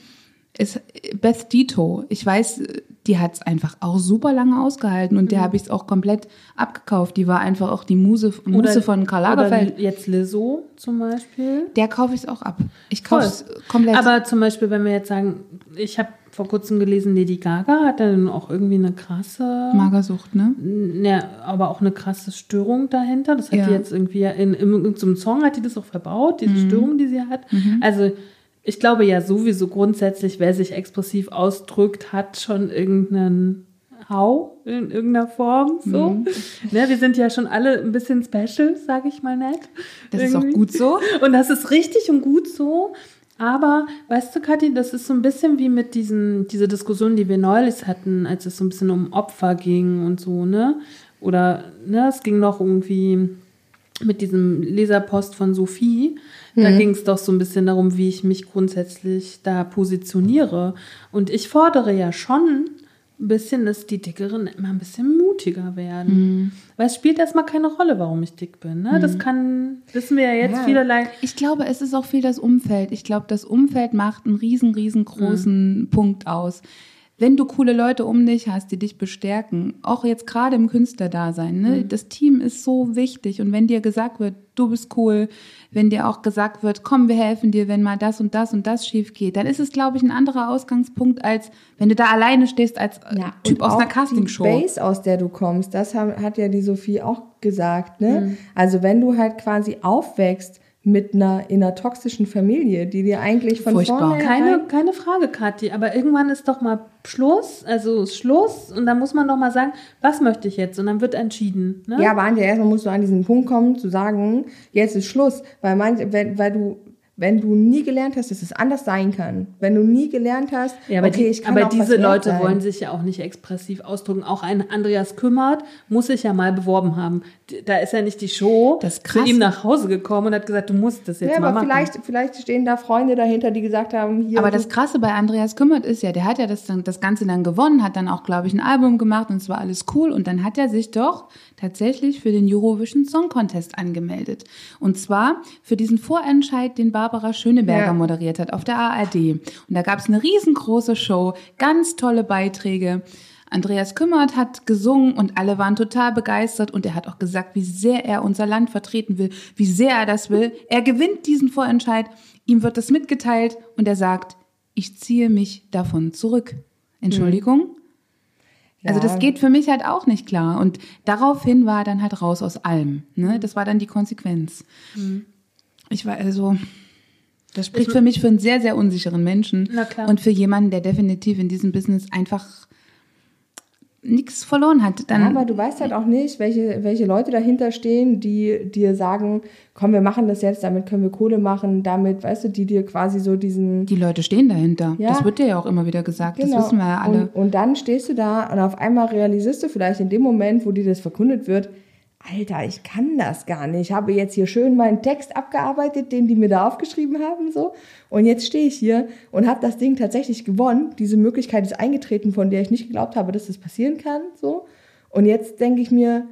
ist Beth Dito. Ich weiß, die hat es einfach auch super lange ausgehalten und der habe ich es auch komplett abgekauft. Die war einfach auch die Muse, Muse von Karl Lagerfeld. Oder jetzt Lizzo zum Beispiel. Der kaufe ich es auch ab. Ich kaufe es komplett. Aber zum Beispiel, wenn wir jetzt sagen, ich habe vor kurzem gelesen, Lady Gaga hat dann auch irgendwie eine krasse, Magersucht, ne? ne, aber auch eine krasse Störung dahinter. Das hat Ja. die jetzt irgendwie in, in irgendeinem Song hat die das auch verbaut, diese Störung, die sie hat. Also ich glaube ja sowieso grundsätzlich, wer sich expressiv ausdrückt, hat schon irgendeinen Hau in irgendeiner Form. So. Ne, wir sind ja schon alle ein bisschen special, sage ich mal nett. Das ist auch Irgendwie. gut so. Und das ist richtig und gut so. Aber weißt du, Kathi, das ist so ein bisschen wie mit diesen, diese Diskussion, die wir neulich hatten, als es so ein bisschen um Opfer ging und so, ne? Oder, ne, es ging noch irgendwie mit diesem Leserpost von Sophie. Da ging es doch so ein bisschen darum, wie ich mich grundsätzlich da positioniere. Und ich fordere ja schon ein bisschen, dass die Dickeren immer ein bisschen mutiger werden. Weil es spielt erstmal keine Rolle, warum ich dick bin. Ne? Das kann, wissen wir ja jetzt Ja. vielerlei. Ich glaube, es ist auch viel das Umfeld. Ich glaube, das Umfeld macht einen riesen, riesengroßen Punkt aus. Wenn du coole Leute um dich hast, die dich bestärken, auch jetzt gerade im Künstlerdasein, ne, das Team ist so wichtig. Und wenn dir gesagt wird, du bist cool, wenn dir auch gesagt wird, komm, wir helfen dir, wenn mal das und das und das schief geht, dann ist es, glaube ich, ein anderer Ausgangspunkt, als wenn du da alleine stehst als äh, Typ und aus einer Castingshow. Die Base, aus der du kommst, das hat ja die Sophie auch gesagt, ne? Also wenn du halt quasi aufwächst mit einer in einer toxischen Familie, die dir eigentlich von Furchtbar. vorne Keine, keine Frage, Kathi, aber irgendwann ist doch mal Schluss, also Schluss und dann muss man doch mal sagen, was möchte ich jetzt und dann wird entschieden. Ne? Ja, aber Antje, erstmal musst du an diesen Punkt kommen, zu sagen, jetzt ist Schluss, weil manche, wenn, weil du, wenn du nie gelernt hast, dass es anders sein kann, wenn du nie gelernt hast, Ja, aber, okay, die, ich kann aber auch diese Leute sein. wollen sich ja auch nicht expressiv ausdrücken. Auch ein Andreas Kümmert muss sich ja mal beworben haben. Da ist ja nicht die Show Das ist zu ihm nach Hause gekommen und hat gesagt, du musst das jetzt Ja, mal aber machen. vielleicht, vielleicht stehen da Freunde dahinter, die gesagt haben, hier. Aber das Krasse bei Andreas Kümmert ist ja, der hat ja das, dann, das Ganze dann gewonnen, hat dann auch, glaube ich, ein Album gemacht und es war alles cool. Und dann hat er sich doch tatsächlich für den Eurovision Song Contest angemeldet. Und zwar für diesen Vorentscheid, den Barbara Schöneberger Ja. moderiert hat auf der ARD. Und da gab es eine riesengroße Show, ganz tolle Beiträge. Andreas Kümmert hat gesungen und alle waren total begeistert und er hat auch gesagt, wie sehr er unser Land vertreten will, wie sehr er das will. Er gewinnt diesen Vorentscheid, ihm wird das mitgeteilt und er sagt, ich ziehe mich davon zurück. Entschuldigung? Also das geht für mich halt auch nicht klar. Und daraufhin war er dann halt raus aus allem. Ne? Das war dann die Konsequenz. Ich war also, das spricht für mich für einen sehr, sehr unsicheren Menschen. Na klar. Und für jemanden, der definitiv in diesem Business einfach nichts verloren hat. Dann, Ja, aber du weißt halt auch nicht, welche, welche Leute dahinter stehen, die dir sagen, komm, wir machen das jetzt, damit können wir Kohle machen, damit, weißt du, die dir quasi so diesen... die Leute stehen dahinter. Ja. Das wird dir ja auch immer wieder gesagt. Das wissen wir ja alle. Genau. Und, und dann stehst du da und auf einmal realisierst du vielleicht in dem Moment, wo dir das verkündet wird, Alter, ich kann das gar nicht. Ich habe jetzt hier schön meinen Text abgearbeitet, den die mir da aufgeschrieben haben, so. Und jetzt stehe ich hier und habe das Ding tatsächlich gewonnen. Diese Möglichkeit ist eingetreten, von der ich nicht geglaubt habe, dass das passieren kann, so. Und jetzt denke ich mir,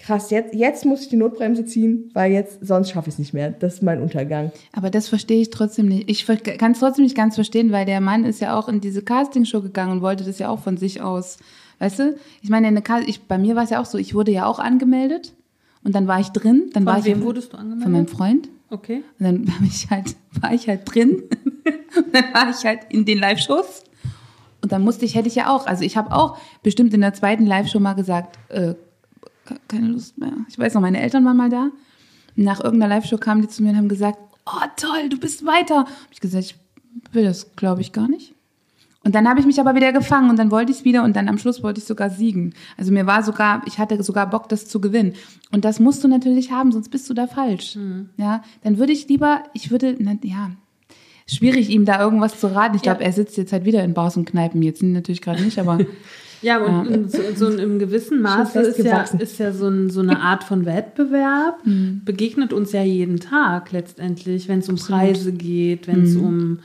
krass, jetzt, jetzt muss ich die Notbremse ziehen, weil jetzt, sonst schaffe ich es nicht mehr. Das ist mein Untergang. Aber das verstehe ich trotzdem nicht. Ich kann es trotzdem nicht ganz verstehen, weil der Mann ist ja auch in diese Castingshow gegangen und wollte das ja auch von sich aus. Weißt du? Ich meine, in der Cast ich, bei mir war es ja auch so, ich wurde ja auch angemeldet und dann war ich drin. Dann Von war wem ich, wurdest du angemeldet? Von meinem Freund. Okay. Und dann war ich halt, war ich halt drin. und dann war ich halt in den Live-Shows. Und dann musste ich, hätte ich ja auch, also ich habe auch bestimmt in der zweiten Live-Show mal gesagt, äh, ke- keine Lust mehr. Ich weiß noch, meine Eltern waren mal da. Nach irgendeiner Live-Show kamen die zu mir und haben gesagt, oh toll, du bist weiter. Hab ich gesagt, ich will das, glaube ich, gar nicht. Und dann habe ich mich aber wieder gefangen und dann wollte ich es wieder und dann am Schluss wollte ich sogar siegen. Also mir war sogar, ich hatte sogar Bock, das zu gewinnen. Und das musst du natürlich haben, sonst bist du da falsch. Ja, dann würde ich lieber, ich würde, na, ja, schwierig ihm da irgendwas zu raten. Ich Ja. glaube, er sitzt jetzt halt wieder in Bars und Kneipen. Jetzt natürlich gerade nicht, aber Ja, und in so, so im gewissen Maße ist ja, ist ja so, ein, so eine Art von Wettbewerb, Mhm. begegnet uns ja jeden Tag letztendlich, wenn es um Preise geht, wenn es Mhm. um,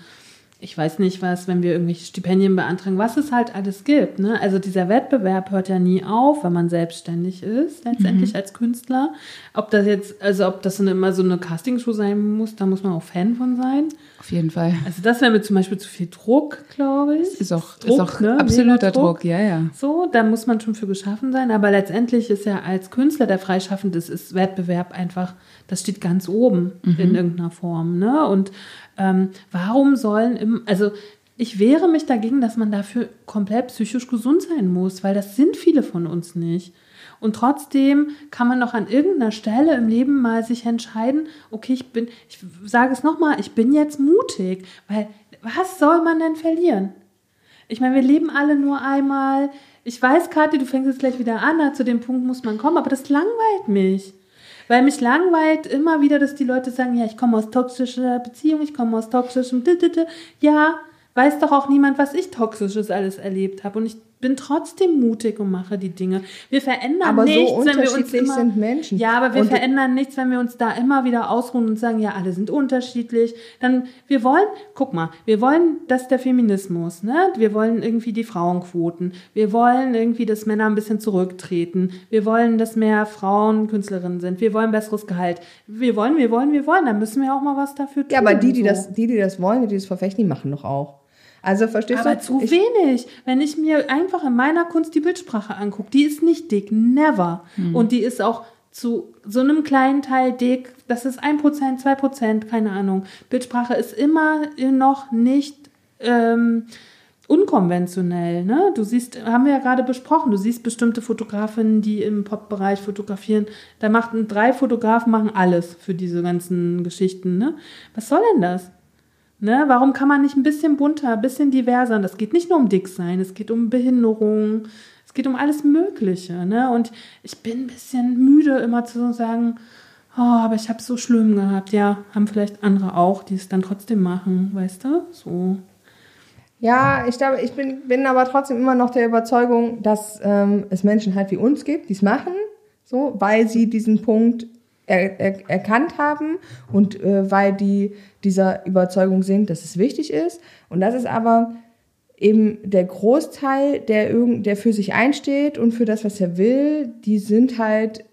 ich weiß nicht was, wenn wir irgendwelche Stipendien beantragen, was es halt alles gibt. Ne? Also dieser Wettbewerb hört ja nie auf, wenn man selbstständig ist, letztendlich Mhm. als Künstler. Ob das jetzt, also ob das dann immer so eine Castingshow sein muss, da muss man auch Fan von sein. auf jeden Fall. Also das wäre mir zum Beispiel zu viel Druck, glaube ich. Ist auch, Druck, ist auch ne? absoluter Mega Druck. ja, ja. So, da muss man schon für geschaffen sein, aber letztendlich ist ja als Künstler, der freischaffend ist, ist Wettbewerb einfach, das steht ganz oben in irgendeiner Form. Ne? Und ähm, warum sollen, im, also ich wehre mich dagegen, dass man dafür komplett psychisch gesund sein muss, weil das sind viele von uns nicht. Und trotzdem kann man doch an irgendeiner Stelle im Leben mal sich entscheiden, okay, ich bin, ich sage es nochmal, ich bin jetzt mutig, weil was soll man denn verlieren? Ich meine, wir leben alle nur einmal. Ich weiß, Kathi, du fängst jetzt gleich wieder an, zu dem Punkt muss man kommen, aber das langweilt mich. Weil mich langweilt immer wieder, dass die Leute sagen, ja, ich komme aus toxischer Beziehung, ich komme aus toxischem. Ja, weiß doch auch niemand, was ich toxisches alles erlebt habe. Und ich bin trotzdem mutig und mache die Dinge. Wir verändern Aber so nichts, wenn wir uns immer, sind Menschen. Ja, aber wir Und- verändern nichts, wenn wir uns da immer wieder ausruhen und sagen, ja, alle sind unterschiedlich. Dann, wir wollen, guck mal, wir wollen, dass der Feminismus, ne? Wir wollen irgendwie die Frauenquoten. Wir wollen irgendwie, dass Männer ein bisschen zurücktreten. Wir wollen, dass mehr Frauen Künstlerinnen sind. Wir wollen besseres Gehalt. Wir wollen, wir wollen, wir wollen. Dann müssen wir auch mal was dafür tun. Ja, aber die, die, so. das, die, die das wollen, die das verfechten, die machen doch auch. Also verstehst Aber du? zu Ich- wenig. Wenn ich mir einfach in meiner Kunst die Bildsprache angucke, die ist nicht dick, never. Hm. Und die ist auch zu so einem kleinen Teil dick, das ist 1%, 2%, keine Ahnung. Bildsprache ist immer noch nicht ähm, unkonventionell, ne? Du siehst, haben wir ja gerade besprochen, du siehst bestimmte Fotografinnen, die im Pop-Bereich fotografieren. Da machten drei Fotografen machen alles für diese ganzen Geschichten, ne? Was soll denn das? Ne? Warum kann man nicht ein bisschen bunter, ein bisschen diverser? Und das geht nicht nur um dick sein, es geht um Behinderung, es geht um alles Mögliche, ne? Und ich bin ein bisschen müde, immer zu sagen, oh, aber ich habe es so schlimm gehabt. Ja, haben vielleicht andere auch, die es dann trotzdem machen, weißt du? So. Ja, ich glaube, ich bin, bin aber trotzdem immer noch der Überzeugung, dass ähm, es Menschen halt wie uns gibt, die es machen, so, weil sie diesen Punkt er, er, erkannt haben und äh, weil die dieser Überzeugung sind, dass es wichtig ist. Und das ist aber eben der Großteil, der, irgend, der für sich einsteht und für das, was er will, die sind halt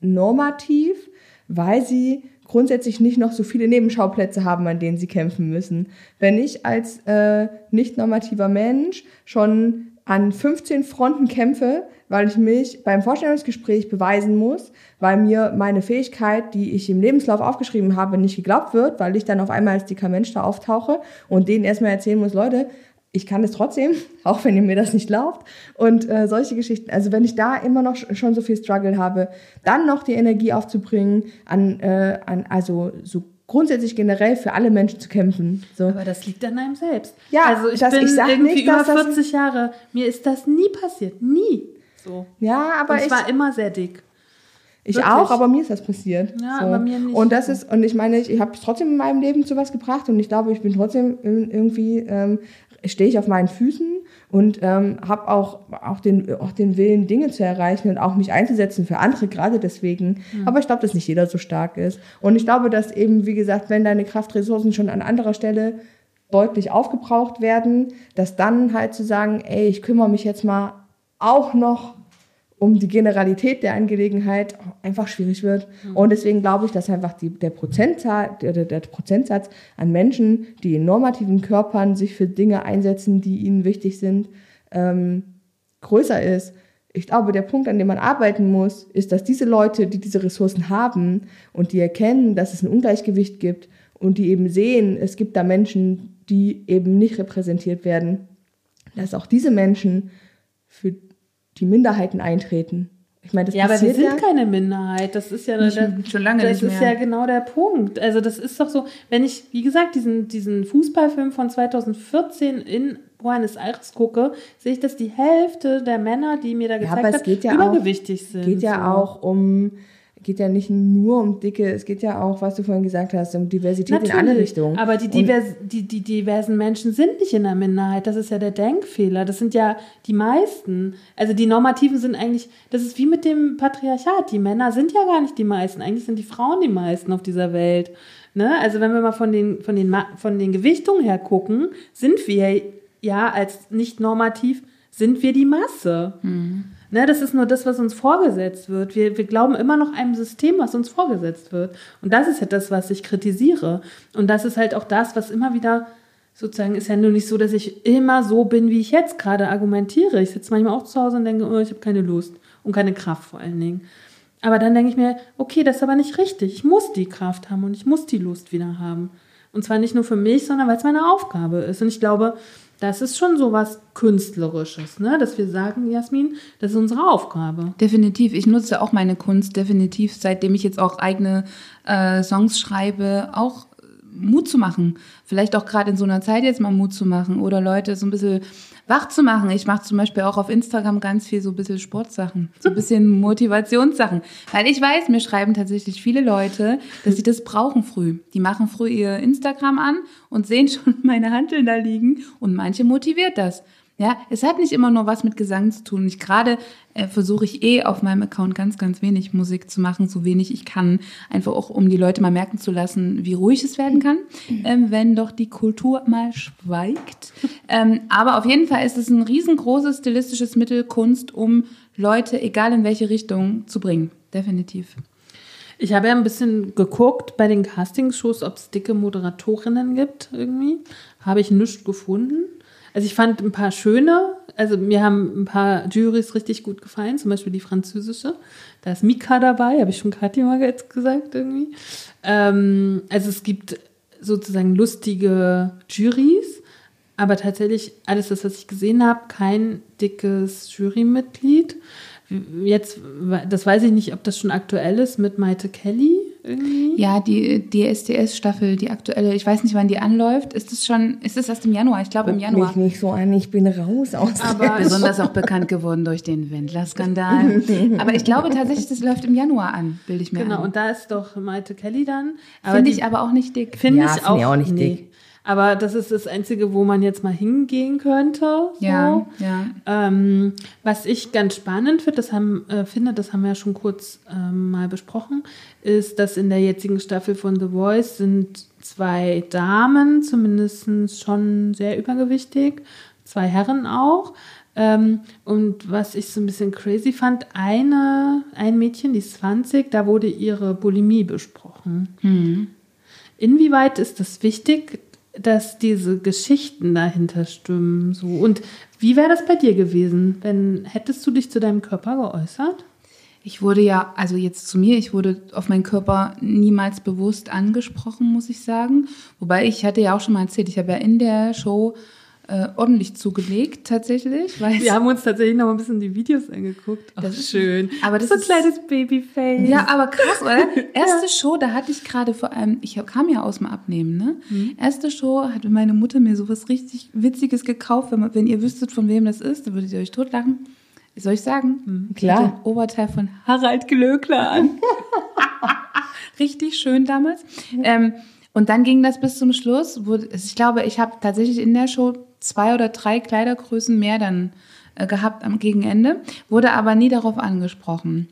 normativ, weil sie grundsätzlich nicht noch so viele Nebenschauplätze haben, an denen sie kämpfen müssen. Wenn ich als äh, nicht normativer Mensch schon an 15 Fronten kämpfe, weil ich mich beim Vorstellungsgespräch beweisen muss, weil mir meine Fähigkeit, die ich im Lebenslauf aufgeschrieben habe, nicht geglaubt wird, weil ich dann auf einmal als dicker Mensch da auftauche und denen erstmal erzählen muss, Leute, ich kann es trotzdem, auch wenn ihr mir das nicht glaubt. Und äh, solche Geschichten, also wenn ich da immer noch schon so viel Struggle habe, dann noch die Energie aufzubringen, an, äh, an also so grundsätzlich generell für alle Menschen zu kämpfen. So. Aber das liegt an einem selbst. Ja, also ich bin ich irgendwie nicht, über dass das- 40 Jahre. Mir ist das nie passiert. Nie. So. Ja, aber Und ich ich, war immer sehr dick. ich wirklich. auch, aber mir ist das passiert. Ja, so. aber mir nicht. Und das ist, und ich meine, ich, ich habe trotzdem in meinem Leben zu was gebracht und ich glaube, ich bin trotzdem irgendwie, ähm, stehe ich auf meinen Füßen und ähm, habe auch, auch, den, auch den Willen, Dinge zu erreichen und auch mich einzusetzen für andere, gerade deswegen. Hm. Aber ich glaube, dass nicht jeder so stark ist. Und ich glaube, dass eben, wie gesagt, wenn deine Kraftressourcen schon an anderer Stelle deutlich aufgebraucht werden, dass dann halt zu sagen, ey, ich kümmere mich jetzt mal auch noch um die Generalität der Angelegenheit einfach schwierig wird. Und deswegen glaube ich, dass einfach die, der, Prozentzahl, der, der, Prozentsatz an Menschen, die in normativen Körpern sich für Dinge einsetzen, die ihnen wichtig sind, ähm, größer ist. Ich glaube, der Punkt, an dem man arbeiten muss, ist, dass diese Leute, die diese Ressourcen haben und die erkennen, dass es ein Ungleichgewicht gibt und die eben sehen, es gibt da Menschen, die eben nicht repräsentiert werden, dass auch diese Menschen für die Minderheiten eintreten. Ich meine, das Ja, aber wir sind ja. keine Minderheit. Das ist ja Nicht- das, schon lange das nicht ist mehr. ja genau der Punkt. Also das ist doch so, wenn ich, wie gesagt, diesen, diesen Fußballfilm von 2014 in Buenos Aires gucke, sehe ich, dass die Hälfte der Männer, die mir da Ja, gezeigt aber es hat, geht ja übergewichtig sind. geht ja so. auch um, geht ja nicht nur um Dicke, es geht ja auch, was du vorhin gesagt hast, um Diversität in alle Richtungen. Aber die, divers, die, die diversen Menschen sind nicht in der Minderheit. Das ist ja der Denkfehler. Das sind ja die meisten. Also die Normativen sind eigentlich, das ist wie mit dem Patriarchat. Die Männer sind ja gar nicht die meisten. Eigentlich sind die Frauen die meisten auf dieser Welt. Ne? Also wenn wir mal von den, von, den, Ma- von den Gewichtungen her gucken, sind wir ja als nicht normativ, sind wir die Masse. Ne, das ist nur das, was uns vorgesetzt wird. Wir, wir glauben immer noch einem System, was uns vorgesetzt wird. Und das ist ja das, was ich kritisiere. Und das ist halt auch das, was immer wieder sozusagen ist ja nur nicht so, dass ich immer so bin, wie ich jetzt gerade argumentiere. Ich sitze manchmal auch zu Hause und denke, oh, ich habe keine Lust und keine Kraft vor allen Dingen. Aber dann denke ich mir, okay, das ist aber nicht richtig. Ich muss die Kraft haben und ich muss die Lust wieder haben. Und zwar nicht nur für mich, sondern weil es meine Aufgabe ist. Und ich glaube, das ist schon so was Künstlerisches, ne? dass wir sagen, Jasmin, das ist unsere Aufgabe. Definitiv. Ich nutze auch meine Kunst definitiv, seitdem ich jetzt auch eigene äh, Songs schreibe, auch Mut zu machen. Vielleicht auch gerade in so einer Zeit jetzt mal Mut zu machen oder Leute so ein bisschen wach zu machen. Ich mache zum Beispiel auch auf Instagram ganz viel so ein bisschen Sportsachen, so ein bisschen Motivationssachen. Weil ich weiß, mir schreiben tatsächlich viele Leute, dass sie das brauchen früh. Die machen früh ihr Instagram an und sehen schon meine Hanteln da liegen und manche motiviert das. Ja, es hat nicht immer nur was mit Gesang zu tun. Ich gerade äh, versuche ich eh auf meinem Account ganz, ganz wenig Musik zu machen, so wenig ich kann, einfach auch um die Leute mal merken zu lassen, wie ruhig es werden kann, ähm, wenn doch die Kultur mal schweigt. Ähm, aber auf jeden Fall ist es ein riesengroßes stilistisches Mittel, Kunst, um Leute, egal in welche Richtung, zu bringen. Definitiv. Ich habe ja ein bisschen geguckt bei den Castingshows, ob es dicke Moderatorinnen gibt irgendwie. Habe ich nichts gefunden. Also ich fand ein paar schöne, also mir haben ein paar Jurys richtig gut gefallen, zum Beispiel die französische. Da ist Mika dabei, habe ich schon Kathi mal jetzt gesagt irgendwie. Ähm, also es gibt sozusagen lustige Jurys, aber tatsächlich alles das, was ich gesehen habe, kein dickes Jurymitglied. Jetzt, das weiß ich nicht, ob das schon aktuell ist mit Maite Kelly irgendwie. Ja, die DSDS-Staffel, die aktuelle, ich weiß nicht, wann die anläuft. Ist es schon, ist es erst im Januar? Ich glaube im Januar. Mich nicht so an, ich bin raus aus. Aber besonders auch bekannt geworden durch den Wendler-Skandal. aber ich glaube tatsächlich, das läuft im Januar an, bilde ich mir Genau, ein. und da ist doch Maite Kelly dann. Finde ich aber auch nicht dick. Finde Ja, ich auch, ich auch nicht nee. dick. Aber das ist das Einzige, wo man jetzt mal hingehen könnte. So. Ja, ja. Ähm, was ich ganz spannend finde, das haben, äh, finde, das haben wir ja schon kurz ähm, mal besprochen, ist, dass in der jetzigen Staffel von The Voice sind zwei Damen zumindest schon sehr übergewichtig, zwei Herren auch. Ähm, und was ich so ein bisschen crazy fand, eine, ein Mädchen, die ist 20, da wurde ihre Bulimie besprochen. Inwieweit ist das wichtig, dass diese Geschichten dahinter stimmen? So? Und wie wäre das bei dir gewesen, wenn hättest du dich zu deinem Körper geäußert? Ich wurde ja, also jetzt zu mir, ich wurde auf meinen Körper niemals bewusst angesprochen, muss ich sagen. Wobei ich hatte ja auch schon mal erzählt, ich habe ja in der Show äh, ordentlich zugelegt tatsächlich. Weil Wir haben uns tatsächlich noch ein bisschen die Videos angeguckt. Das ist schön. aber das so ein ist- kleines Babyface. Ja, aber krass, oder? Erste Show, da hatte ich gerade vor allem, ich kam ja aus dem Abnehmen, ne? Erste Show hatte meine Mutter mir sowas richtig Witziges gekauft. Wenn, man, wenn ihr wüsstet, von wem das ist, dann würdet ihr euch totlachen. Soll ich sagen? Klar. Den Oberteil von Harald Glöckler an. richtig schön damals. Ähm, und dann ging das bis zum Schluss. Wo, ich glaube, ich habe tatsächlich in der Show zwei oder drei Kleidergrößen mehr dann äh, gehabt am Gegenende, wurde aber nie darauf angesprochen.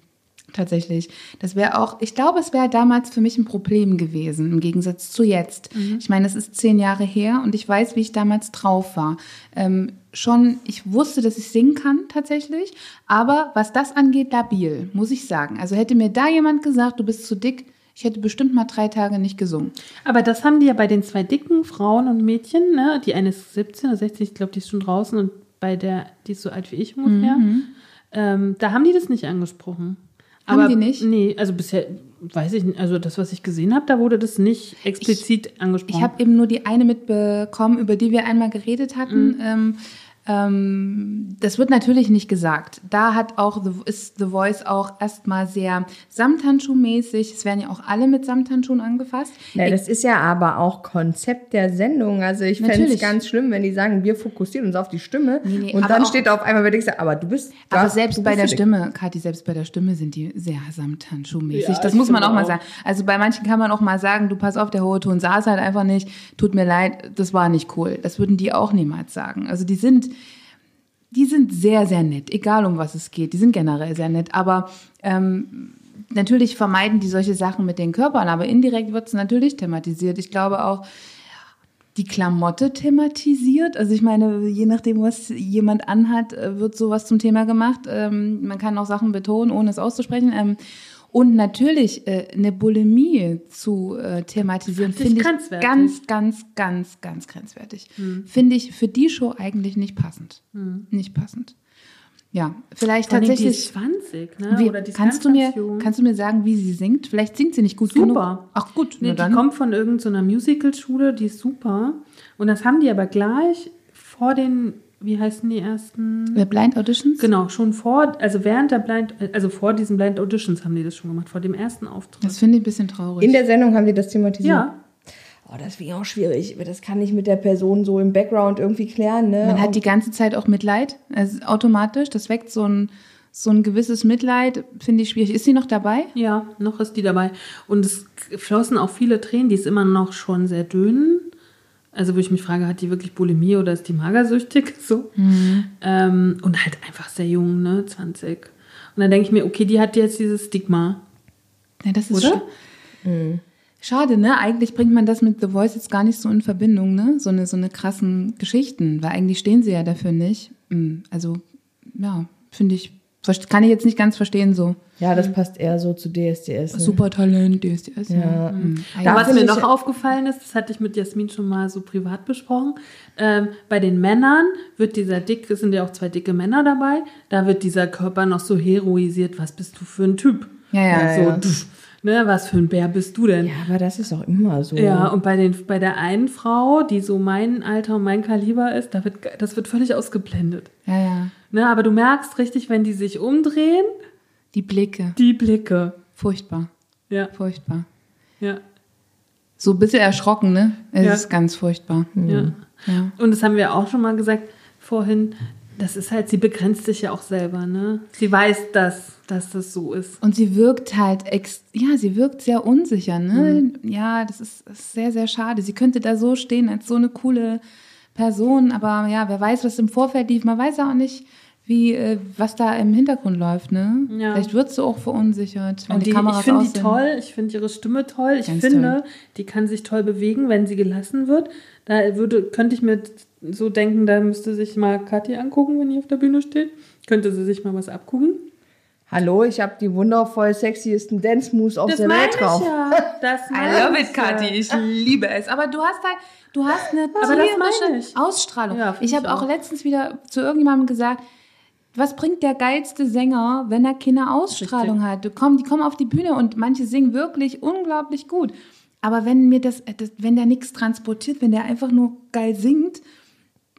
Tatsächlich. Das wäre auch, ich glaube, es wäre damals für mich ein Problem gewesen, im Gegensatz zu jetzt. Ich meine, es ist zehn Jahre her und ich weiß, wie ich damals drauf war. Ähm, schon, ich wusste, dass ich singen kann, tatsächlich. Aber was das angeht, labil, muss ich sagen. Also hätte mir da jemand gesagt, du bist zu dick, ich hätte bestimmt mal drei Tage nicht gesungen. Aber das haben die ja bei den zwei dicken Frauen und Mädchen, ne? Die eine ist 17 oder 16, ich glaube, die ist schon draußen und bei der, die ist so alt wie ich ungefähr, ähm, da haben die das nicht angesprochen. Haben Aber, die nicht? Nee, also bisher weiß ich nicht, also das, was ich gesehen habe, da wurde das nicht explizit angesprochen. Ich habe eben nur die eine mitbekommen, über die wir einmal geredet hatten. Ähm, ähm, das wird natürlich nicht gesagt. Da hat auch The, ist The Voice auch erstmal sehr Samthandschuhmäßig. Es werden ja auch alle mit Samthandschuhen angefasst. Ja, das ist ja aber auch Konzept der Sendung. Also ich fände es ganz schlimm, wenn die sagen, wir fokussieren uns auf die Stimme. Nee, nee, und dann auch- steht auf einmal, wenn ich sage, aber du bist. Aber ja, selbst bei der dick. Stimme, Kathi, selbst bei der Stimme sind die sehr samthandschuhmäßig. Ja, das muss man finde auch mal auch. sagen. Also bei manchen kann man auch mal sagen, du pass auf, der hohe Ton saß halt einfach nicht. Tut mir leid, das war nicht cool. Das würden die auch niemals sagen. Also die sind, die sind sehr, sehr nett, egal um was es geht. Die sind generell sehr nett. Aber ähm, natürlich vermeiden die solche Sachen mit den Körpern, aber indirekt wird es natürlich thematisiert. Ich glaube auch, die Klamotte thematisiert. Also ich meine, je nachdem, was jemand anhat, äh, wird sowas zum Thema gemacht. Ähm, man kann auch Sachen betonen, ohne es auszusprechen. Ähm, und natürlich äh, eine Bulimie zu äh, thematisieren, finde ich ganz, ganz, ganz, ganz grenzwertig. Finde ich für die Show eigentlich nicht passend. Nicht passend. Ja, vielleicht Vor allem, die ist tatsächlich. 20, ne? Wie, Oder die kannst, du mir, kannst du mir sagen, wie sie singt? Vielleicht singt sie nicht gut Super. genug. Ach gut, Nee, die dann. kommt von irgendeiner Musicalschule, die ist super. Und das haben die aber gleich vor den, wie heißen die ersten? Äh, Blind Auditions? Genau, schon vor, also während der Blind, also vor diesen Blind Auditions haben die das schon gemacht, vor dem ersten Auftritt. Das finde ich ein bisschen traurig. In der Sendung haben die das thematisiert. ja, Oh, das finde ich auch schwierig. Das kann ich mit der Person so im Background irgendwie klären. Ne? Man hat die ganze Zeit auch Mitleid, also automatisch. Das weckt so ein, so ein gewisses Mitleid, finde ich schwierig. Ist sie noch dabei? ja, noch ist die dabei. Und es flossen auch viele Tränen, die ist immer noch schon sehr dünn. Also wo ich mich frage, hat die wirklich Bulimie oder ist die magersüchtig? So. Ähm, und halt einfach sehr jung, ne, 20. Und dann denke ich mir, okay, die hat jetzt dieses Stigma. Ja, das ist Oder? sch- Schade, ne? Eigentlich bringt man das mit The Voice jetzt gar nicht so in Verbindung, ne? So eine, so eine krassen Geschichten, weil eigentlich stehen sie ja dafür nicht. Mm, Also, ja, finde ich, kann ich jetzt nicht ganz verstehen, so. Ja, das passt eher so zu DSDS. Ne? Supertalent, DSDS, ja. Ja. Mm. Da was mir noch aufgefallen ist, das hatte ich mit Jasmin schon mal so privat besprochen, ähm, bei den Männern wird dieser dick, es sind ja auch zwei dicke Männer dabei, da wird dieser Körper noch so heroisiert, was bist du für ein Typ? Ja, ja, so, ja. Ne, was für ein Bär bist du denn? Ja, aber das ist auch immer so. Ja, und bei, den, bei der einen Frau, die so mein Alter und mein Kaliber ist, da wird, das wird völlig ausgeblendet. Ja, ja. Ne, aber du merkst richtig, wenn die sich umdrehen, Die Blicke. die Blicke. Furchtbar. Ja, Furchtbar. ja, So ein bisschen erschrocken, ne? Es Ja. ist ganz furchtbar. ja. Ja. Und das haben wir auch schon mal gesagt vorhin. Das ist halt, sie begrenzt sich ja auch selber, ne? Sie weiß, dass, dass das so ist. Und sie wirkt halt, ex ja, sie wirkt sehr unsicher, ne? Ja, das ist, das ist sehr, sehr schade. Sie könnte da so stehen als so eine coole Person, aber ja, wer weiß, was im Vorfeld lief. Man weiß ja auch nicht, wie, äh, was da im Hintergrund läuft, ne? Ja. Vielleicht wird sie auch verunsichert, wenn Und die, die, Kameras ich finde die toll, ich finde ihre Stimme toll. Ich Ganz finde, die kann sich toll bewegen, wenn sie gelassen wird. Da würde, könnte ich mir so denken, da müsste sich mal Kathi angucken, wenn die auf der Bühne steht. Könnte sie sich mal was abgucken. Hallo, ich habe die wundervoll sexiesten Dance Moves auf der meine Welt drauf. ja. Das I love it. Kathi. Ich liebe es. Aber du hast halt, du hast eine Aber das tierische. Ausstrahlung. Ja, ich habe auch letztens wieder zu irgendjemandem gesagt, was bringt der geilste Sänger, wenn er keine Ausstrahlung hat? Du komm, die kommen auf die Bühne und manche singen wirklich unglaublich gut. Aber wenn mir das, das wenn der nichts transportiert, wenn der einfach nur geil singt,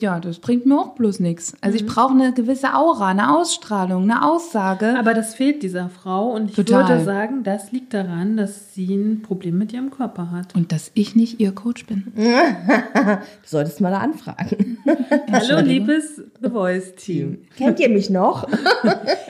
ja, das bringt mir auch bloß nichts. Also Mhm. ich brauche eine gewisse Aura, eine Ausstrahlung, eine Aussage. Aber das fehlt dieser Frau und ich Total. würde sagen, das liegt daran, dass sie ein Problem mit ihrem Körper hat. und dass ich nicht ihr Coach bin. Du solltest mal da anfragen. Hallo, liebes The Voice Team. Kennt ihr mich noch?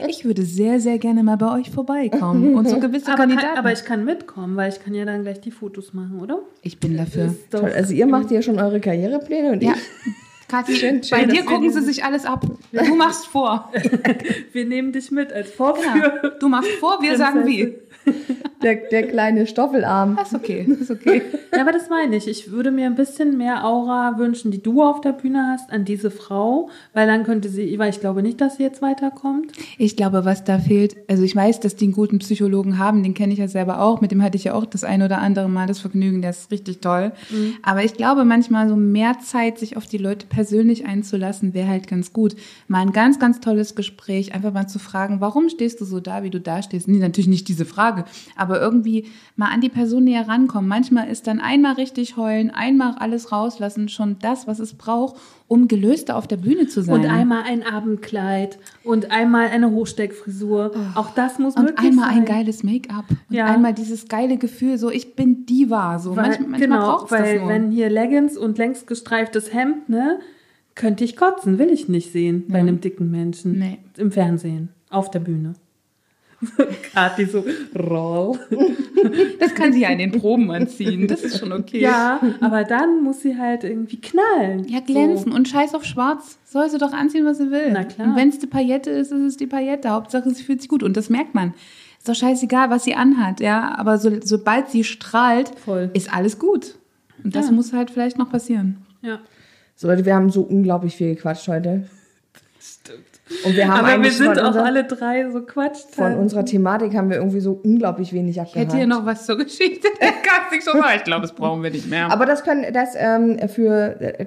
Ich würde sehr, sehr gerne mal bei euch vorbeikommen und so gewisse Aber, Kandidaten. kann, aber ich kann mitkommen, weil ich kann ja dann gleich die Fotos machen, oder? ich bin dafür. Ist doch- Toll, also ihr macht ja schon eure Karrierepläne und Ja. ich. Kathi, Schön, schön, bei dir gucken sie sich alles ab. Du machst vor. Wir nehmen dich mit als. Vorführ. Du machst vor, wir sagen wie. Der, der kleine Stoffelarm. Das ist okay, das ist okay. Ja, aber das meine ich. Ich würde mir ein bisschen mehr Aura wünschen, die du auf der Bühne hast, an diese Frau, weil dann könnte sie, weil ich glaube nicht, dass sie jetzt weiterkommt. Ich glaube, was da fehlt, also ich weiß, dass die einen guten Psychologen haben, den kenne ich ja selber auch, mit dem hatte ich ja auch das ein oder andere Mal das Vergnügen, der ist richtig toll. Aber ich glaube, manchmal so mehr Zeit, sich auf die Leute persönlich einzulassen, wäre halt ganz gut. Mal ein ganz, ganz tolles Gespräch, einfach mal zu fragen, warum stehst du so da, wie du da stehst? Nee, natürlich nicht diese Frage, aber irgendwie mal an die Person näher rankommen. Manchmal ist dann einmal richtig heulen, einmal alles rauslassen, schon das, was es braucht, um gelöster auf der Bühne zu sein. Und einmal ein Abendkleid und einmal eine Hochsteckfrisur. Auch das muss Und möglich einmal sein. ein geiles Make-up. Und Ja. einmal dieses geile Gefühl, so ich bin Diva. So. Weil, manchmal manchmal genau, braucht's das weil nur. wenn hier Leggings und längst gestreiftes Hemd, ne, könnte ich kotzen, will ich nicht sehen bei einem dicken Menschen. Nee. Im Fernsehen, auf der Bühne. Kathi so, roll. das kann sie ja in den Proben anziehen. Das ist schon okay. Ja, aber dann muss sie halt irgendwie knallen. Ja, glänzen So. und scheiß auf schwarz. Soll sie doch anziehen, was sie will. Na klar. Und wenn es die Paillette ist, ist es die Paillette. Hauptsache, sie fühlt sich gut. Und das merkt man. Ist doch scheißegal, was sie anhat, ja. Aber so, sobald sie strahlt, Voll. ist alles gut. Und das Ja. muss halt vielleicht noch passieren. Ja. So Leute, wir haben so unglaublich viel gequatscht heute. Und wir haben Aber wir sind auch unser, alle drei so Quatsch. von unserer Thematik haben wir irgendwie so unglaublich wenig abgehakt. hätte hier noch was zur Geschichte der Castingshow. Ich glaube, das brauchen wir nicht mehr. Aber das können, das ähm, für äh,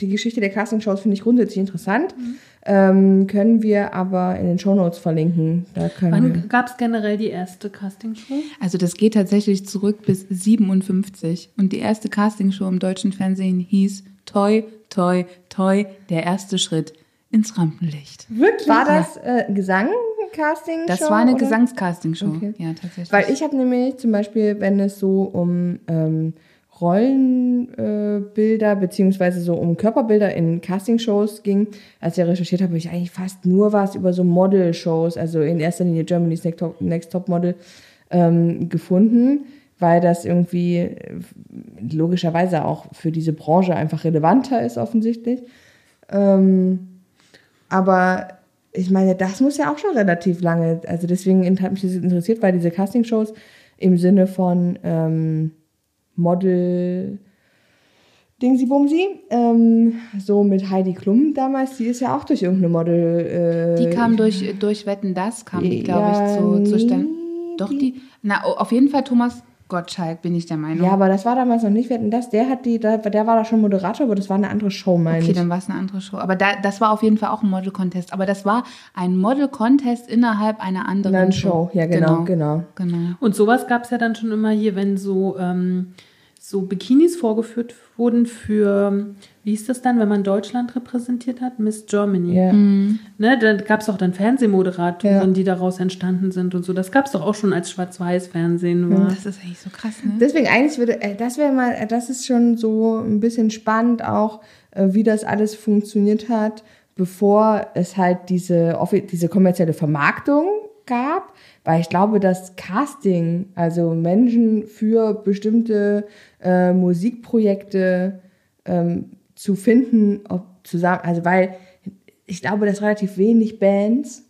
die Geschichte der Castingshows finde ich grundsätzlich interessant. Ähm, können wir aber in den Shownotes verlinken. Da. Wann gab es generell die erste Castingshow? Also das geht tatsächlich zurück bis 57 und die erste Castingshow im deutschen Fernsehen hieß Toi, Toi, Toi, der erste Schritt ins Rampenlicht. Wirklich? War das äh, Gesang? Casting Das war eine? Gesangscastingshow. Okay. Ja, tatsächlich. Weil ich habe nämlich zum Beispiel, wenn es so um ähm, Rollenbilder äh, beziehungsweise so um Körperbilder in Castingshows ging, als ich recherchiert habe, habe ich eigentlich fast nur was über so Model-Shows, also in erster Linie Germany's Next Top, Next Top Model, ähm, gefunden, weil das irgendwie äh, logischerweise auch für diese Branche einfach relevanter ist offensichtlich. Ähm, aber ich meine, das muss ja auch schon relativ lange, also deswegen hat mich das interessiert, weil diese Castingshows im Sinne von ähm, Model Dingsi Bumsi, ähm, so mit Heidi Klum damals, die ist ja auch durch irgendeine Model. Äh, die kam durch, durch Wetten, das kam die, glaube ja, ich, zu, zustande. nee, Doch, die, na, auf jeden Fall Thomas Gottschalk, bin ich der Meinung. Ja, aber das war damals noch nicht Wetten, das. Der hat die, der, der war da schon Moderator, aber das war eine andere Show, meine Okay, ich. dann war es eine andere Show. Aber da, das war auf jeden Fall auch ein Model-Contest. Aber das war ein Model-Contest innerhalb einer anderen Eine Show, ja, genau, genau. genau. Und sowas gab es ja dann schon immer hier, wenn so, ähm, so Bikinis vorgeführt wurden für, wie hieß das dann, wenn man Deutschland repräsentiert hat? Miss Germany. Ja. Ne, da gab es auch dann Fernsehmoderatoren, Ja. die daraus entstanden sind und so. Das gab es doch auch schon als Schwarz-Weiß-Fernsehen war. Das ist eigentlich so krass, ne? Deswegen eigentlich würde, äh, das wäre mal, äh, das ist schon so ein bisschen spannend auch, äh, wie das alles funktioniert hat, bevor es halt diese, diese kommerzielle Vermarktung gab, weil ich glaube, das Casting, also Menschen für bestimmte äh, Musikprojekte ähm, zu finden, ob zusammen, also weil ich glaube, dass relativ wenig Bands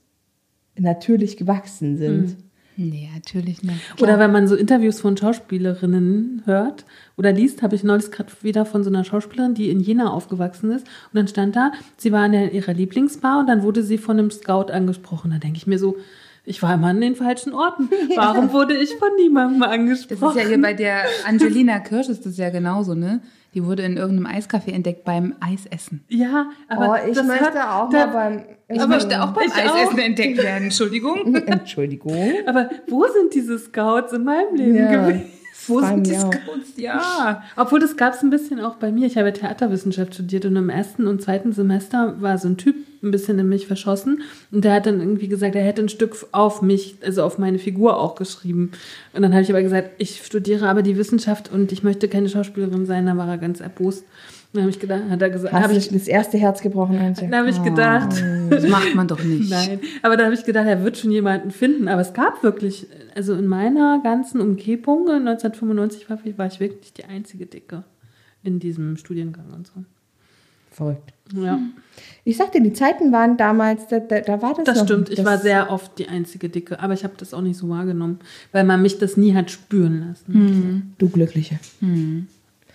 natürlich gewachsen sind. Nee, natürlich nicht. Oder wenn man so Interviews von Schauspielerinnen hört oder liest, habe ich neulich gerade wieder von so einer Schauspielerin, die in Jena aufgewachsen ist. Und dann stand da, sie war in ihrer Lieblingsbar und dann wurde sie von einem Scout angesprochen. Da denke ich mir so, ich war immer an den falschen Orten. Warum wurde ich von niemandem Das angesprochen? ist ja hier bei der Angelina Kirsch ist das ja genauso, ne? Die wurde in irgendeinem Eiscafé entdeckt beim Eisessen. ja, aber oh, ich das möchte hat- auch da- mal beim. Ich möchte auch beim Ich Eisessen auch. entdeckt werden, Entschuldigung. Entschuldigung. Aber wo sind diese Scouts in meinem Leben Ja. gewesen? Wo sind die. Scouts? Ja. Obwohl, das gab es ein bisschen auch bei mir. Ich habe Theaterwissenschaft studiert und im ersten und zweiten Semester war so ein Typ ein bisschen in mich verschossen und der hat dann irgendwie gesagt, er hätte ein Stück auf mich, also auf meine Figur auch geschrieben. Und dann habe ich aber gesagt, ich studiere aber die Wissenschaft und ich möchte keine Schauspielerin sein. Da war er ganz erbost. Dann habe ich gedacht, hat er gesagt, habe ich, das erste Herz gebrochen, Antje? dann habe ich gedacht, Das macht man doch nicht. Nein, aber da habe ich gedacht, er wird schon jemanden finden. Aber es gab wirklich, also in meiner ganzen Umgebung, 1995 war, war ich wirklich die einzige Dicke in diesem Studiengang und so. Verrückt. Ja, Ich sagte, die Zeiten waren damals, da, da, da war das das noch. stimmt. Ich das, war sehr oft die einzige Dicke, aber ich habe das auch nicht so wahrgenommen, weil man mich das nie hat spüren lassen. Hm. Du Glückliche.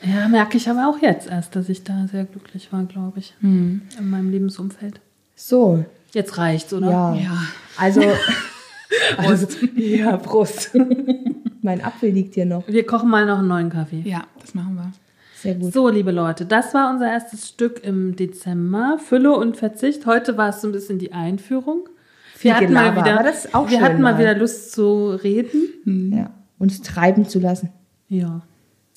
Ja, merke ich aber auch jetzt erst, dass ich da sehr glücklich war, glaube ich, in meinem Lebensumfeld. So, Jetzt reicht's, oder? ja. Ja. Also, Prost. Ja, Prost. mein Apfel liegt hier noch. Wir kochen mal noch einen neuen Kaffee. Ja, das machen wir. Sehr gut. So, liebe Leute, das war unser erstes Stück im Dezember. Fülle und Verzicht. Heute war es so ein bisschen die Einführung. Viel Wir hatten mal wieder, wir hatten mal mal. wieder Lust zu reden. Ja. Uns treiben zu lassen. Ja.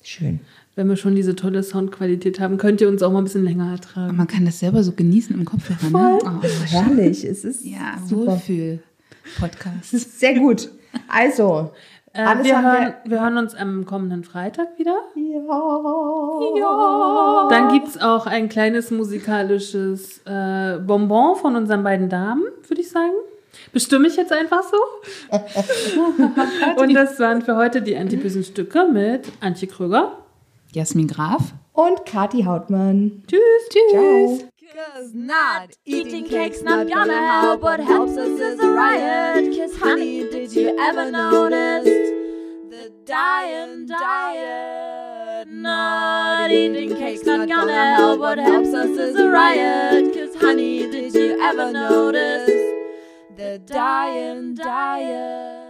Schön. Wenn wir schon diese tolle Soundqualität haben, könnt ihr uns auch mal ein bisschen länger Und ertragen. man kann das selber so genießen im Kopfhörer, ne? Oh, Herrlich. Es ist ja, super. Wohlfühl-Podcast. Sehr gut. Also, Äh, alles wir, hören, wir hören uns am kommenden Freitag wieder. ja. Dann gibt es auch ein kleines musikalisches äh, Bonbon von unseren beiden Damen, würde ich sagen. Bestimme ich jetzt einfach so. Und das waren für heute die antibösen Stücke mit Antje Kröger. Jasmin Graf. Und Kati Hautmann. Tschüss. Ciao. Cause not eating cake's not gonna help. What helps us is a riot. Cause honey, did you ever notice the dying diet? Not eating cake's not gonna help. What helps us is a riot. Cause honey, did you ever notice the dying diet?